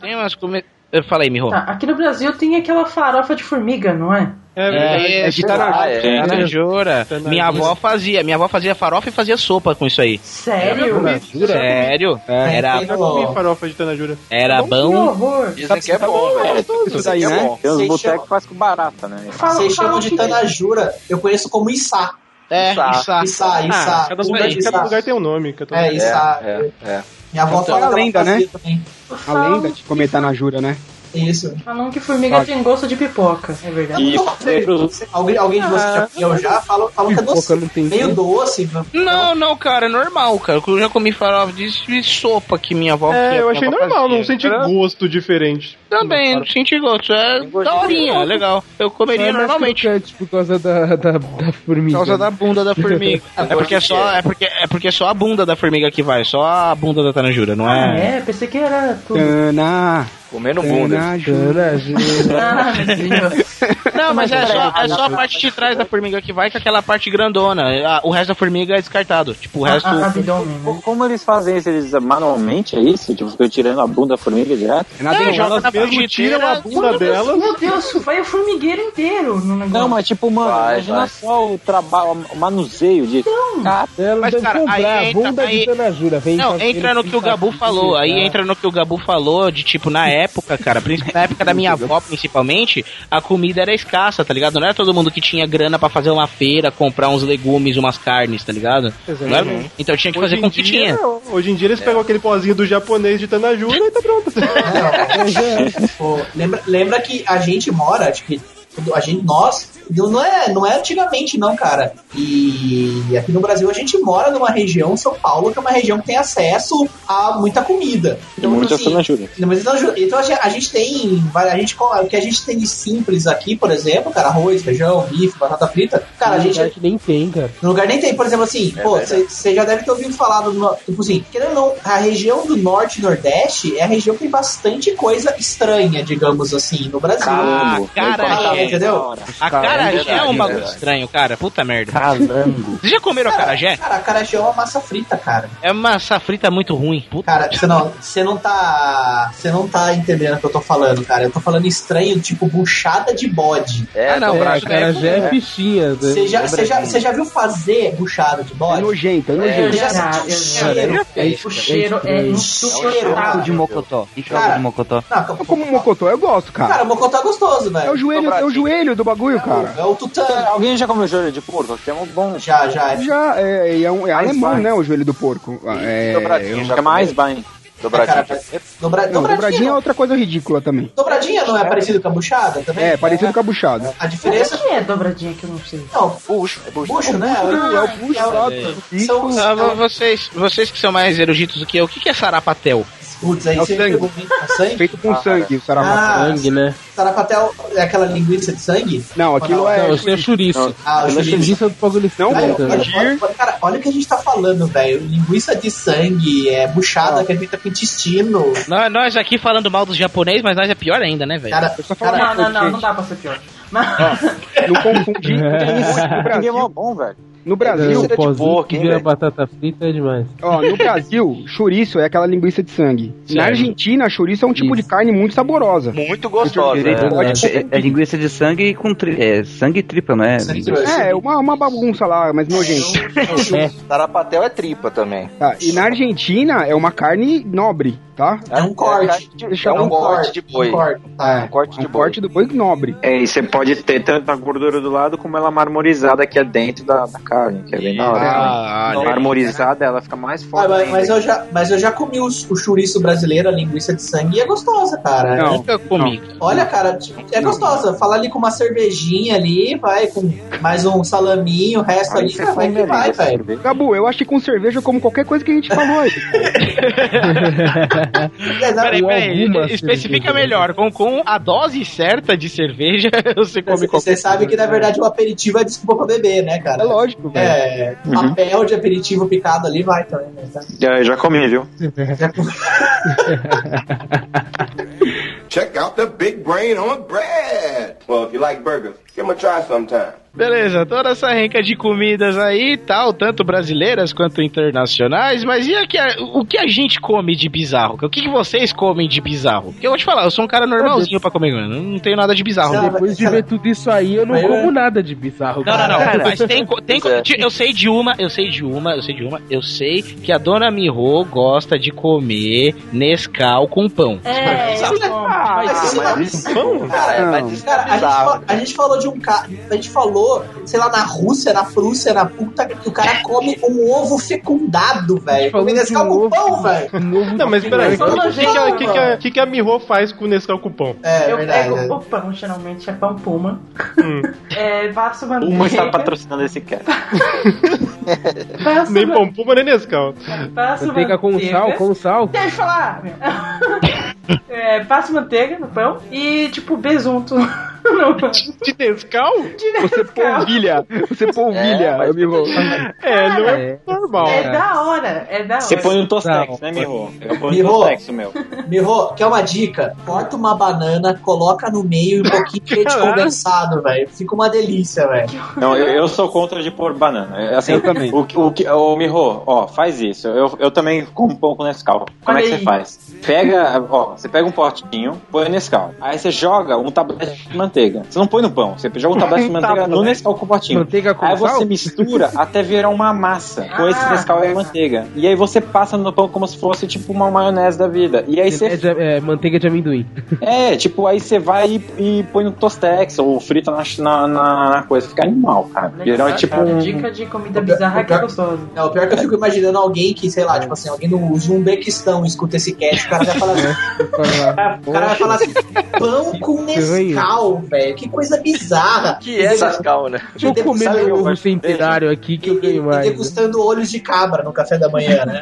Tem umas comidas. Eu falei, Miho. tá, aqui no Brasil tem aquela farofa de formiga, não é? É, de Tanajura. Ah, é. Tanajura. Minha avó fazia. Minha avó fazia farofa e fazia sopa com isso aí. Sério? Sério? Era, Tem Eu comi farofa de tanajura. era Que bom. horror. Dizem que é bom, velho. Isso daí, é né? bom. Tem uns Vocês botecos faz com barata, né? Vocês chamam de tanajura, eu conheço como içá. É, Içá. isso. Içá, içá. Cada Isso lugar, cada lugar tem um nome. que eu tô- É, içá. É, é. Minha avó Então, fala é a lenda, né? também. A lenda de comentar na jura, né? Isso. Falam que formiga tem gosto de pipoca, é verdade? E sei, alguém, alguém de vocês já comeu já? Falam, falam que é Pipoca doce. não tem Meio doce. Não, não, cara, é normal, cara. Eu já comi farofa de de sopa que minha avó É, eu achei normal, fazia. não senti Era- gosto diferente. Também, não senti gosto. É daorinha, pipoca. legal. Eu comeria Só é normalmente. por causa da, da, da Por formiga. causa da bunda da formiga. [LAUGHS] é porque é só, é porque é porque é só a bunda da formiga que vai, só a bunda da tanajura, não Ah, é? é? Pensei que era tudo. Tana. Comendo bunda. Ah. Não, mas é só, é só a parte de trás da formiga que vai com aquela parte grandona. O resto da formiga é descartado. Tipo, o resto. A- a- abdômen, né? Co- Como eles fazem isso? Eles manualmente é isso? Tipo, ficam tirando a bunda da formiga direto? É É, Elas na mesmo tiram a bunda delas. Meu Deus, vai o formigueiro inteiro no negócio. Não, mas tipo, mano, Vai, imagina vai. só o trabalho, o manuseio de. Ela Mas, cara, aí entra- bunda aí- de. Vem Não, entra no que o Gabu falou. Aí entra no que o Gabu falou de tipo, na época, cara, principalmente na época da minha avó, principalmente, a comida era escassa, tá ligado? Não era todo mundo que tinha grana pra fazer uma feira, comprar uns legumes, umas carnes, tá ligado? Não era- Então tinha que fazer com o que dia, tinha. Hoje em dia eles pegam aquele pozinho do japonês de tanajura e tá pronto. Pô, lembra, lembra que a gente mora, que a gente, nós, não é, não é antigamente não, cara. E aqui no Brasil a gente mora numa região, São Paulo, que é uma região que tem acesso a muita comida. tem muita assim. Não, mas então, então a gente- a gente tem. A gente, o que a gente tem de simples aqui, por exemplo, cara, arroz, feijão, bife, batata frita. Cara, a gente. que nem tem, cara. No lugar nem tem, por exemplo, assim, É pô, você já deve ter ouvido falar do. no- Tipo assim, querendo ou não, a região do norte e nordeste é a região que tem bastante coisa estranha, digamos assim, no Brasil. Ah, Fala, cara, entendeu? A carajé é verdade, um é bagulho estranho, cara. Puta merda. Calango. Vocês já comeram acarajé? Cara, acarajé é uma massa frita, cara. É uma massa frita muito ruim. Puta. Cara, você não, você não tá. Você não tá entendendo o que eu tô falando, cara. Eu tô falando estranho, tipo buchada de bode. É, Ah, não, É, Brasil. cara, já é fichinha. né? Você já, você já, você já viu fazer buchada de É bode? nojento, é Eu nojento. já já, senti eu o já. cheiro. É O cheiro é insuportável. de mocotó. E Cara, de mocotó. Não, Eu como mocotó, eu gosto, cara. Cara, o mocotó é gostoso, É velho. o joelho, é o joelho do bagulho, cara. Cara. É o tutano. Alguém já comeu joelho de porco? Aqui é um bom. Já, já. Já, é, é, um- é alemão, vai. né, o joelho do porco. É, Dobradinho, que é mais bem. Dobradinha. Dobra, Não, dobradinha é outra coisa ridícula também. Dobradinha não é parecido com a buchada também? É, parecido com a buchada. A diferença O que é dobradinha que eu não sei? Não, Bucho, é bucho. bucho, né? É o bucho, São, Ah, vo- vocês, vocês que são mais eruditos do que eu, o que que é sarapatel? Putz, aí É o você sangue. pegou sangue? Feito com Ah, sangue, o sarapatel. Ah, Sangue, né? Sarapatel é aquela linguiça de sangue? Não, aquilo Não, é. Não, isso é chouriço. Ah, o é chouriço. chouriço do bagulho Não, frito, olha, olha, olha, cara, olha o que a gente tá falando, velho. Linguiça de sangue, é buchada que é feita com intestino. Nós, nós aqui falando mal dos japonês, mas nós é pior ainda, né, velho? Cara, cara, Não, não, não, não dá pra ser pior. Não confundir. No Ninguém é Brasil, mó bom, velho. No Brasil, Linguiça de pozinho porco, que hein, batata frita é demais. ó, no [LAUGHS] Brasil, chouriço é aquela linguiça de sangue. Na Certo. Argentina, chouriço é um tipo Isso. de carne muito saborosa. Muito gostosa. Direito, né? Pode é, é linguiça de sangue com tri, é, sangue tripla, não é? Sangue tripla. É, uma, uma bagunça lá, mas nojento. É, Sarapatel é tripa também. Tá, e na Argentina é uma carne nobre, tá? é um corte. É um corte de boi. Um corte. É um corte É de um boi. corte do boi nobre. É, e você pode ter tanto a gordura do lado como ela marmorizada aqui é dentro da, da carne, que é bem da hora. Ah, também. marmorizada, ela fica mais Ah, forte. mas, ainda. mas eu já, mas eu já comi o, o chouriço brasileiro, a linguiça de sangue, e é gostosa, cara. Não. nunca comi. Olha, cara, é gostosa. Fala ali com uma cervejinha ali, vai com mais um salaminho, o resto Aí ali, cara, vai que vai, velho. Gabu, eu acho que com cerveja eu como qualquer coisa que a gente falou aí. [LAUGHS] Peraí, peraí, especifica cerveja. melhor. Com, com a dose certa de cerveja, [LAUGHS] você come Você, qualquer você sabe que na verdade o aperitivo é desculpa pra beber, né, cara? É lógico, velho. É, papel de aperitivo picado ali vai também. Né? tá? Já, já comi, viu? [LAUGHS] Check out the big brain on bread. Well, if you like burgers, give them a try sometime. Beleza, toda essa renca de comidas aí e tal, tanto brasileiras quanto internacionais, mas e aqui, o que a gente come de bizarro? O que, que vocês comem de bizarro? Porque eu vou te falar, eu sou um cara normalzinho pra comer, mano, não tenho nada de bizarro. Não, Não, Depois de ver tudo isso aí, eu não Mas eu- como nada de bizarro. não, não, cara. [LAUGHS] mas tem, tem é. eu sei de uma, eu sei de uma, eu sei de uma, eu sei que a dona Miho gosta de comer Nescau com pão. É, isso- como. Ah, mas isso não- isso- Cara, Não. mas, cara, a, gente, fa- a gente falou de um cara. A gente falou, sei lá, na Rússia, na Prússia, na puta, que o cara come um ovo fecundado, velho. Come Nescau com ovo. pão, velho. Não, mas peraí, o que, que, nojento, que, que, a- que, que a Miho faz com o Nescau com pão? É, eu verdade. pego o pão, geralmente é pão puma. Hum. [LAUGHS] É, passo manteiga. Uma está patrocinando esse. Passo Nem pão puma, nem Nescau. Passo Manteiga com sal, com sal. Deixa eu falar. meu. [LAUGHS] É, passo manteiga no pão e, tipo, besunto. No [LAUGHS] pão. De Nescau? De Você Nescau. polvilha, você polvilha, É, amigo. É, não é, É. normal. É da hora, é da hora. Você põe no Tostex, Não. né, Miho? Eu ponho Miho. no Tostex, o meu. Miho, quer uma dica? Corta uma banana, coloca no meio e um pouquinho de leite [LAUGHS] condensado, velho. Fica uma delícia, velho. Não, eu, eu sou contra de pôr banana. É, Assim, Eu também. O, o, que- ô, Miho, ó, faz isso. Eu, eu também como pão com Nescau. Como Olha é que aí. você faz? Pega, ó, você pega um potinho, põe Nescau. Aí você joga um tablete de manteiga. Você não põe no pão, você joga um tablete de [LAUGHS] manteiga no Nescau com o potinho. Manteiga com Aí você sal? mistura [LAUGHS] até virar uma massa com esse Ah. Nescau e manteiga. E aí você passa no pão como se fosse tipo uma maionese da vida. E aí É, você de- é manteiga de amendoim. [LAUGHS] é, tipo, aí você vai e, e põe no Tostex ou frita na, na, na- na coisa. Fica animal, cara. É tipo um. Dica de comida bizarra que é gostosa. É, o pior é que eu fico imaginando alguém que, sei lá, tipo assim, alguém no Uzbequistão escuta esse cast, o cara vai falar assim. O cara vai falar assim, pão com Nescau, velho. Que coisa bizarra. Que é Nescau, né? Deixa eu comer eu ovo centenário aqui que eu ganho mais. né? degustando olhos de cabra no café da manhã, né?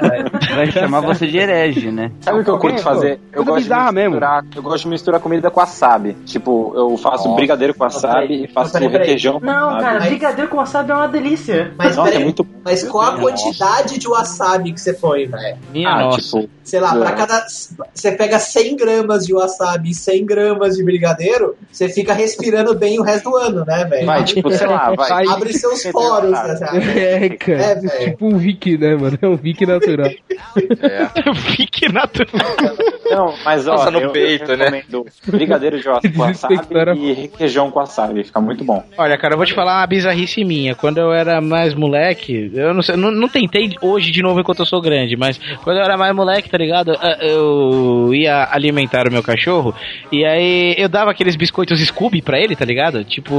Vai chamar você de herege, né? Sabe o que eu curto fazer? Eu gosto, de misturar, eu gosto de misturar comida com wasabi. Tipo, eu faço Nossa. brigadeiro com wasabi e faço requeijão com Não, cara, Mas- brigadeiro com wasabi é uma delícia. Mas, Nossa, é peraí, muito mas qual a Nossa. quantidade de wasabi que você põe, velho? Minha Ah, nossa. tipo, Sei lá, pra É. cada. Você pega 100 gramas de wasabi e 100 gramas de brigadeiro, você fica respirando bem o resto do ano, né, velho? vai, tipo, sei lá, vai. Abre seus poros, né? É, cara. É, tipo um Vic, né, mano? É um Vic natural. É. [LAUGHS] Fique natural. Não, mas ó, Passa no eu, peito, eu né? recomendo brigadeiro de [LAUGHS] wasabi e requeijão com wasabi, fica muito bom. Olha, cara, eu vou te falar uma bizarrice minha. Quando eu era mais moleque, eu não sei, não, não tentei hoje de novo enquanto eu sou grande, mas quando eu era mais moleque, tá ligado? Eu ia alimentar o meu cachorro e aí eu dava aqueles biscoitos Scooby pra ele, tá ligado? Tipo,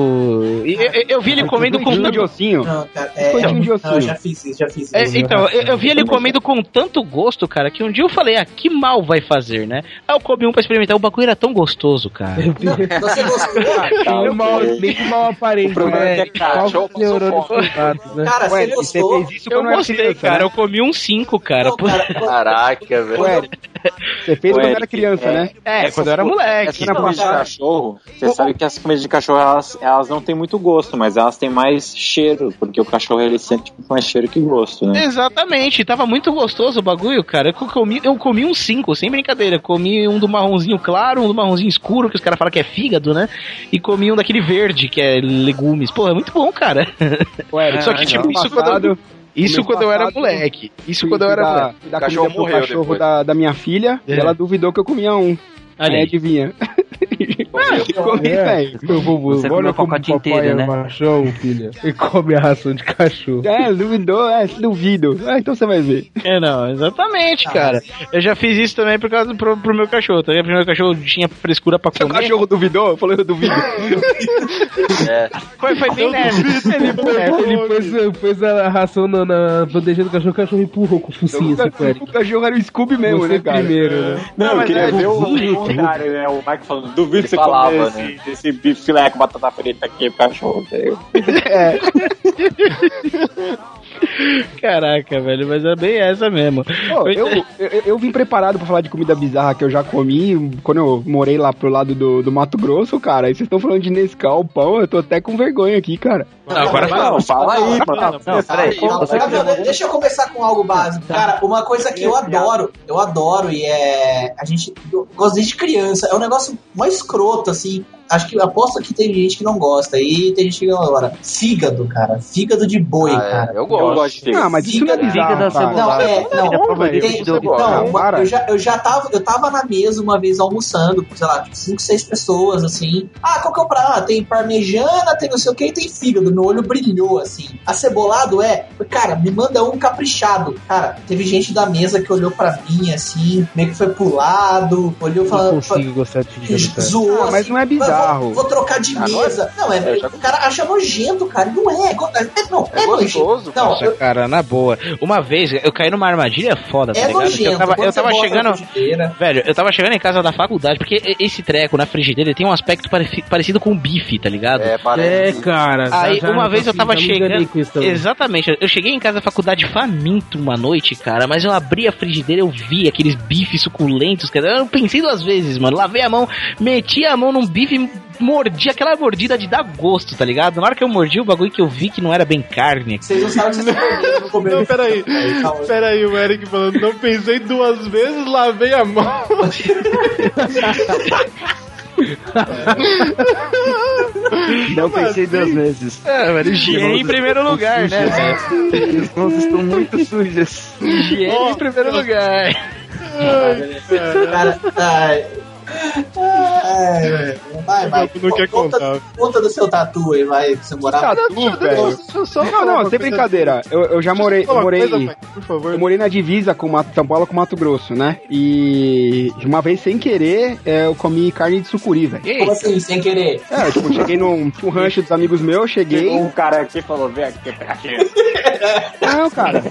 eu, eu vi ele comendo com Biscoitinho de ossinho. Não, cara, é, de não, ossinho. eu já fiz isso, já fiz isso. É, então, eu, eu vi ele comendo com tanto gosto, cara, que um dia eu falei, ah, que mal vai fazer, né? Aí eu comi um pra experimentar, o bagulho era tão gostoso, cara. Você gostou? Nem mal, nem que mal aparente, problema né? é que é passou neurônios fome. cruzados, né? Cara, Ué, você você gostou? fez isso Eu quando era gostei, criança, cara, né? eu comi um 5, cara. Não, cara, [LAUGHS] Caraca, velho. Ué, você fez quando Ué, era criança, é. né? É, quando eu era moleque. Essas comidas de cachorro, você sabe que as comidas de cachorro elas, elas não têm muito gosto, mas elas têm mais cheiro, porque o cachorro ele sente mais cheiro que gosto, né? Exatamente, tava muito gostoso o bagulho, cara. Eu comi, eu comi um 5, sem brincadeira. Comi um do marronzinho claro, um do marronzinho escuro, que os caras falam que é fígado, né? E comi um daquele verde, que é legumes. Pô, é muito bom, cara. Ué, [LAUGHS] Só que, tipo, isso quando, eu, isso quando eu era passado, moleque. Isso fui quando eu era dar- moleque. dar Cachorro morreu cachorro depois. da, da minha filha É. e ela duvidou que eu comia um. Aí [LAUGHS] Comi, É, velho. eu vou, vou, Você olha comeu o pacote papai inteiro, é né? machão, filha. E come a ração de cachorro. É, duvidou, é, duvido. Ah, então você vai ver. É, não, exatamente, cara. Eu já fiz isso também por causa do, pro, pro meu cachorro. Também pro meu cachorro tinha frescura pra Seu comer. cachorro duvidou? Eu falei, eu duvido. É. Foi, foi bem leve. Ele, ele pôs, pôs a ração na, na bandeja do cachorro, o cachorro empurrou com o focinho, assim, ele. o cachorro era o Scooby mesmo, Você né, cara? primeiro, né? Não, eu mas queria é, ver o contrário, né? O Mike falando, duvido você falava, esse, esse bife filé com batata frita aqui cachorro. [LAUGHS] [LAUGHS] É. [LAUGHS] [LAUGHS] Caraca, velho, mas é bem essa mesmo. Pô, eu, eu, eu vim preparado pra falar de comida bizarra que eu já comi quando eu morei lá pro lado do, do Mato Grosso, cara. E vocês estão falando de Nescau, pão, eu tô até com vergonha aqui, cara. Não, agora fala. Não, fala aí, mano. Não, deixa eu começar com algo básico. Cara, uma coisa que eu adoro, eu adoro e é. A gente eu gosto desde criança. É um negócio mais escroto, assim. Acho que aposto que tem gente que não gosta. E tem gente que não agora. Fígado, cara. Fígado de boi, Ah, é, cara. eu gosto. Eu gosto de fígado. Ah, mas isso não é Fígado- bizarro, Fígado. Não, é, não, Não, tem- eu não, uma- Para. eu já, eu já tava, eu tava na mesa uma vez almoçando, sei lá, tipo, cinco, seis pessoas, assim. Ah, qual que é o prato? Ah, tem parmejana, tem não sei o que, e tem fígado. Meu olho brilhou, assim. Acebolado é, cara, me manda um caprichado. Cara, teve gente da mesa que olhou pra mim, assim, meio que foi pro lado, olhou Não falando. consigo gostar de fígado. Zoou, Ah, mas assim, não é bizarro. Vou, vou trocar de mesa. Não, é, É, já- o cara acha nojento, cara. Não é. é, não, é, É nojento. gostoso, Não, Nossa, eu- cara, na boa. Uma vez eu caí numa armadilha foda, tá é ligado? nojento. eu tava, eu tava chegando. Velho, eu tava chegando em casa da faculdade, porque esse treco na frigideira tem um aspecto pareci- parecido com bife, tá ligado? É, É, parece. cara. já- Aí já uma vez eu tava chegando. Exatamente, eu cheguei em casa da faculdade faminto uma noite, cara, mas eu abri a frigideira, eu vi aqueles bifes suculentos, cara. Eu pensei duas vezes, mano. Lavei a mão, meti a mão num bife, mordi aquela mordida de dar gosto, tá ligado? Na hora que eu mordi o bagulho que eu vi que não era bem carne. Vocês não sabem que vocês no. Não, peraí. Calma. Peraí, o Eric falando, não pensei duas vezes, lavei a mão. Não pensei duas vezes. É, mano, higiene em primeiro lugar, né, velho? As mãos estão muito sujas. Higiene em primeiro lugar. Cara, ai. Velho. vai, vai. Não quer conta, contar. conta do seu tatu aí, vai. Você morava. Tatu, velho. Não, não, sem brincadeira. Eu, eu já morei, eu morei, coisa, por favor. eu morei na divisa com Mato, São Paulo com Mato Grosso, né? E uma vez sem querer, é, eu comi carne de sucuri, velho. Como assim, sem querer? É, tipo, cheguei num, num rancho dos amigos meus, cheguei. Chegou um cara aqui falou, vem aqui, pega aqui. Não, cara.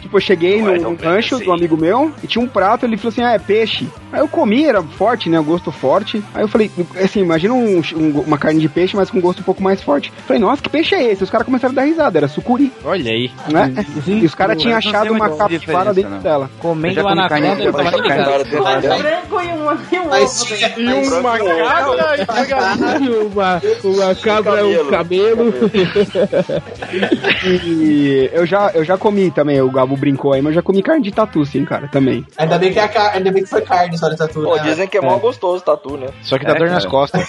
tipo, eu cheguei num, num rancho do amigo meu e tinha um prato, ele falou assim: ah, é peixe. Aí eu comi, era forte, né? O gosto forte. Aí eu falei, assim, imagina um- um- uma carne de peixe, mas com gosto um pouco mais forte. Falei, nossa, que peixe é esse? Os caras começaram a dar risada, era sucuri, Olha aí. né? E os caras tinham achado uma capivara dentro não. dela. Comendo anaconda, eu tava ligado. Um e um, e um Mas. E uma cabra e uma cabra, um cabelo. E eu já, eu já comi também, o Gabo brincou aí, mas eu já comi carne de tatu, sim, cara, também. Ainda bem que, é a. Ainda bem que foi carne só de tatu. Pô, né? dizem que é mó gostoso o tatu, né? Só que dá É, dor nas cara. costas.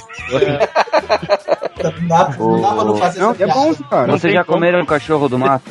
Não dá, pra não fazer Não, essa é bom, cara. Vocês já comeram cachorro do mato?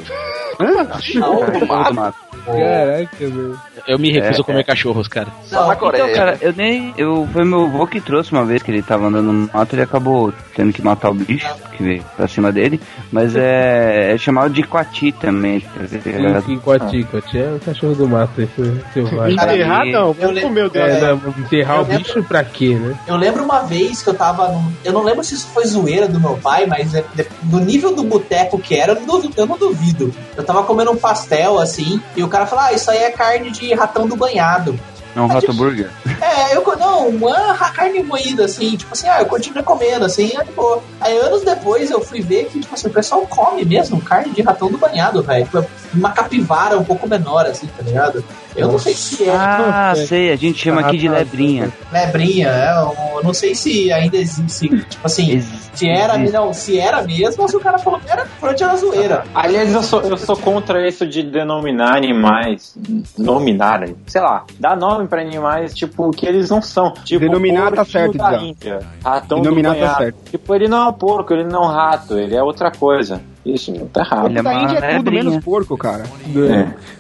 Hã? Cachorro do mato. Caraca, velho. Eu me recuso É, a comer é. cachorros, cara. Só na Coreia. Então, cara, eu nem. Eu, foi meu avô que trouxe uma vez que ele tava andando no mato, ele acabou tendo que matar o bicho que veio pra cima dele. Mas é, é chamado de quati também. tá ligado? Sim, Coati, Coati é o cachorro do mato, esse selvagem. Enterrar não, Eu vamos comer o É, dele. não, enterrar o Eu lembro- bicho pra quê, né? Eu lembro uma vez que eu tava. num- eu não lembro se isso foi zoeira do meu pai, mas é- de- do nível do boteco que era, eu não, duvido, eu não duvido. Eu tava comendo um pastel assim, e o cara falou: Ah, isso aí é carne de ratão do banhado. É um rato burger. É, eu não, uma carne moída, assim, tipo assim, ah, eu continuei comendo, assim, é de boa. Aí anos depois eu fui ver que, tipo assim, o pessoal come mesmo carne de ratão do banhado, velho. Tipo, Uma capivara um pouco menor, assim, tá ligado? Eu não sei se é Ah, sei, a gente chama aqui de lebrinha. lebrinha, é, eu não sei se ainda existe, tipo assim, se era, não, se era mesmo ou se o cara falou que era, que era zoeira. Aliás, eu sou, eu sou contra isso de denominar animais, nominar, sei lá, dar nome pra animais, tipo, que eles não são. Tipo, Denominar tá certo, da. Índia, ratão Denominar do tá certo. Tipo, ele não é um porco, ele não é um rato, ele é outra coisa. Isso não tá errado. Ele é Da uma Índia é tudo menos porco, cara.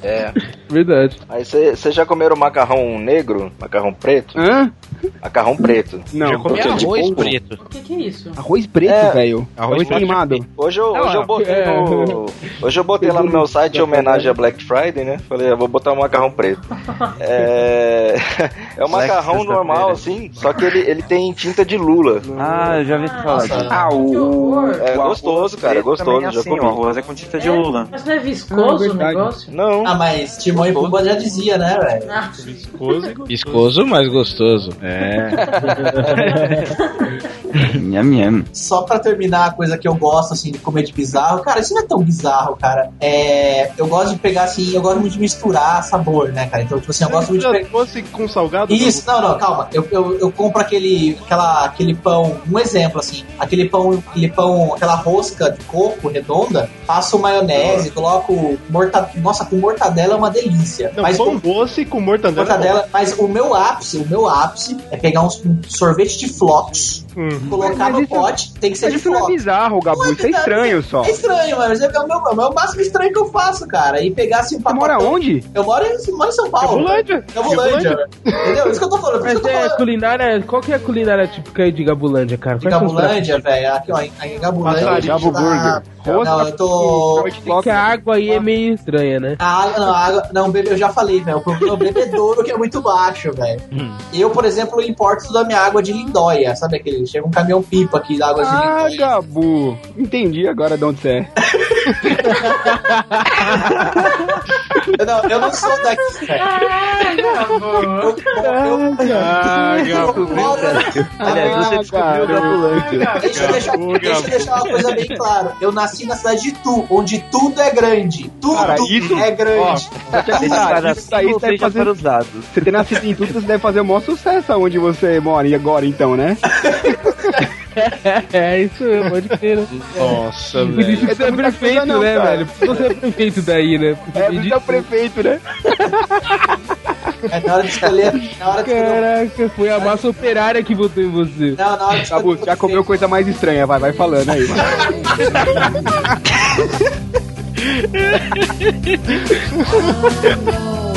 É. É. Verdade. Aí vocês já comeram macarrão negro? Macarrão preto? Hã? Macarrão preto. Não. Já comi é arroz polvo. preto. O que, que é isso? Arroz preto, É. velho. Arroz Arroz queimado. Hoje eu, hoje eu botei é. no. Hoje eu botei lá no meu site em homenagem a Black Friday, né? Falei, eu vou botar um macarrão preto. [LAUGHS] É, [LAUGHS] é um macarrão normal, assim, só que ele, ele tem tinta de lula. Ah, eu já vi falar disso. Ah, o. É gostoso, cara, é preto gostoso, é já assim, comi. O arroz é com tinta de lula. Mas não é viscoso Ah, o negócio? Não. Ah, mas Timão e Pumba já dizia, né, velho? Ah, Viscoso, mas gostoso. É. [LAUGHS] Nham, nham. Só pra terminar a coisa que eu gosto, assim, de comer de bizarro. Cara, isso não é tão bizarro, cara. É, eu gosto de pegar, assim, eu gosto muito de misturar sabor, né, cara? Então, tipo assim, eu gosto muito de pegar... Se fosse com salgado... Isso, não, não, calma. Eu, eu, eu compro aquele, aquela, aquele pão, um exemplo assim, aquele pão, aquele pão, aquela rosca de coco redonda, passo maionese, coloco mortadela. Nossa, com mortadela é uma delícia. Não, mas pão com doce com mortadela. mortadela, mas o meu ápice, o meu ápice é pegar um, um sorvete de flocos, Uhum. colocar Mas no isso- pote, tem que ser Mas de isso não é flocos. bizarro, Gabu. Não é Isso é estranho só. É estranho, mas é o, meu, é o máximo estranho que eu faço, cara. E pegar assim um Você pacote. mora onde? Eu moro em, moro em São Paulo. Gabulândia. Gabulândia. Entendeu? Isso que eu tô falando. Isso Mas que eu tô é falando. culinária. Qual que é a culinária típica aí de Gabulândia, cara? De Gabulândia, velho. Aqui, ó, em em Gabulândia. Tá- Gabo Burger. Não, eu tô. pratos? Que a água aí é meio estranha, né? A água, não, a água, não, eu já falei, velho. O problema é o bebedouro que é muito baixo, velho. Eu, por exemplo, importo toda a minha água de Lindóia, sabe aquele? Chega um caminhão pipa aqui da água Ah. Gabu. Entendi agora de onde você é. [LAUGHS] Eu não, eu não sou daqui. Eu, Ah, moro. Aliás, você descobriu o Gabulândia. Deixa eu, deixar, deixa eu deixar uma coisa bem clara. Eu nasci na cidade de Tu, onde tudo é grande. Tudo Cara, isso- é grande. Esse cara isso você deve fazer... dados. Você ter nascido em tudo, você deve fazer o maior sucesso aonde você mora e agora, então, né? [LAUGHS] [LAUGHS] É, isso mesmo, pode crer, né? Nossa, Por isso que Essa você é é muita prefeito, não, né, cara. velho? Você é prefeito daí, né? Porque É, você é o prefeito, né? É na hora de escolher. Na hora de escolher. Caraca, foi a massa operária que votou em você. Não, na hora de escolher. você já comeu coisa mais estranha, vai, vai falando aí. All [LAUGHS]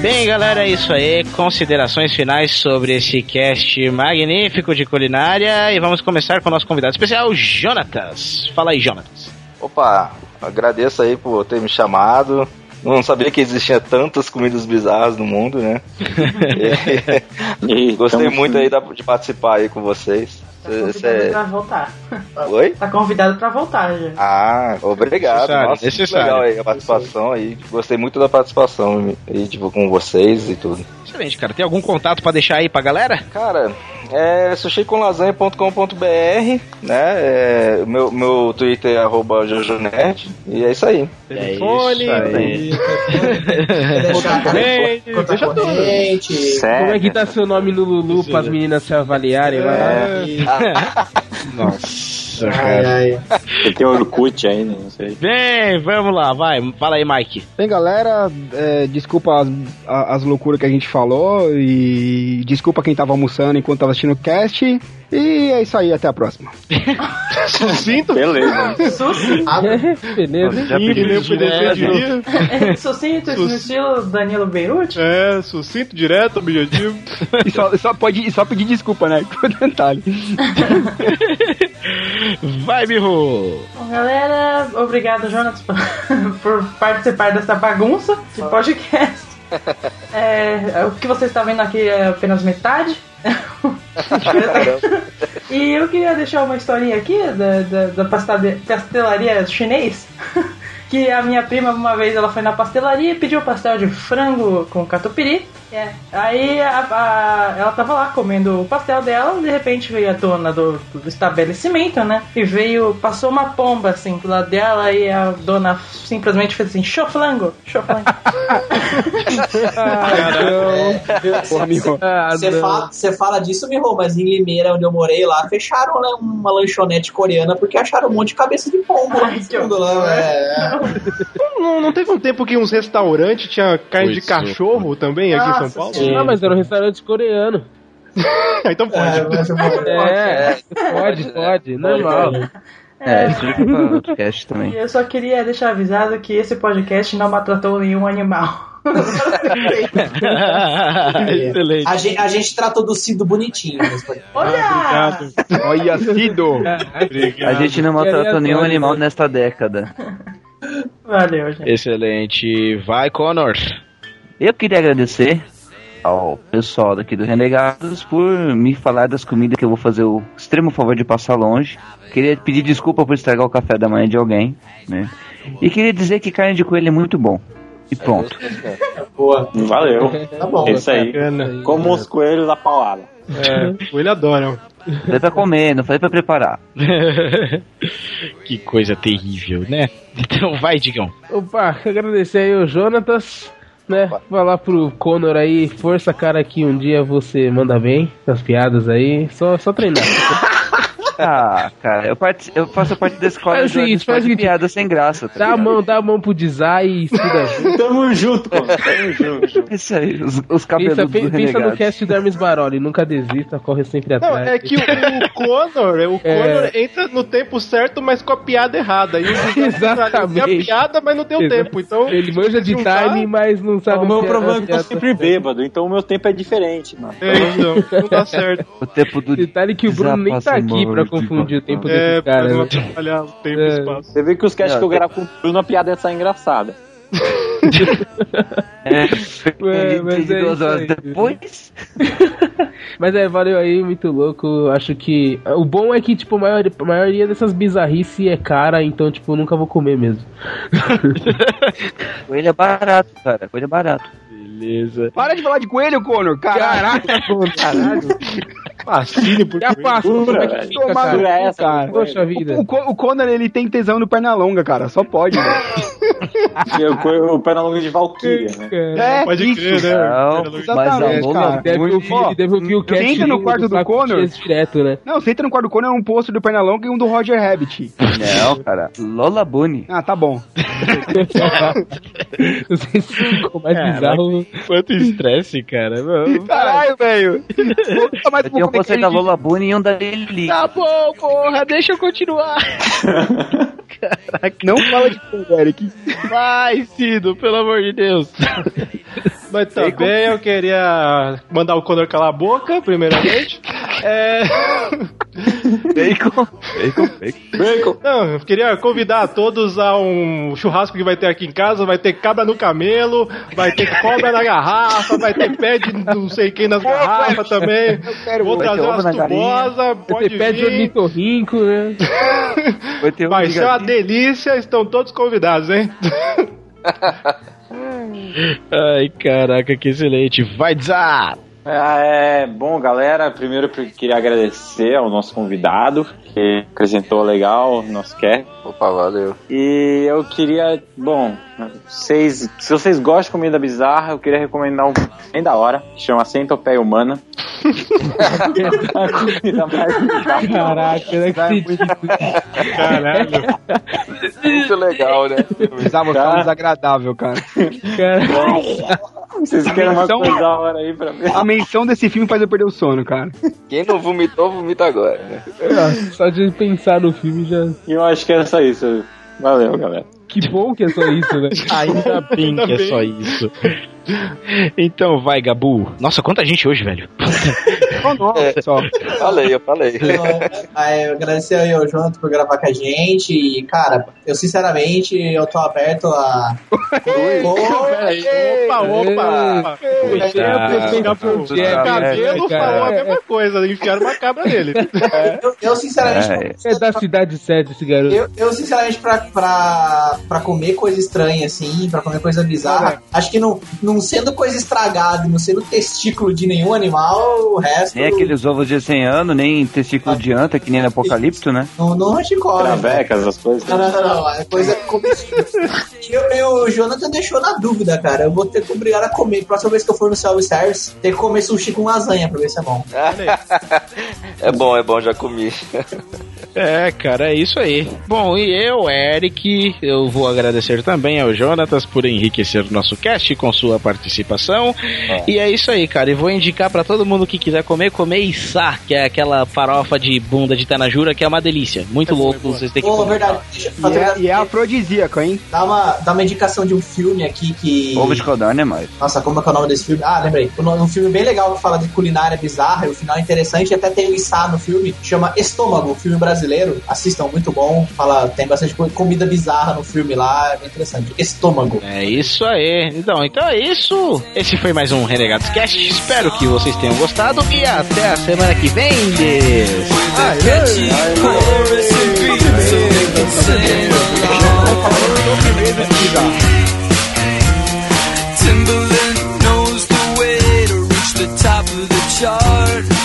Bem, galera, é isso aí. Considerações finais sobre esse cast magnífico de culinária. E vamos começar com o nosso convidado especial, Jonatas. Fala aí, Jonatas. Opa, agradeço aí por ter me chamado. Não sabia que existia tantas comidas bizarras no mundo, né? [LAUGHS] [LAUGHS] E Gostei muito aí da- de participar aí com vocês. Cê- cê- Pra voltar. [LAUGHS] Oi? Tá convidado pra voltar já. Ah, obrigado. Necessário, Nossa, necessário. legal aí a participação aí. Gostei muito da participação aí, tipo, com vocês e tudo. Excelente, cara. Tem algum contato pra deixar aí pra galera? Cara, é sushiconlasanha.com.br, né? É, meu, meu Twitter é arroba jojonerd. E é isso aí. Telefone, Deixar Corrente, conta deixa tudo. Como é que tá seu nome no Lulu para as meninas se avaliarem lá? [LAUGHS] Nossa, Ai, cara. ai. Ele tem Orkut ainda, não sei. Bem, vamos lá, vai. Fala aí, Mike. Bem, galera, é, desculpa as, as loucuras que a gente falou e desculpa quem tava almoçando enquanto tava assistindo o cast. E é isso aí, até a próxima. Sucinto? Beleza. Ah, Beleza. Já pedi nem o PDC diria. É, Sucinto, no estilo Danilo Beirute. É, sucinto, direto, objetivo. [LAUGHS] E só, só pode só pedir desculpa, né? [LAUGHS] Por detalhe. Vai, Birro. Bom, galera, obrigado, Jonas, por, [LAUGHS] por participar dessa bagunça de podcast. [LAUGHS] É, o que você está vendo aqui é apenas metade. [LAUGHS] e eu queria deixar uma historinha aqui da, da, da pastelaria chinês. [LAUGHS] Que a minha prima, uma vez, ela foi na pastelaria e pediu pastel de frango com catupiry. É. Aí a- a- ela tava lá comendo o pastel dela, de repente veio a dona do, do estabelecimento, né? E veio, passou uma pomba assim pro lado dela e a dona simplesmente fez assim: show flango, show flango. [LAUGHS] Porra, amigo. Ah, Você fala, fala disso, Miho, mas em Limeira, onde eu morei lá, fecharam né, uma lanchonete coreana porque acharam um monte de cabeça de pombo lá no fundo. Lá, é. Não, não teve um tempo que uns restaurantes tinha carne de Pois cachorro também aqui São Paulo? Ah, mas era um restaurante coreano. [LAUGHS] Então pode. É, eu vou- É, pode, pode, normal. É, isso fica pra outro cast E também. eu só queria deixar avisado que esse podcast não maltratou nenhum animal. [LAUGHS] Excelente. A gente, a gente tratou do Cido bonitinho. podcast. Olha! Olha, Cido. [LAUGHS] A gente não maltratou nenhum animal nesta década. Valeu, gente. Excelente. Vai, Connor. Eu queria agradecer ao pessoal daqui do Renegados por me falar das comidas que eu vou fazer o extremo favor de passar longe. Queria pedir desculpa por estragar o café da manhã de alguém, né? E queria dizer que carne de coelho é muito bom. E pronto. Boa. Valeu. Tá bom. É isso aí. Bacana. Como os coelhos da paulada. É, ele adora. Falei pra comer, não falei pra preparar. [LAUGHS] que coisa terrível, né? Então vai, Digão. Opa, agradecer aí o Jonatas, né? Falar pro Conor aí, força cara que um dia você manda bem, as piadas aí, só, só treinar. Ah, cara, eu, eu faço parte da escola Faz o de faz piada sem graça. Tá Dá a ligado? mão, dá a mão pro Desai e estuda junto. [LAUGHS] Tamo junto, pô. Tamo junto. Isso aí, os, os cabelos Pensa, pensa no renegado. cast do Hermes Baroli, nunca desista, corre sempre Não, atrás. é que o, o Connor, o Connor entra no tempo certo, mas com a piada errada. E o [LAUGHS] Exatamente. tem a piada, mas não tem o tempo. Então, Ele manja de juntar- timing, mas não sabe O meu se- problema é que eu tô sempre bêbado, então o meu tempo é diferente, mano. É, então, não dá certo. O tempo do Detalhe que o Bruno nem tá aqui pra confundir o tempo É, desses caras. não né? atrapalhar o tempo e É. espaço. Você vê que os casts que eu gravo com o Bruno, a piada sai engraçada. [LAUGHS] É, [LAUGHS] Ué, mas é duas isso horas aí. depois. [LAUGHS] Mas é, valeu aí, muito louco. Acho que. O bom é que, tipo, a maioria, a maioria dessas bizarrices é cara, então, tipo, nunca vou comer mesmo. Coelho é barato, cara. Coelho é barato. Beleza. Para de falar de coelho, Conor. Caralho. Caralho. Fascine por passa, como é que fica, Toma cara? essa, cara. Poxa vida. O, o, o Conor, ele tem tesão no perna longa, cara. Só pode, velho. o Pernalonga de Valkyria, né? É, Pode isso. crer, né? Não, mas a Exatamente, cara. Deve Bunny- ouvir, deve ouvir o cast Senta no quarto do Saco Conor. Direto, né? Não, você entra no quarto do Conan, é um pôster do Pernalonga e um do Roger Rabbit. Não, cara. Lola Bunny. Ah, tá bom. [LAUGHS] Não sei se ficou mais Caraca. bizarro. Quanto estresse, cara. Caralho, velho. Nunca mais Eu comer pôster da Lola Bunny e um da Lili. Tá bom, porra, deixa eu continuar. [LAUGHS] Não fala de comer, Eric. Vai, Cido, pelo amor de Deus. Mas também eu queria mandar o Conor calar a boca, primeiramente. É... [LAUGHS] Bacon. Bacon, bacon. Não, eu queria convidar todos a um churrasco que vai ter aqui em casa. Vai ter cabra no camelo, vai ter cobra na garrafa, vai ter pé de não sei quem nas garrafas também. quero Vou vai trazer ter umas tubosas, pode Você pede vir. ornitorrinco, né? [LAUGHS] Vai ter um Vai ser uma delícia, estão todos convidados, hein? [LAUGHS] Ai, caraca, que excelente. Vai, Zá! Ah, é, bom, galera, primeiro eu queria agradecer ao nosso convidado, que apresentou legal o nosso cast. Opa, valeu. E eu queria, bom, vocês, se vocês gostam de comida bizarra, eu queria recomendar um bem da hora, que chama Centopeia Humana. [LAUGHS] a comida mais bizarra. Caraca, né? Caralho. Muito legal, né? Precisava ficar um desagradável, cara. [LAUGHS] Vocês querem uma Menção- coisa da hora aí pra ver? A menção desse filme faz eu perder o sono, cara. Quem não vomitou, vomita agora, né? Só de pensar no filme já. E eu acho que era só isso. Valeu, galera. Que bom que é só isso, né? [LAUGHS] Ainda bem que é só isso. Então vai, Gabu. Nossa, quanta gente hoje, velho. Só nós, só. Falei, eu falei. Então, aí, eu agradecer aí ao Jonathan por gravar com a gente. E, cara, eu sinceramente eu tô aberto a. Peraí, opa, opa. Coitado. O cabelo falou a mesma coisa, enfiaram uma cabra nele. Eu, eu, sinceramente. É da cidade 7 esse garoto. Eu, eu, sinceramente, pra, pra, pra comer coisa estranha, assim, pra comer coisa bizarra, acho que não, não sendo coisa estragada, não sendo testículo de nenhum animal, o resto. Nem aqueles ovos de 100 anos, nem testículo de anta, que nem no Apocalipto, né? Não, não anticorre. Travecas, as coisas. Não, não, não, não. É coisa comestível. E eu- e o Jonathan deixou na dúvida, cara. Eu vou ter que obrigar a comer. Próxima vez que eu for no self-service, ter que comer sushi com lasanha pra ver se é bom. [LAUGHS] É bom, é bom, já comi. É, cara, é isso aí. Bom, e eu, Eric, eu vou agradecer também ao Jonatas por enriquecer o nosso cast com sua participação. E é isso aí, cara. E vou indicar pra todo mundo que quiser comer, comer Issá, que é aquela farofa de bunda de Tanajura, que é uma delícia. Muito louco, vocês têm que comer. verdade. Deixa eu E fazer é, e é afrodisíaco, hein? Dá uma, dá uma indicação de um filme aqui que. Ovo de codorna é mais. Nossa, como é que é o nome desse filme? Ah, lembrei. Um, um filme bem legal que fala de culinária bizarra e o final é interessante. Até tem o Issá no filme, chama Estômago, filme brasileiro. Assistam, muito bom. Fala, tem bastante co- comida bizarra no filme lá, é bem interessante. Estômago. É isso aí. Então, então é isso. Esse foi mais um Renegados Cast. Espero que vocês tenham gostado e até a semana que vem. Timberland knows the way to reach the top of the chart.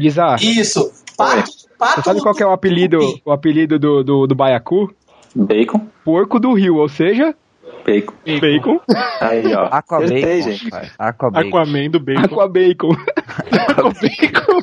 Dizar, Isso. Pato, pato você sabe qual que é o apelido, o apelido do, do, do baiacu? Bacon. Porco do rio, ou seja, Bacon. bacon. Aí, ó. Aquabacon. Aquabacon. Aquaman do bacon. Aqua bacon. [LAUGHS] Bacon.